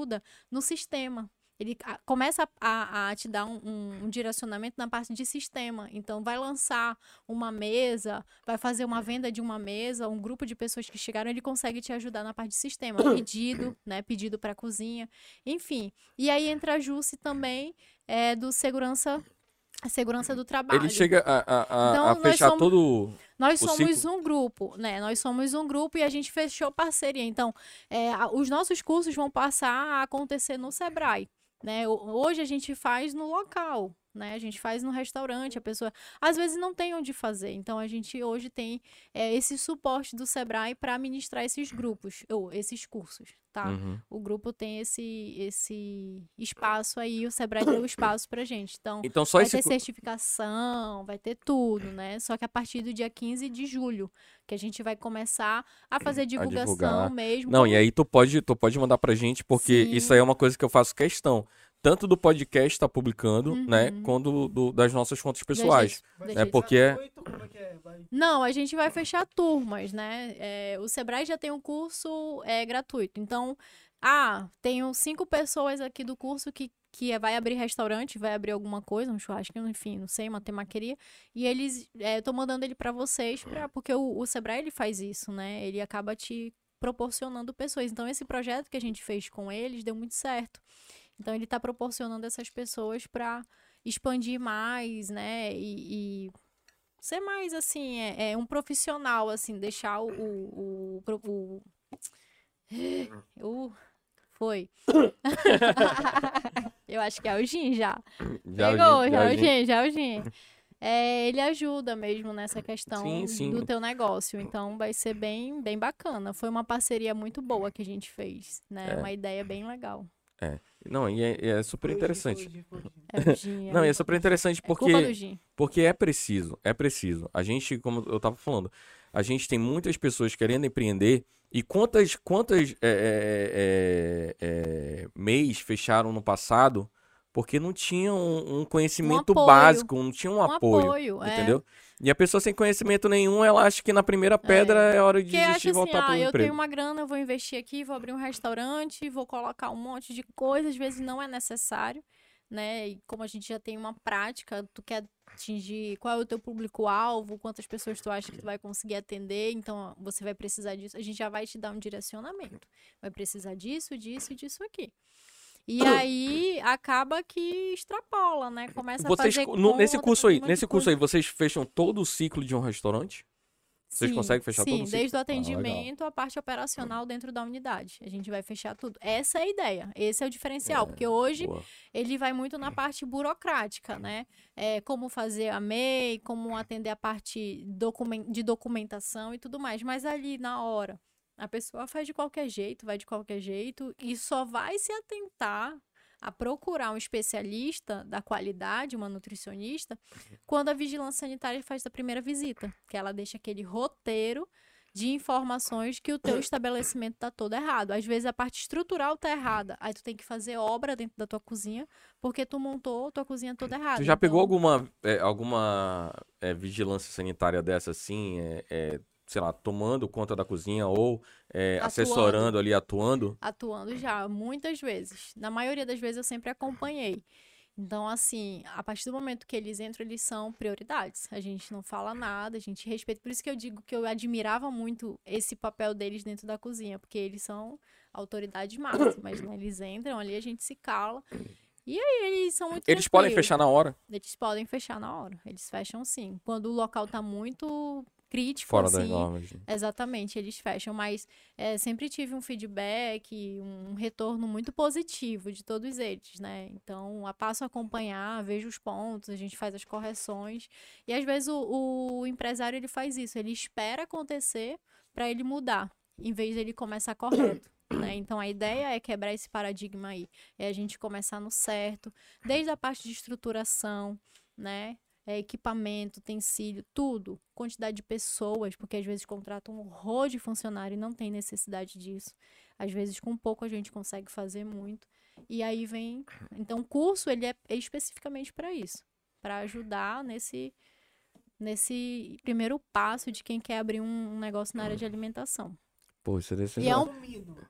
no sistema. ele a- começa a, a te dar um, um- um direcionamento na parte de sistema. Então, vai lançar uma mesa, vai fazer uma venda de uma mesa, um grupo de pessoas que chegaram, ele consegue te ajudar na parte de sistema. Pedido, né? Pedido para cozinha, enfim. E aí entra a Jusce também, é, do segurança, a segurança do trabalho. Ele chega a, a- Então, a fechar somos- todo. Nós somos um grupo, né? Nós somos um grupo e a gente fechou parceria. Então, é, os nossos cursos vão passar a acontecer no Sebrae. Né? Ho- Hoje a gente faz no local, né? A gente faz no restaurante, a pessoa às vezes não tem onde fazer. Então a gente hoje tem é, esse suporte do Sebrae para ministrar esses grupos, ou esses cursos, tá? Uhum. O grupo tem esse esse espaço aí, o Sebrae deu espaço pra gente. Então, Então só vai esse. ter certificação, vai ter tudo, né? Só que a partir do dia 15 de julho, que a gente vai começar a fazer divulgação divulgar. mesmo. Não, como- e aí tu pode, tu pode mandar pra gente, porque Sim. isso aí é uma coisa que eu faço questão. Tanto do podcast tá publicando, né? Uhum. Quanto do- das nossas contas pessoais. É ser redes- porque é- é é? Não, a gente vai fechar turmas, né? É, o Sebrae já tem um curso é, gratuito. Então, ah, tenho cinco pessoas aqui do curso que, que vai abrir restaurante, vai abrir alguma coisa, um churrasco, enfim, não sei, uma temaqueria. E eles, é, eu tô mandando ele pra vocês, pra, porque o, o Sebrae ele faz isso, né? Ele acaba te proporcionando pessoas. Então, esse projeto que a gente fez com eles deu muito certo. Então, ele tá proporcionando essas pessoas pra expandir mais, né? E, e ser mais assim, é, é um profissional, assim, deixar o. o, o, o- o- foi. Eu acho que é o Gin já. Já, Pegou, gente, já, é o gente. Gin, já é o Gin. É, ele ajuda mesmo nessa questão Sim, sim. do teu negócio. Então vai ser bem, bem bacana. Foi uma parceria muito boa que a gente fez, né? É. Uma ideia bem legal. Não, e é, e é super interessante. É Gin. Não, e é é super interessante culpa porque, porque é preciso, é preciso. A gente, como eu tava falando, a gente tem muitas pessoas querendo empreender e quantas, quantas é, é, é, é, mês fecharam no passado porque não tinham um, um conhecimento apoio. básico, não tinha um, Um apoio, apoio, é. E a pessoa sem conhecimento nenhum, ela acha que na primeira pedra é, hora de Porque acha desistir e assim, voltar ah, pro eu emprego. tenho uma grana, eu vou investir aqui, vou abrir um restaurante, vou colocar um monte de coisa, às vezes não é necessário, né? E como a gente já tem uma prática, tu quer atingir qual é o teu público-alvo, quantas pessoas tu acha que tu vai conseguir atender, então você vai precisar disso, a gente já vai te dar um direcionamento. Vai precisar disso, disso e disso aqui. E aí acaba que extrapola, né? Começa Vocês, a fazer no- nesse conta, curso fazer aí, nesse curso coisa. aí, vocês fecham todo o ciclo de um restaurante? Vocês Sim, conseguem fechar sim, todo o ciclo? desde o Ah, atendimento à parte operacional dentro da unidade. A gente vai fechar tudo. Essa é a ideia. Esse é o diferencial. porque hoje Boa. ele vai muito na parte burocrática, né? É, como fazer a MEI, como atender a parte documen- de documentação e tudo mais. Mas ali, na hora, a pessoa faz de qualquer jeito, vai de qualquer jeito e só vai se atentar a procurar um especialista da qualidade, uma nutricionista, quando a vigilância sanitária faz a primeira visita, que ela deixa aquele roteiro de informações que o teu estabelecimento tá todo errado. Às vezes a parte estrutural tá errada, aí tu tem que fazer obra dentro da tua cozinha, porque tu montou tua cozinha toda errada. Tu já pegou Então, alguma, é, alguma é, vigilância sanitária dessa assim, é, é, sei lá, tomando conta da cozinha ou é, assessorando ali, atuando? atuando já muitas vezes. Na maioria das vezes eu sempre acompanhei. Então, assim, a partir do momento que eles entram, eles são prioridades. A gente não fala nada, a gente respeita. Por isso que eu digo que eu admirava muito esse papel deles dentro da cozinha, porque eles são autoridades máximas, né? Eles entram ali, a gente se cala. E aí, eles são muito Eles podem fechar na hora, Eles podem fechar na hora. Eles fecham sim. Quando o local tá muito crítico, fora assim, das normas. né? Exatamente, eles fecham, mas é, sempre tive um feedback, um retorno muito positivo de todos eles, né? Então, a passo a acompanhar, vejo os pontos, a gente faz as correções. E às vezes o, o empresário ele faz isso, ele espera acontecer para ele mudar, em vez de ele começar correto. Né? Então a ideia é quebrar esse paradigma aí, é a gente começar no certo, desde a parte de estruturação, né? É, equipamento, utensílio, tudo, quantidade de pessoas, porque às vezes contratam um horror de funcionário e não tem necessidade disso. Às vezes com pouco a gente consegue fazer muito. E aí vem, então o curso ele é especificamente para isso, para ajudar nesse nesse primeiro passo de quem quer abrir um, um negócio na área de alimentação. Pô, isso é desse E é um-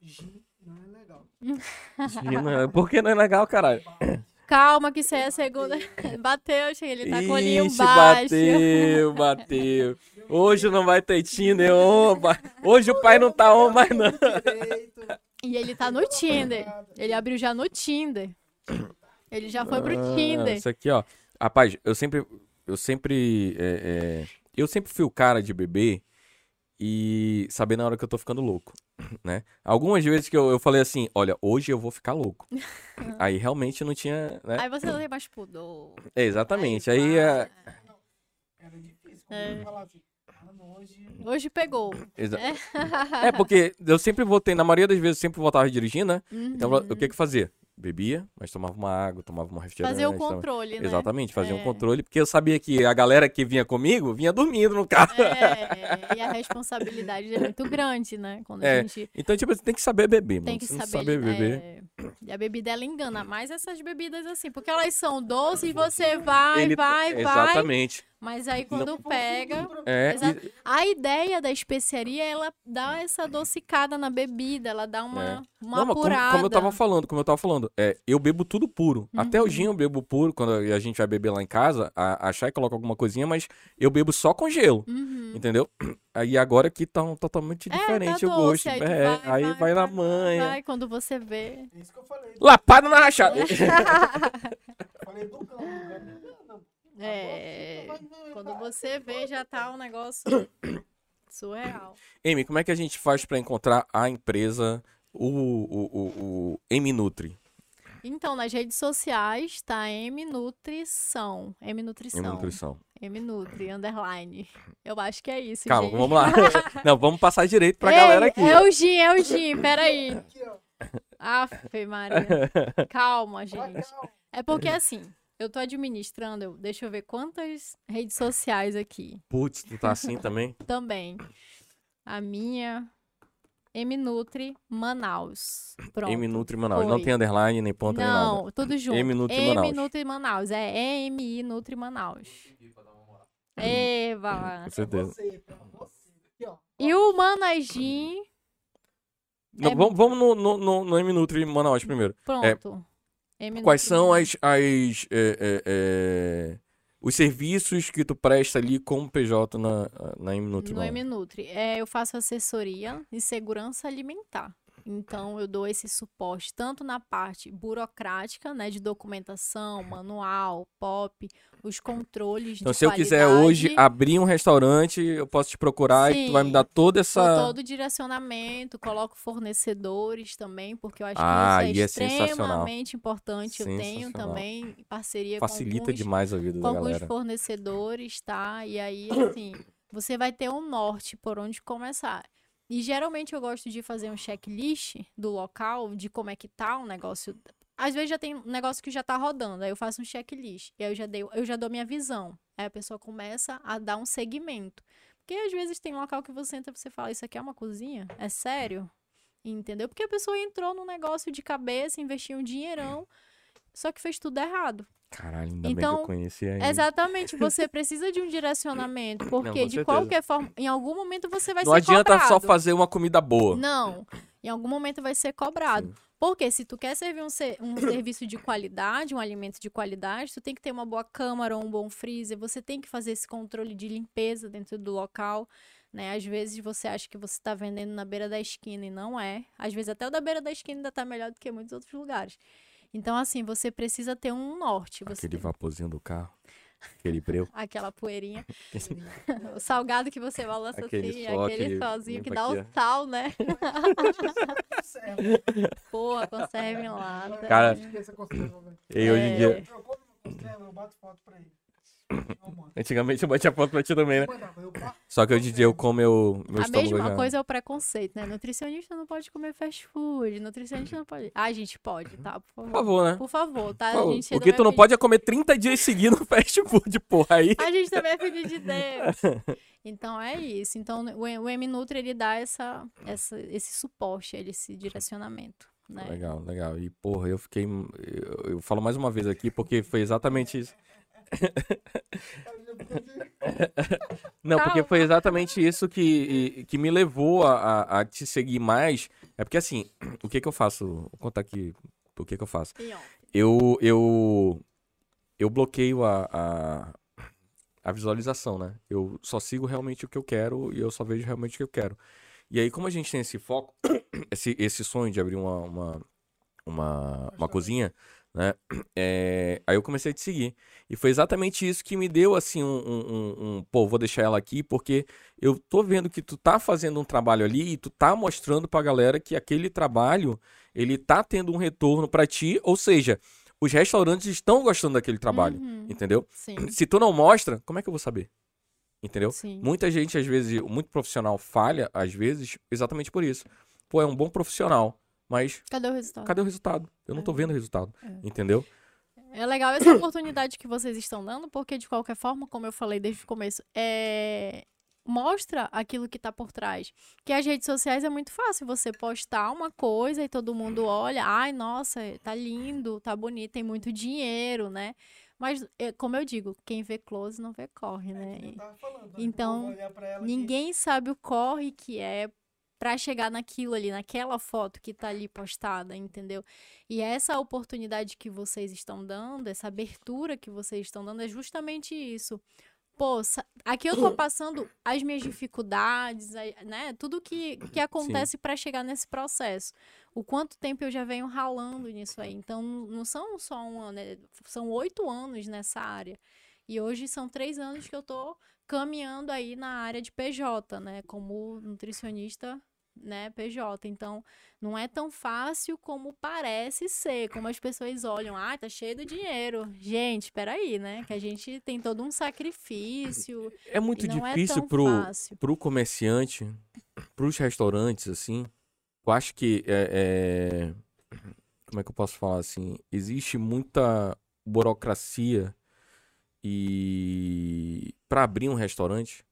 gin não é legal. legal. Gina, Por que não é legal, caralho? Calma, que isso aí é a segunda. Bateu, cheguei, ele tá com o olhinho Ixi, baixo. bateu, bateu. Hoje não vai ter Tinder, oba. Hoje o pai não tá on mais não. E ele tá no Tinder. Ele abriu já no Tinder. Ele já foi pro Ah, Tinder. Isso aqui, ó. Rapaz, eu sempre. Eu sempre. é, é, eu sempre fui o cara de beber e saber na hora que eu tô ficando louco, né? Algumas vezes que eu, eu falei assim, olha, hoje eu vou ficar louco. Aí realmente não tinha, né? Aí você não tem mais pudor. É, exatamente. Aí, é, Era difícil. Quando É. eu falava assim, mano, hoje. Hoje pegou. exa- é porque eu sempre voltei, na maioria das vezes eu sempre voltava dirigindo, né? Uhum. Então o que que fazia? Bebia, mas tomava uma água, tomava uma refrigerante. Fazer o tomava- controle, né? Exatamente, fazia um É. controle, porque eu sabia que a galera que vinha comigo vinha dormindo no carro. É, e a responsabilidade é muito grande, né? Quando É, a gente Então, tipo, você tem que saber beber, tem mano. que Se não saber, saber beber. é, e a bebida ela engana mais essas bebidas assim, porque elas são doces, você vai, Ele- vai, vai, Exatamente. Mas aí quando pega, É, e- a ideia da especiaria ela dá essa adocicada na bebida, ela dá uma uma É. Não, mas como, apurada. como eu tava falando, como eu tava falando, é, eu bebo tudo puro. Até Uhum. o gin eu bebo puro, quando a gente vai beber lá em casa, a, a Chay coloca alguma coisinha, mas eu bebo só com gelo, Uhum. entendeu? Aí agora aqui tá um totalmente É, diferente tá o gosto. doce, aí tu é, vai, aí vai, vai, na manha. Vai, quando você vê. É isso que eu falei. Lapada na rachada. Falei do cão, do. Não, não. É, vai ver, quando você vê já tá um negócio surreal. Amy, como é que a gente faz pra encontrar a empresa, o, o, o, o Nutri? Então, nas redes sociais tá M Nutrição. M Nutrição. M Nutrição. M Nutri, underline. Eu acho que é isso, Calma, gente. vamos lá. Não, vamos passar direito pra Ei, galera aqui. É o Gin, é o Gin, peraí. Aqui, ó. Afe, Maria. Calma, gente. É porque assim, eu tô administrando, eu- deixa eu ver quantas redes sociais aqui Putz, tu tá assim também? também. A minha, M Nutri Manaus. Pronto. M Nutri Manaus. Não foi. tem underline, nem ponto, nem nada. Não, tudo junto. M Nutri M Manaus. Nutri Manaus. É EMI Nutri Manaus. Eva. Com certeza. E o Managim, Não, É- vamos vamos no, no, no, no M Nutri Manaus primeiro. pronto. M Quais são as, as é, é, é, os serviços que tu presta ali como PJ na, na M Nutri No? M-Nutri. É, eu faço assessoria em segurança alimentar. Então, eu dou esse suporte tanto na parte burocrática, né, de documentação, manual, POP, os controles Então, se eu quiser hoje abrir um restaurante, eu posso te procurar e tu vai me Sim. dar toda essa. todo o direcionamento, coloco fornecedores também, porque eu acho Ah, que é isso é sensacional. extremamente importante. Eu tenho também parceria Facilita com alguns demais a vida com alguns galera. fornecedores, tá? E aí, assim, você vai ter um norte por onde começar. E geralmente eu gosto de fazer um checklist do local, de como é que tá o negócio. Às vezes já tem um negócio que já tá rodando, aí eu faço um checklist. E aí eu já, dei, eu já dou minha visão. Aí a pessoa começa a dar um segmento. Porque às vezes tem local que você entra e você fala, isso aqui é uma cozinha? É sério? Entendeu? Porque a pessoa entrou no negócio de cabeça, investiu um dinheirão, só que fez tudo errado. Caralho, ainda bem que Então, eu conheci aí. Exatamente, você precisa de um direcionamento, porque com de qualquer forma, em algum momento você vai Não ser adianta cobrado. só fazer uma comida boa. Não, em algum momento vai ser cobrado. Sim. Porque se tu quer servir um, ser- um serviço de qualidade, um alimento de qualidade, tu tem que ter uma boa câmara, um bom freezer, você tem que fazer esse controle de limpeza dentro do local. Né? Às vezes você acha que você está vendendo na beira da esquina e não é. Às vezes até o da beira da esquina ainda está melhor do que muitos outros lugares. Então, assim, você precisa ter um norte. Você Aquele tem- vaporzinho do carro. Aquele breu. aquela poeirinha. o salgado que você balança Aquele assim, sol aquele que solzinho que dá aqui, o sal, né? Porra, conserva em lata. Cara, Esqueça a conserva, velho. E hoje em É. dia. Eu eu bato foto pra ele. Eu. Antigamente eu batia foto pra ti também, né? Eu eu. Só que hoje em dia eu como meu, meu A mesma já. coisa é o preconceito, né? Nutricionista não pode comer fast food, nutricionista não pode. Ah, a gente pode, tá? Por Por favor. favor, né? Por favor, tá? Por favor. O que tu também não é pode é comer 30 dias seguidos fast food, porra. Aí. A gente também é filho de Deus. Então é isso. Então o M-Nutri, ele dá essa, essa, esse suporte, esse direcionamento, né? Legal, legal. E, porra, eu fiquei. Eu, eu falo mais uma vez aqui porque foi exatamente isso. Não, porque foi exatamente isso que, que me levou a, a, a te seguir mais. É porque assim, o que que eu faço? Vou contar aqui o que que eu faço. Eu, eu, eu bloqueio a, a, a visualização, né? Eu só sigo realmente o que eu quero e eu só vejo realmente o que eu quero. E aí, como a gente tem esse foco, esse, esse sonho de abrir uma, uma, uma, uma cozinha, né? É, aí eu comecei a te seguir. E foi exatamente isso que me deu, assim, um, um, um- Pô, vou deixar ela aqui porque eu tô vendo que tu tá fazendo um trabalho ali e tu tá mostrando pra galera que aquele trabalho, ele tá tendo um retorno pra ti. Ou seja, os restaurantes estão gostando daquele trabalho, Uhum, entendeu? Sim, Se tu não mostra, como é que eu vou saber? Entendeu? sim. Muita gente, às vezes, muito profissional falha, às vezes, exatamente por isso. Pô, é um bom profissional, mas Cadê o resultado? cadê o resultado? Eu não tô É. vendo o resultado, É. entendeu? É legal essa oportunidade que vocês estão dando, porque de qualquer forma, como eu falei desde o começo, é... mostra aquilo que tá por trás. Que as redes sociais é muito fácil você postar uma coisa e todo mundo olha, ai, nossa, tá lindo, tá bonito, tem muito dinheiro, né? Mas, é, como eu digo, quem vê close não vê corre, né? Eu tava falando, né? Então. Ninguém sabe o corre que é pra chegar naquilo ali, naquela foto que tá ali postada, entendeu? E essa oportunidade que vocês estão dando, essa abertura que vocês estão dando é justamente isso. Pô, aqui eu tô passando as minhas dificuldades, né? Tudo que, que acontece pra chegar nesse processo. O quanto tempo eu já venho ralando nisso aí. Então, não são só um ano, é- são oito anos nessa área. E hoje são três anos que eu tô caminhando aí na área de PJ, né? Como nutricionista, né? PJ. Então, não é tão fácil como parece ser, como as pessoas olham, ah, tá cheio de dinheiro. Gente, peraí, né? Que a gente tem todo um sacrifício. É muito não difícil é pro, fácil. pro comerciante, pros restaurantes, assim. Eu acho que é, é- Como é que eu posso falar assim? Existe muita burocracia e para abrir um restaurante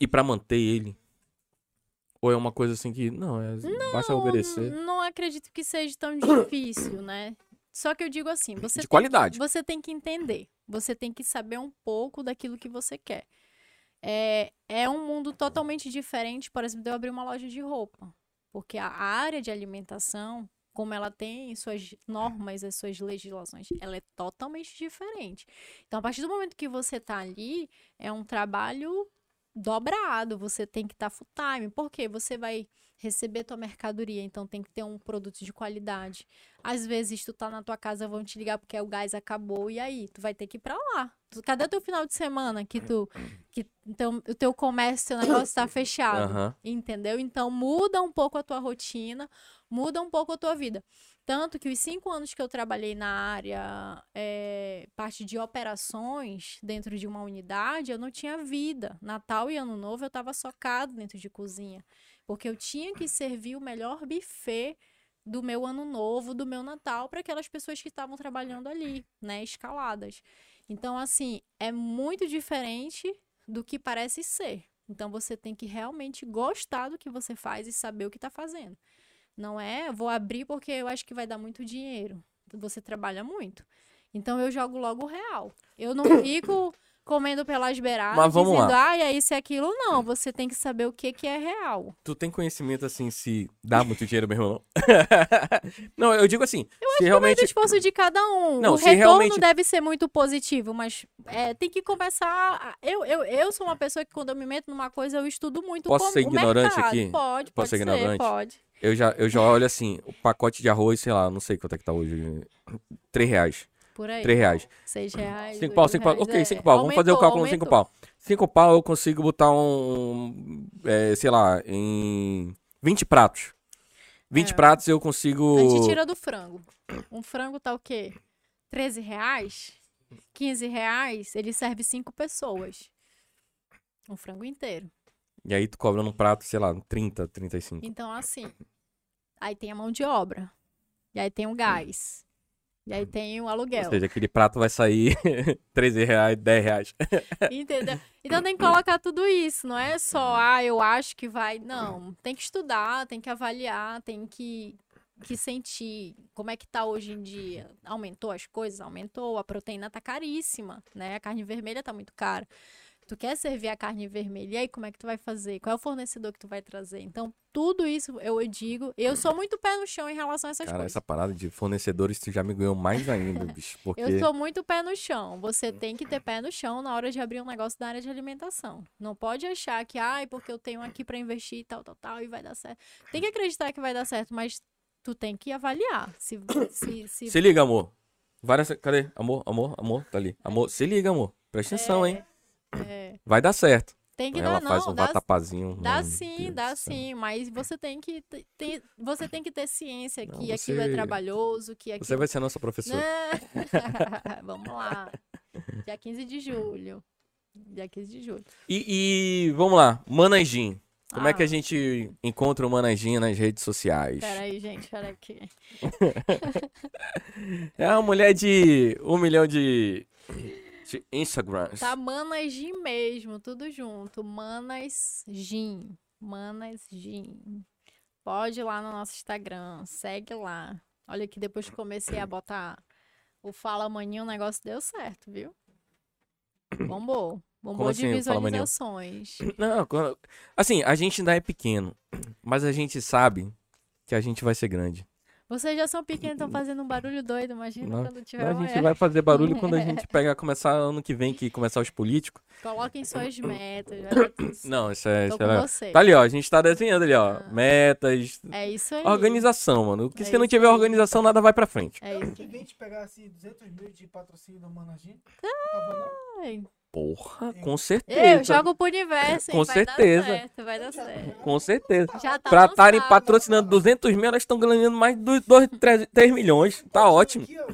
e para manter ele. Ou é uma coisa assim que não, é basta obedecer Não, não acredito que seja tão difícil, né? Só que eu digo assim, você de tem qualidade. Você tem que entender. Você tem que saber um pouco daquilo que você quer. É, é um mundo totalmente diferente, por exemplo, de eu abrir uma loja de roupa. Porque a área de alimentação, como ela tem suas normas, as suas legislações, ela é totalmente diferente. Então, a partir do momento que você está ali, é um trabalho dobrado, você tem que estar full time, porque você vai receber tua mercadoria, então tem que ter um produto de qualidade. Às vezes tu tá na tua casa, vão te ligar porque o gás acabou e aí tu vai ter que ir pra lá. Cadê o teu final de semana que tu que então o teu comércio, teu negócio tá fechado? Aham. Entendeu? Então muda um pouco a tua rotina, muda um pouco a tua vida. Tanto que os cinco anos que eu trabalhei na área, é, parte de operações dentro de uma unidade, eu não tinha vida. Natal e Ano Novo eu estava socado dentro de cozinha. Porque eu tinha que servir o melhor buffet do meu Ano Novo, do meu Natal, para aquelas pessoas que estavam trabalhando ali, né? Escaladas. Então, assim, é muito diferente do que parece ser. Então você tem que realmente gostar do que você faz e saber o que está fazendo. Não é, vou abrir porque eu acho que vai dar muito dinheiro. Você trabalha muito. Então eu jogo logo o real. Eu não fico comendo pelas beiradas, Mas vamos dizendo, lá. ah, é isso e aquilo. Não, você tem que saber o que, que é real. Tu tem conhecimento assim se dá muito dinheiro mesmo ou não? não, eu digo assim, se Mas realmente o esforço de cada um. Não, o retorno realmente- deve ser muito positivo, mas é, tem que começar. a- Eu, eu, eu sou uma pessoa que quando eu me meto numa coisa, eu estudo muito Posso ser ignorante mercado. aqui? Pode, Posso pode ser, ignorante? pode. Eu já, eu já olho assim, o pacote de arroz, sei lá, não sei quanto é que tá hoje. Três reais. Por aí. Três reais. Seis reais. Cinco pau, oito cinco pau. reais, Ok, é. cinco pau. Vamos fazer o Aumentou, cálculo aumentou. pau. Cinco pau eu consigo botar um. é, sei lá, em 20 pratos. 20 É. pratos eu A consigo. gente tira do frango. Um frango tá o quê? 13 reais? 15 reais, ele serve cinco pessoas. Um frango inteiro. E aí tu cobra num prato, sei lá, 30, 35. Então, assim, aí tem a mão de obra. E aí tem o gás. E aí tem o aluguel. Ou seja, aquele prato vai sair 13 reais, 10 reais. Entendeu? Então tem que colocar tudo isso, não é só, ah, eu acho que vai. Não, tem que estudar, tem que avaliar, tem que, que sentir como é que tá hoje em dia. Aumentou as coisas? Aumentou, a proteína tá caríssima, né? A carne vermelha tá muito cara. Tu quer servir a carne vermelha, e aí como é que tu vai fazer? Qual é o fornecedor que tu vai trazer? Então, tudo isso eu digo, eu sou muito pé no chão em relação a essas Cara, coisas. essa parada de fornecedores tu já me ganhou mais ainda, bicho. Porque. Eu sou muito pé no chão. Você tem que ter pé no chão na hora de abrir um negócio da área de alimentação. Não pode achar que, ai, porque eu tenho aqui pra investir e tal, tal, tal, e vai dar certo. Tem que acreditar que vai dar certo, mas tu tem que avaliar. Se, se, se... Se liga, amor. Várias... Cadê? Amor, amor, amor, tá ali. Amor, se liga, amor. Presta atenção, hein? É, Vai dar certo. tem que Aí dar, ela não. faz um dá, vatapazinho. dá Meu sim, Deus dá sim. Mas você tem que ter, você tem que ter ciência Não, que aquilo é você- trabalhoso, que aquilo Você vai ser a nossa professora. Vamos lá. Dia 15 de julho. Dia 15 de julho. E, e vamos lá, Manajim. Como é que a Ah. gente encontra o Manajim nas redes sociais? Pera aí, gente, pera aqui. É uma mulher de um milhão de, de Instagrams. Tá Manas Gin mesmo, tudo junto. Manas Gin. Manas Gin. Pode ir lá no nosso Instagram, segue lá. Olha que depois que comecei a botar o Fala Amanhã, o negócio deu certo, viu? Bombou. Bombou Como de assim, visualizações. Não, quando- assim, a gente ainda é pequeno, mas a gente sabe que a gente vai ser grande. Vocês já são pequenos, estão fazendo um barulho doido. Imagina Não, quando tiver A uma gente vai fazer barulho quando a gente pegar, começar ano que vem, que começar os políticos. Coloquem suas metas. Não, isso é, Tô isso é. Tá ali, ó, a gente tá desenhando ali, ó, Ah. metas, É isso aí. organização, mano. Porque É se não tiver aí. organização, nada vai pra frente. É isso. que vem te pegar assim 200 mil de patrocínio do Managim. Tá bom, não? Porra, com Eu certeza. jogo pro universo, hein? Com vai certeza. Dar certo, vai dar certo. Com certeza. Já tá Pra estarem lançado. patrocinando 200 mil, elas estão ganhando mais de 2, 3, milhões. Tá ótimo. Aqui, ó.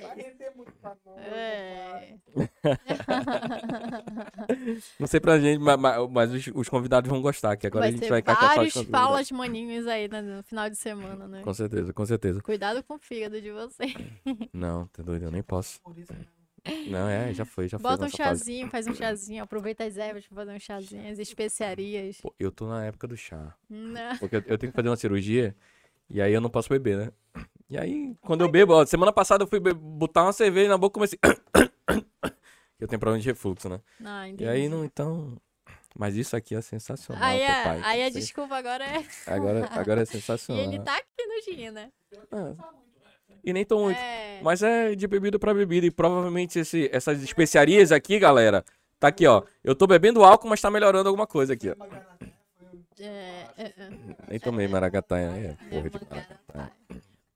Vai render muito pra nós. É. Não sei pra gente, mas, mas- mas os, os convidados vão gostar, que agora vai a gente vai catar vários falas maninhos aí né, no final de semana, né? Com certeza, com certeza. Cuidado com o fígado de você. Não, tá doido, eu nem posso. Não, é, já foi, já foi. Bota um nossa fase. chazinho, faz um chazinho, aproveita as ervas pra fazer um chazinho, as especiarias. Pô, eu tô na época do chá. Não. Porque eu, eu tenho que fazer uma cirurgia e aí eu não posso beber, né? E aí, quando eu bebo, ó, semana passada eu fui botar uma cerveja na boca e comecei. eu tenho problema de refluxo, né? Não, E entendi. aí, não, então. Mas isso aqui é sensacional, Aí, é- papai. aí a desculpa agora é. Agora, agora é E sensacional. ele tá aqui no Gin, né? Ah, E nem tão muito. É. Mas é de bebida pra bebida. E provavelmente esse- essas especiarias aqui, galera. Tá aqui, ó. Eu tô bebendo álcool, mas tá melhorando alguma coisa aqui, ó. É, é, é. Nem tomei maracataia. É, porra de É, maracataia.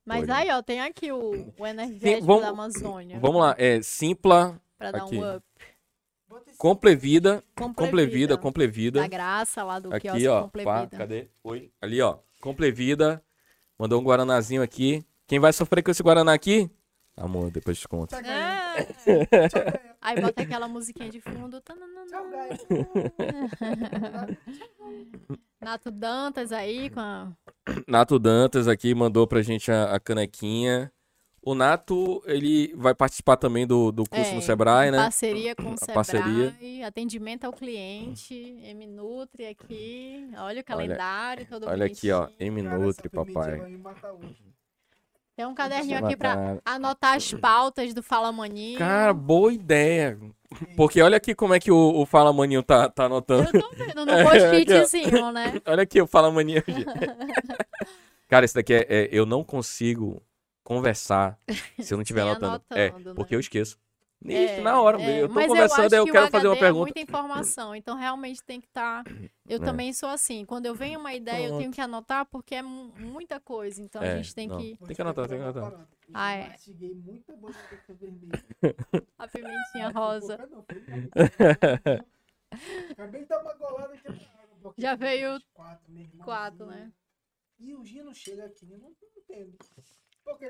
Mas aí, ó, tem aqui o, o energético vamos- da Amazônia. Vamos lá, é Simpla, Pra dar aqui. um up. Complevida, Complevida. Complevida, Da graça lá do Aqui, quiosque ó. Pá, Complevida. cadê? Oi. Ali, ó. Complevida. Mandou um guaranazinho aqui. Quem vai sofrer com esse guaraná aqui? Amor, depois te conto. Tá. É. Ganha. Aí bota aquela musiquinha de fundo. Nato Dantas aí com a... Nato Dantas aqui mandou pra gente a, a canequinha. O Nato, ele vai participar também do, do curso É, no Sebrae, né? Parceria com o Sebrae, parceria. atendimento ao cliente, M-Nutri aqui, olha o calendário, todo Olha aqui, ó. bonitinho. M-Nutri, papai. vai me matar hoje. Tem um caderninho aqui pra matar. anotar as pautas do Fala Maninho. Cara, boa ideia. Porque olha aqui como é que o, o Fala Maninho tá, tá anotando. Eu tô vendo no post-itzinho, né? Olha aqui o Fala Maninho. Cara, esse daqui é, é- Eu não consigo conversar se eu não estiver Sem anotando. É, anotando, né? porque eu esqueço. Nem É, na hora. é, eu tô mas conversando eu que quero o fazer uma É pergunta. muita informação, então realmente tem que estar. Eu É. também sou assim. Quando eu venho uma ideia, eu tenho que anotar porque é mu- muita coisa. Então a É, gente tem não. que. Tem te que anotar, tem que anotar. Eu Ah, é. A pimentinha rosa. Acabei de dar uma golada aqui. Já eu veio Quatro, né? E o Gino chega aqui, eu não entendo.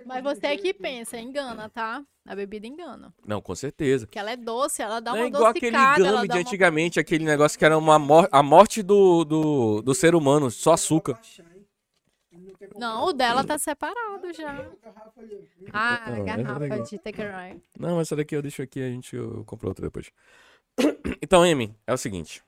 Mas você é que pensa, engana, tá? A bebida engana. Não, com certeza. Porque ela é doce, ela dá Não uma é igual aquele game dá de uma... antigamente, aquele negócio que era uma mor a morte do, do, do ser humano, só açúcar. Não, o dela tá separado já. Ah, Não, é garrafa legal. de take a ride. Não, essa daqui eu deixo aqui, a gente eu compro outra depois. Então, Amy, é o seguinte.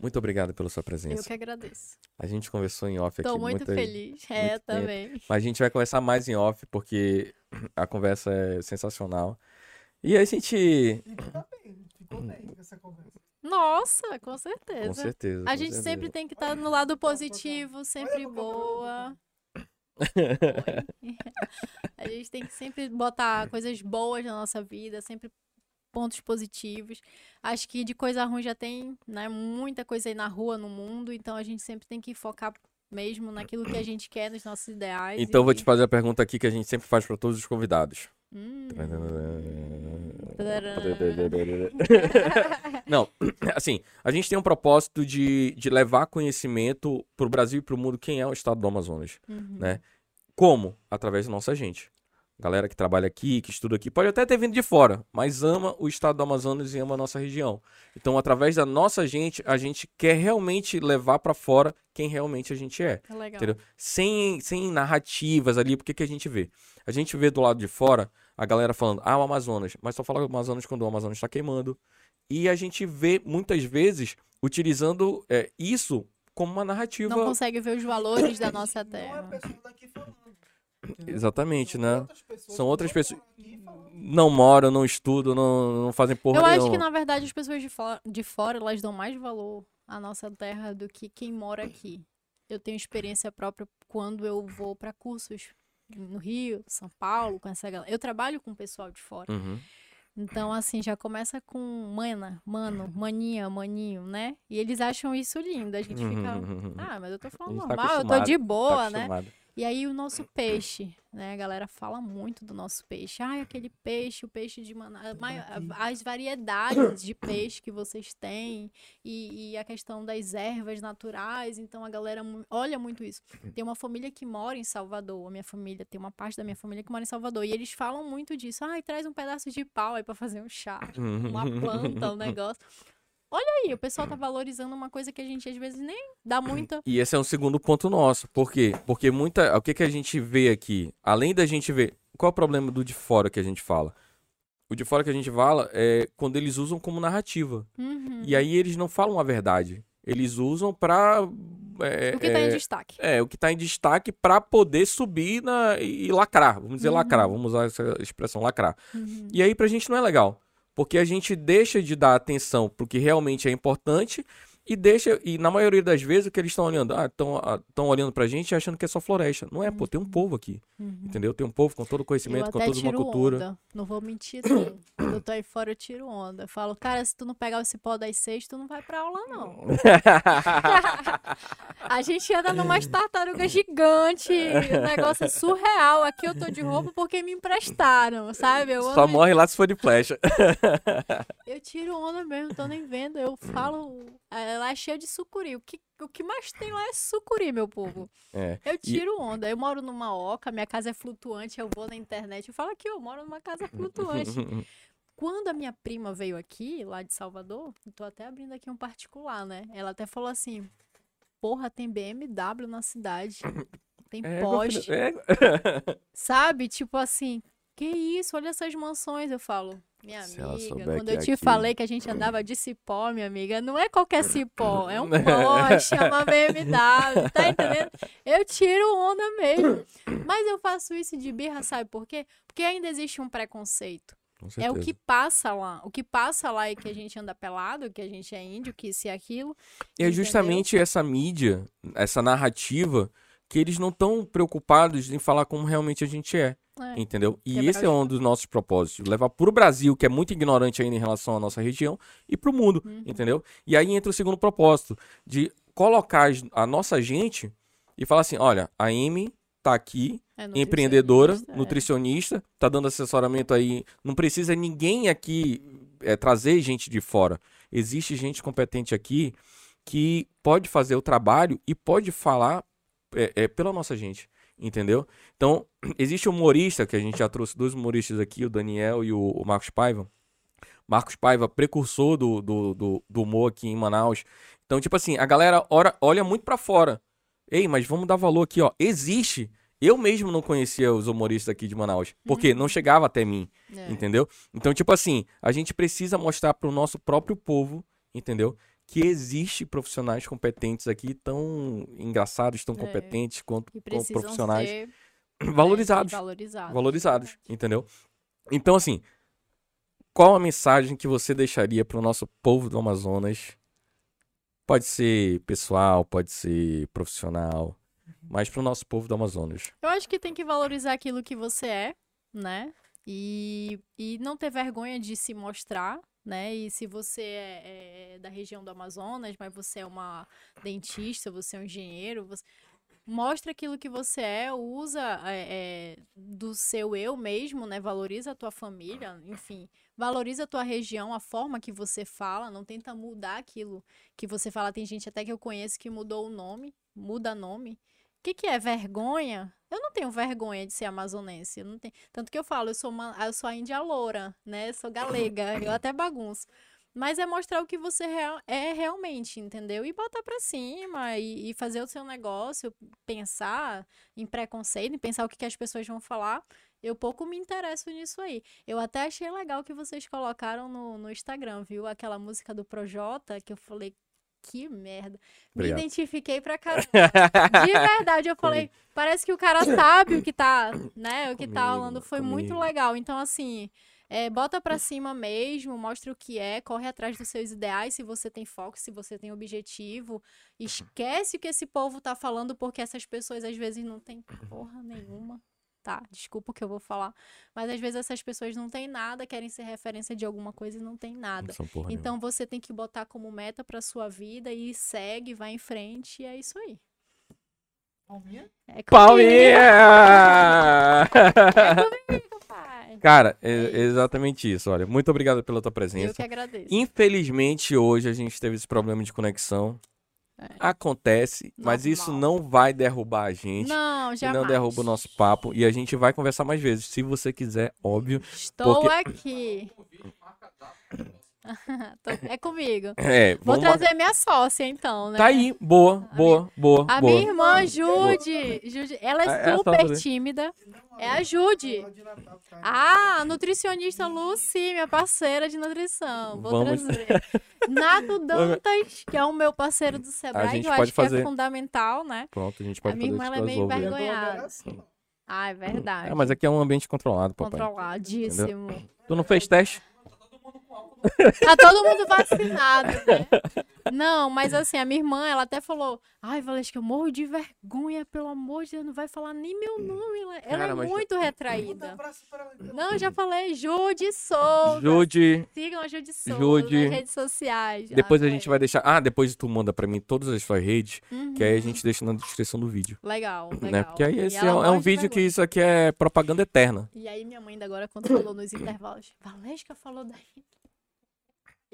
Muito obrigado pela sua Eu presença. que agradeço. A gente conversou em off aqui. Tô muito muita- feliz. É, muito tempo. também. Mas a gente vai conversar mais em off, porque a conversa é sensacional. E a gente. Tá bem. Foi bem essa conversa. Nossa, com Com certeza. certeza. A com gente certeza. sempre tem que estar no lado positivo, sempre boa. A gente tem que sempre botar coisas boas na nossa vida, sempre pontos positivos. Acho que de coisa ruim já tem, né, muita coisa aí na rua, no mundo, então a gente sempre tem que focar mesmo naquilo que a gente quer, nos nossos ideais. Então eu vou e- te fazer a pergunta aqui que a gente sempre faz para todos os convidados. Hum. Não, assim, a gente tem um propósito de, de levar conhecimento pro Brasil e pro mundo quem é o estado do Amazonas, Uhum. né? Como? Através da nossa gente. Galera que trabalha aqui, que estuda aqui, pode até ter vindo de fora, mas ama o estado do Amazonas e ama a nossa região. Então, através da nossa gente, a gente quer realmente levar pra fora quem realmente a gente é. É legal. Entendeu? Sem, sem narrativas ali, porque que a gente vê? A gente vê do lado de fora a galera falando, ah, o Amazonas, mas só fala o Amazonas quando o Amazonas está queimando. E a gente vê muitas vezes utilizando é, isso como uma narrativa. Não consegue ver os valores da nossa Não é terra. pessoa daqui falando. Exatamente, São né? outras pessoas São outras pessoas-. Não moram, não estudam, não, não fazem porra Eu acho que, na verdade, as pessoas de fora, de fora, elas dão mais valor à nossa terra do que quem mora aqui. Eu tenho experiência própria quando eu vou para cursos no Rio, São Paulo, com essa galera. Eu trabalho com o pessoal de fora. Uhum. Então, assim, já começa com mana, mano, maninha, maninho, né? E eles acham isso lindo. A gente fica, Uhum. ah, mas eu tô falando tá normal, eu tô de Tá boa, né? E aí o nosso peixe, né? A galera fala muito do nosso peixe. Ai, aquele peixe, o peixe de Manaus, as variedades de peixe que vocês têm e, e a questão das ervas naturais. Então a galera olha muito isso. Tem uma família que mora em Salvador, a minha família, tem uma parte da minha família que mora em Salvador e eles falam muito disso. Ai, traz um pedaço de pau aí pra fazer um chá, uma planta, um negócio. Olha aí, o pessoal tá valorizando uma coisa que a gente às vezes nem dá muita E esse é um segundo ponto nosso. Por quê? Porque muita. O que, que a gente vê aqui? Além da gente ver. Qual é o problema do de fora que a gente fala? O de fora que a gente fala é quando eles usam como narrativa. Uhum. E aí eles não falam a verdade. Eles usam pra. É, o que tá em é, destaque. é, o que tá em destaque pra poder subir na, e lacrar. Vamos dizer Uhum. lacrar. Vamos usar essa expressão lacrar. Uhum. E aí pra gente não é legal. Porque a gente deixa de dar atenção pro que realmente é importante e deixa. E na maioria das vezes o que eles estão olhando, ah, estão olhando pra gente achando que é só floresta. Não é, pô, tem um povo aqui. Uhum. Entendeu? Tem um povo com todo o conhecimento, com toda uma cultura. onda. Não vou mentir, não. Quando eu tô aí fora, eu tiro onda. Eu falo, cara, se tu não pegar esse pó das seis, tu não vai pra aula, não. A gente anda numas tartarugas gigantes. O negócio é surreal. Aqui eu tô de roupa porque me emprestaram, sabe? Eu, Só morre lá se for de flecha. eu tiro onda mesmo, tô nem vendo. Eu falo, é, lá é cheio de sucuri. O que, o que mais tem lá é sucuri, meu povo. É. Eu tiro onda. Eu moro numa oca, minha casa é flutuante. Eu vou na internet e falo aqui, eu moro numa casa flutuante. Quando a minha prima veio aqui, lá de Salvador, eu tô até abrindo aqui um particular, né? Ela até falou assim: Porra, tem BMW na cidade. Tem É, filho, é. Sabe? Tipo assim, que isso? Olha essas mansões. Eu falo, minha Se amiga, quando eu te aqui- falei que a gente andava de cipó, minha amiga, não é qualquer cipó, é um Porsche, é uma BMW, tá entendendo? Eu tiro onda mesmo. Mas eu faço isso de birra, sabe por quê? Porque ainda existe um preconceito. É o que passa lá. O que passa lá é que a gente anda pelado, que a gente é índio, que isso e aquilo. E é justamente essa mídia, essa narrativa, que eles não estão preocupados em falar como realmente a gente é. É. Entendeu? E Quebrar esse é um dos nossos propósitos. Levar pro Brasil, que é muito ignorante ainda em relação à nossa região, e pro mundo. Uhum. Entendeu? E aí entra o segundo propósito, de colocar a nossa gente e falar assim: olha, a Amy tá aqui, É empreendedora, nutricionista, é. nutricionista, tá dando assessoramento aí. Não precisa ninguém aqui é, trazer gente de fora. Existe gente competente aqui que pode fazer o trabalho e pode falar é, é, pela nossa gente. Entendeu? Então, existe um humorista, que a gente já trouxe dois humoristas aqui, o Daniel e o, o Marcos Paiva. Marcos Paiva, precursor do, do, do, do humor aqui em Manaus. Então, tipo assim, a galera ora- olha muito pra fora. Ei, mas vamos dar valor aqui, ó. Existe. Eu mesmo não conhecia os humoristas aqui de Manaus, porque não chegava até mim, É. entendeu? Então, tipo assim, a gente precisa mostrar pro nosso próprio povo, entendeu? Que existe profissionais competentes aqui, tão engraçados, tão É. competentes quanto profissionais ser valorizados, né, valorizados. valorizados, entendeu? Então, assim, qual a mensagem que você deixaria para o nosso povo do Amazonas? Pode ser pessoal, pode ser profissional, mas para o nosso povo do Amazonas. Eu acho que tem que valorizar aquilo que você é, né? E, e não ter vergonha de se mostrar, né? E se você é, é da região do Amazonas, mas você é uma dentista, você é um engenheiro, você... mostra aquilo que você é, usa é, é, do seu eu mesmo, né? Valoriza a tua família, enfim, valoriza a tua região, a forma que você fala, não tenta mudar aquilo que você fala. Tem gente até que eu conheço que mudou o nome, muda nome. O que, que é vergonha? Eu não tenho vergonha de ser amazonense. Eu não tenho... Tanto que eu falo, eu sou, uma, eu sou a índia loura, né? Eu sou galega, eu até bagunço. Mas é mostrar o que você real, é realmente, entendeu? E botar pra cima e, e, fazer o seu negócio, pensar em preconceito, em pensar o que, que as pessoas vão falar. Eu pouco me interesso nisso aí. Eu até achei legal que vocês colocaram no, no Instagram, viu? Aquela música do Projota, que eu falei, que merda. Obrigado. Me identifiquei pra caramba. De verdade, eu falei, parece que o cara sabe o que tá, né? O que tá Comigo, rolando. Foi muito comigo. legal. Então, assim, é, bota pra cima mesmo, mostra o que é, corre atrás dos seus ideais, se você tem foco, se você tem objetivo. Esquece o que esse povo tá falando, porque essas pessoas às vezes não têm porra nenhuma. Tá, desculpa o que eu vou falar. Mas às vezes essas pessoas não têm nada, querem ser referência de alguma coisa e não tem nada. Não porra nenhuma. Então você tem que botar como meta pra sua vida e segue, vai em frente, e é isso aí. Palminha? É comigo, Palminha! É comigo, pai. Cara, é, É é exatamente isso. Olha, muito obrigado pela tua Eu presença. que agradeço. Infelizmente, hoje a gente teve esse problema de conexão. É. Acontece, mas isso Normal. não vai derrubar a gente. Não, jamais. não derruba o nosso papo. E a gente vai conversar mais vezes, se você quiser, óbvio. Estou porque- aqui. É comigo. É, Vou vamos mar- trazer minha sócia, então, né? Tá aí, boa, boa, boa, A boa. minha irmã, Jude, Jude, ela É, é super tímida. É a Jude. Ah, a nutricionista Lucy, minha parceira de nutrição. Vou Vamos- trazer. Nato Dantas, que é o meu parceiro do Sebrae, gente que eu pode acho que fazer. é fundamental, né? Pronto, a gente A pode minha fazer irmã, esse ela é meio envergonhada. Ah, é verdade. É, mas aqui é um ambiente controlado, papai. Controladíssimo. Tu não fez teste? Tá todo mundo vacinado, né? Não, mas assim, a minha irmã, ela até falou: Ai, Valesca, eu morro de vergonha, pelo amor de Deus, não vai falar nem meu nome. Ela, ela Cara, é mas- muito retraída. então. Não, eu já falei, Jude Souza. Jude, Sigam a Jude Souza Jude. nas redes sociais. depois a Ah, gente vai deixar. Ah, depois tu manda pra mim todas as suas redes, Uhum. que aí a gente deixa na descrição do vídeo. Legal, legal. Né? Porque aí esse é, é um de vídeo que isso aqui é propaganda eterna. E aí minha mãe ainda agora controlou nos intervalos. Valesca falou da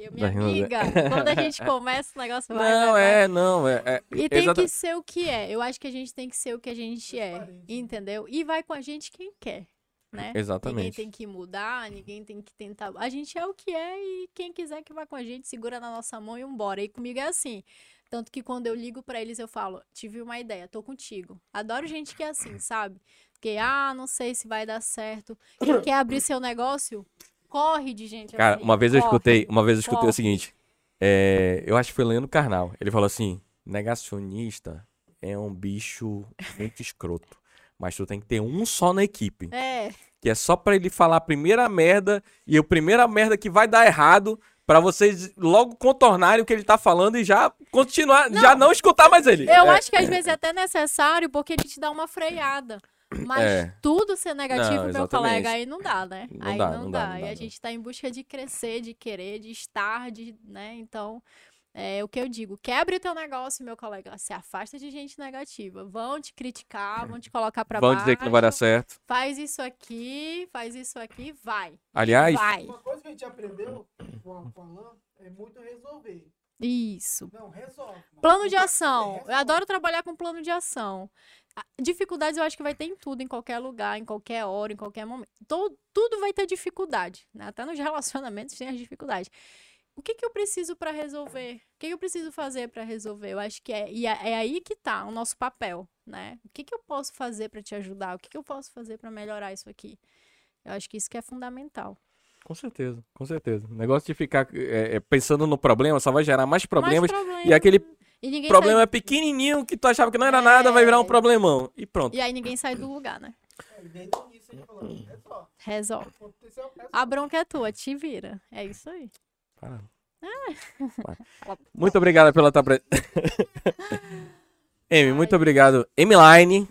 Eu, minha Da Rina- amiga, quando a gente começa o negócio vai, não, vai, vai. é, não, é. é E tem que ser o que é. Eu acho que a gente tem que ser o que a gente é, Transparente. entendeu? E vai com a gente quem quer, né? Ninguém Exatamente. tem que mudar, ninguém tem que tentar. A gente é o que é e quem quiser que vá com a gente, segura na nossa mão e embora. E comigo é assim. Tanto que quando eu ligo pra eles, eu falo: tive uma ideia, tô contigo. Adoro gente que é assim, sabe? Porque, ah, não sei se vai dar certo. Quem quer abrir seu negócio, corre de gente Cara, assim. uma vez eu corre. escutei, uma vez eu escutei o Corre. seguinte. é, eu acho que foi Leandro Carnal. Ele falou assim: negacionista é um bicho muito escroto. Mas tu tem que ter um só na equipe. É, Que é só pra ele falar a primeira merda e a primeira merda que vai dar errado. Pra vocês logo contornarem o que ele tá falando e já continuar, já não escutar mais ele. Eu É, acho que às vezes é até necessário porque ele te dá uma freada. Mas É. tudo ser negativo, Não, meu colega, aí não dá, né? Não aí dá, não, não dá. dá, não E dá, a gente tá em busca de crescer, de querer, de estar, de, né? Então, é o que eu digo. Quebre o teu negócio, meu colega. Se afasta de gente negativa. Vão te criticar, vão te colocar pra Vão baixo. dizer que não vai dar certo. Faz isso aqui, faz isso aqui, vai. Aliás, Vai. Uma coisa que a gente aprendeu com a com a Alan é muito resolver. Isso. Não, resolve. Plano de ação. Eu adoro trabalhar com plano de ação. Dificuldades eu acho que vai ter em tudo, em qualquer lugar, em qualquer hora, em qualquer momento. To- tudo vai ter dificuldade, né? Até nos relacionamentos tem as dificuldades. O que, que eu preciso para resolver? O que, que eu preciso fazer para resolver? Eu acho que é, e é, é aí que tá o nosso papel, né? O que, que eu posso fazer para te ajudar? O que, que eu posso fazer para melhorar isso aqui? Eu acho que isso que é fundamental. Com certeza, com certeza. O negócio de ficar é, é, pensando no problema só vai gerar mais problemas. Mais problema. E aquele E problema sai... pequenininho que tu achava que não era nada vai virar um É. problemão. E pronto. E aí ninguém sai do lugar, né? É só. Resolve. É. A bronca é tua, te vira. É isso aí. Caramba. Vai. Muito obrigado pela tua presença. Amy, muito obrigado. Emiline.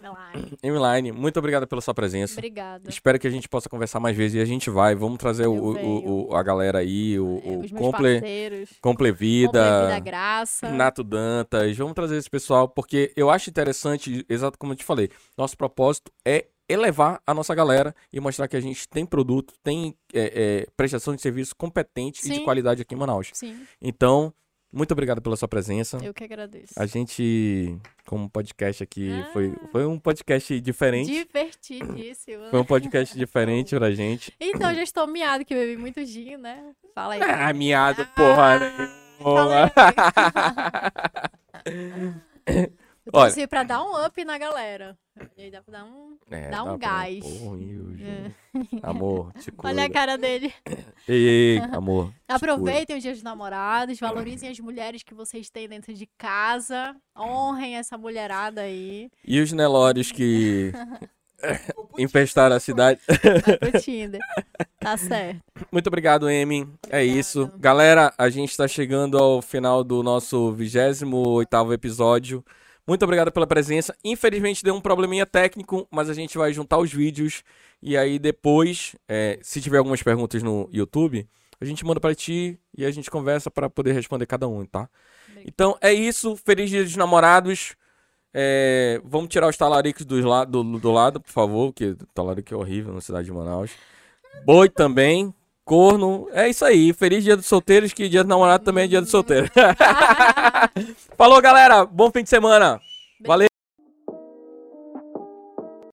Emiline, muito obrigado pela sua presença. Obrigada. Espero que a gente possa conversar mais vezes e a gente vai. Vamos trazer o, o- o- a galera aí, o, É, o Comple, parceiros. Comple Graça. Nato Dantas. Vamos trazer esse pessoal porque eu acho interessante, exato como eu te falei, nosso propósito é elevar a nossa galera e mostrar que a gente tem produto, tem é, é, prestação de serviço competente e de Sim. qualidade aqui em Manaus. Sim, Então, muito obrigado pela sua presença. eu que agradeço. A gente, como podcast aqui, Ah. foi, foi um podcast diferente. Divertidíssimo. Foi um podcast diferente pra gente. Então, já estou miado que bebi muito gin, né? Fala aí. Ah, miado, porra fala nenhuma. Eu Olha. torci pra dar um up na galera. E aí dá pra dar um... É, Dá um gás. Porra. É. Amor, te cuida. Olha a cara dele. Ei, ei, amor. te Aproveitem os dias dos namorados, valorizem as mulheres que vocês têm dentro de casa, honrem essa mulherada aí. E os Nelórios que infestaram a cidade. Vai pro Tinder. Tá certo. Muito obrigado, Amy. É isso. Galera, a gente tá chegando ao final do nosso 28º episódio. Muito obrigado pela presença. Infelizmente deu um probleminha técnico, mas a gente vai juntar os vídeos e aí depois, é, se tiver algumas perguntas no YouTube, a gente manda pra ti e a gente conversa pra poder responder cada um, tá? Então é isso. Feliz Dia dos Namorados. É, vamos tirar os talaricos dos la do, do lado, por favor, que talarico é horrível na cidade de Manaus. Boi também. Corno. É isso aí. Feliz dia dos solteiros, que dia do namorado também é dia do solteiro. Falou, galera. Bom fim de semana. Valeu.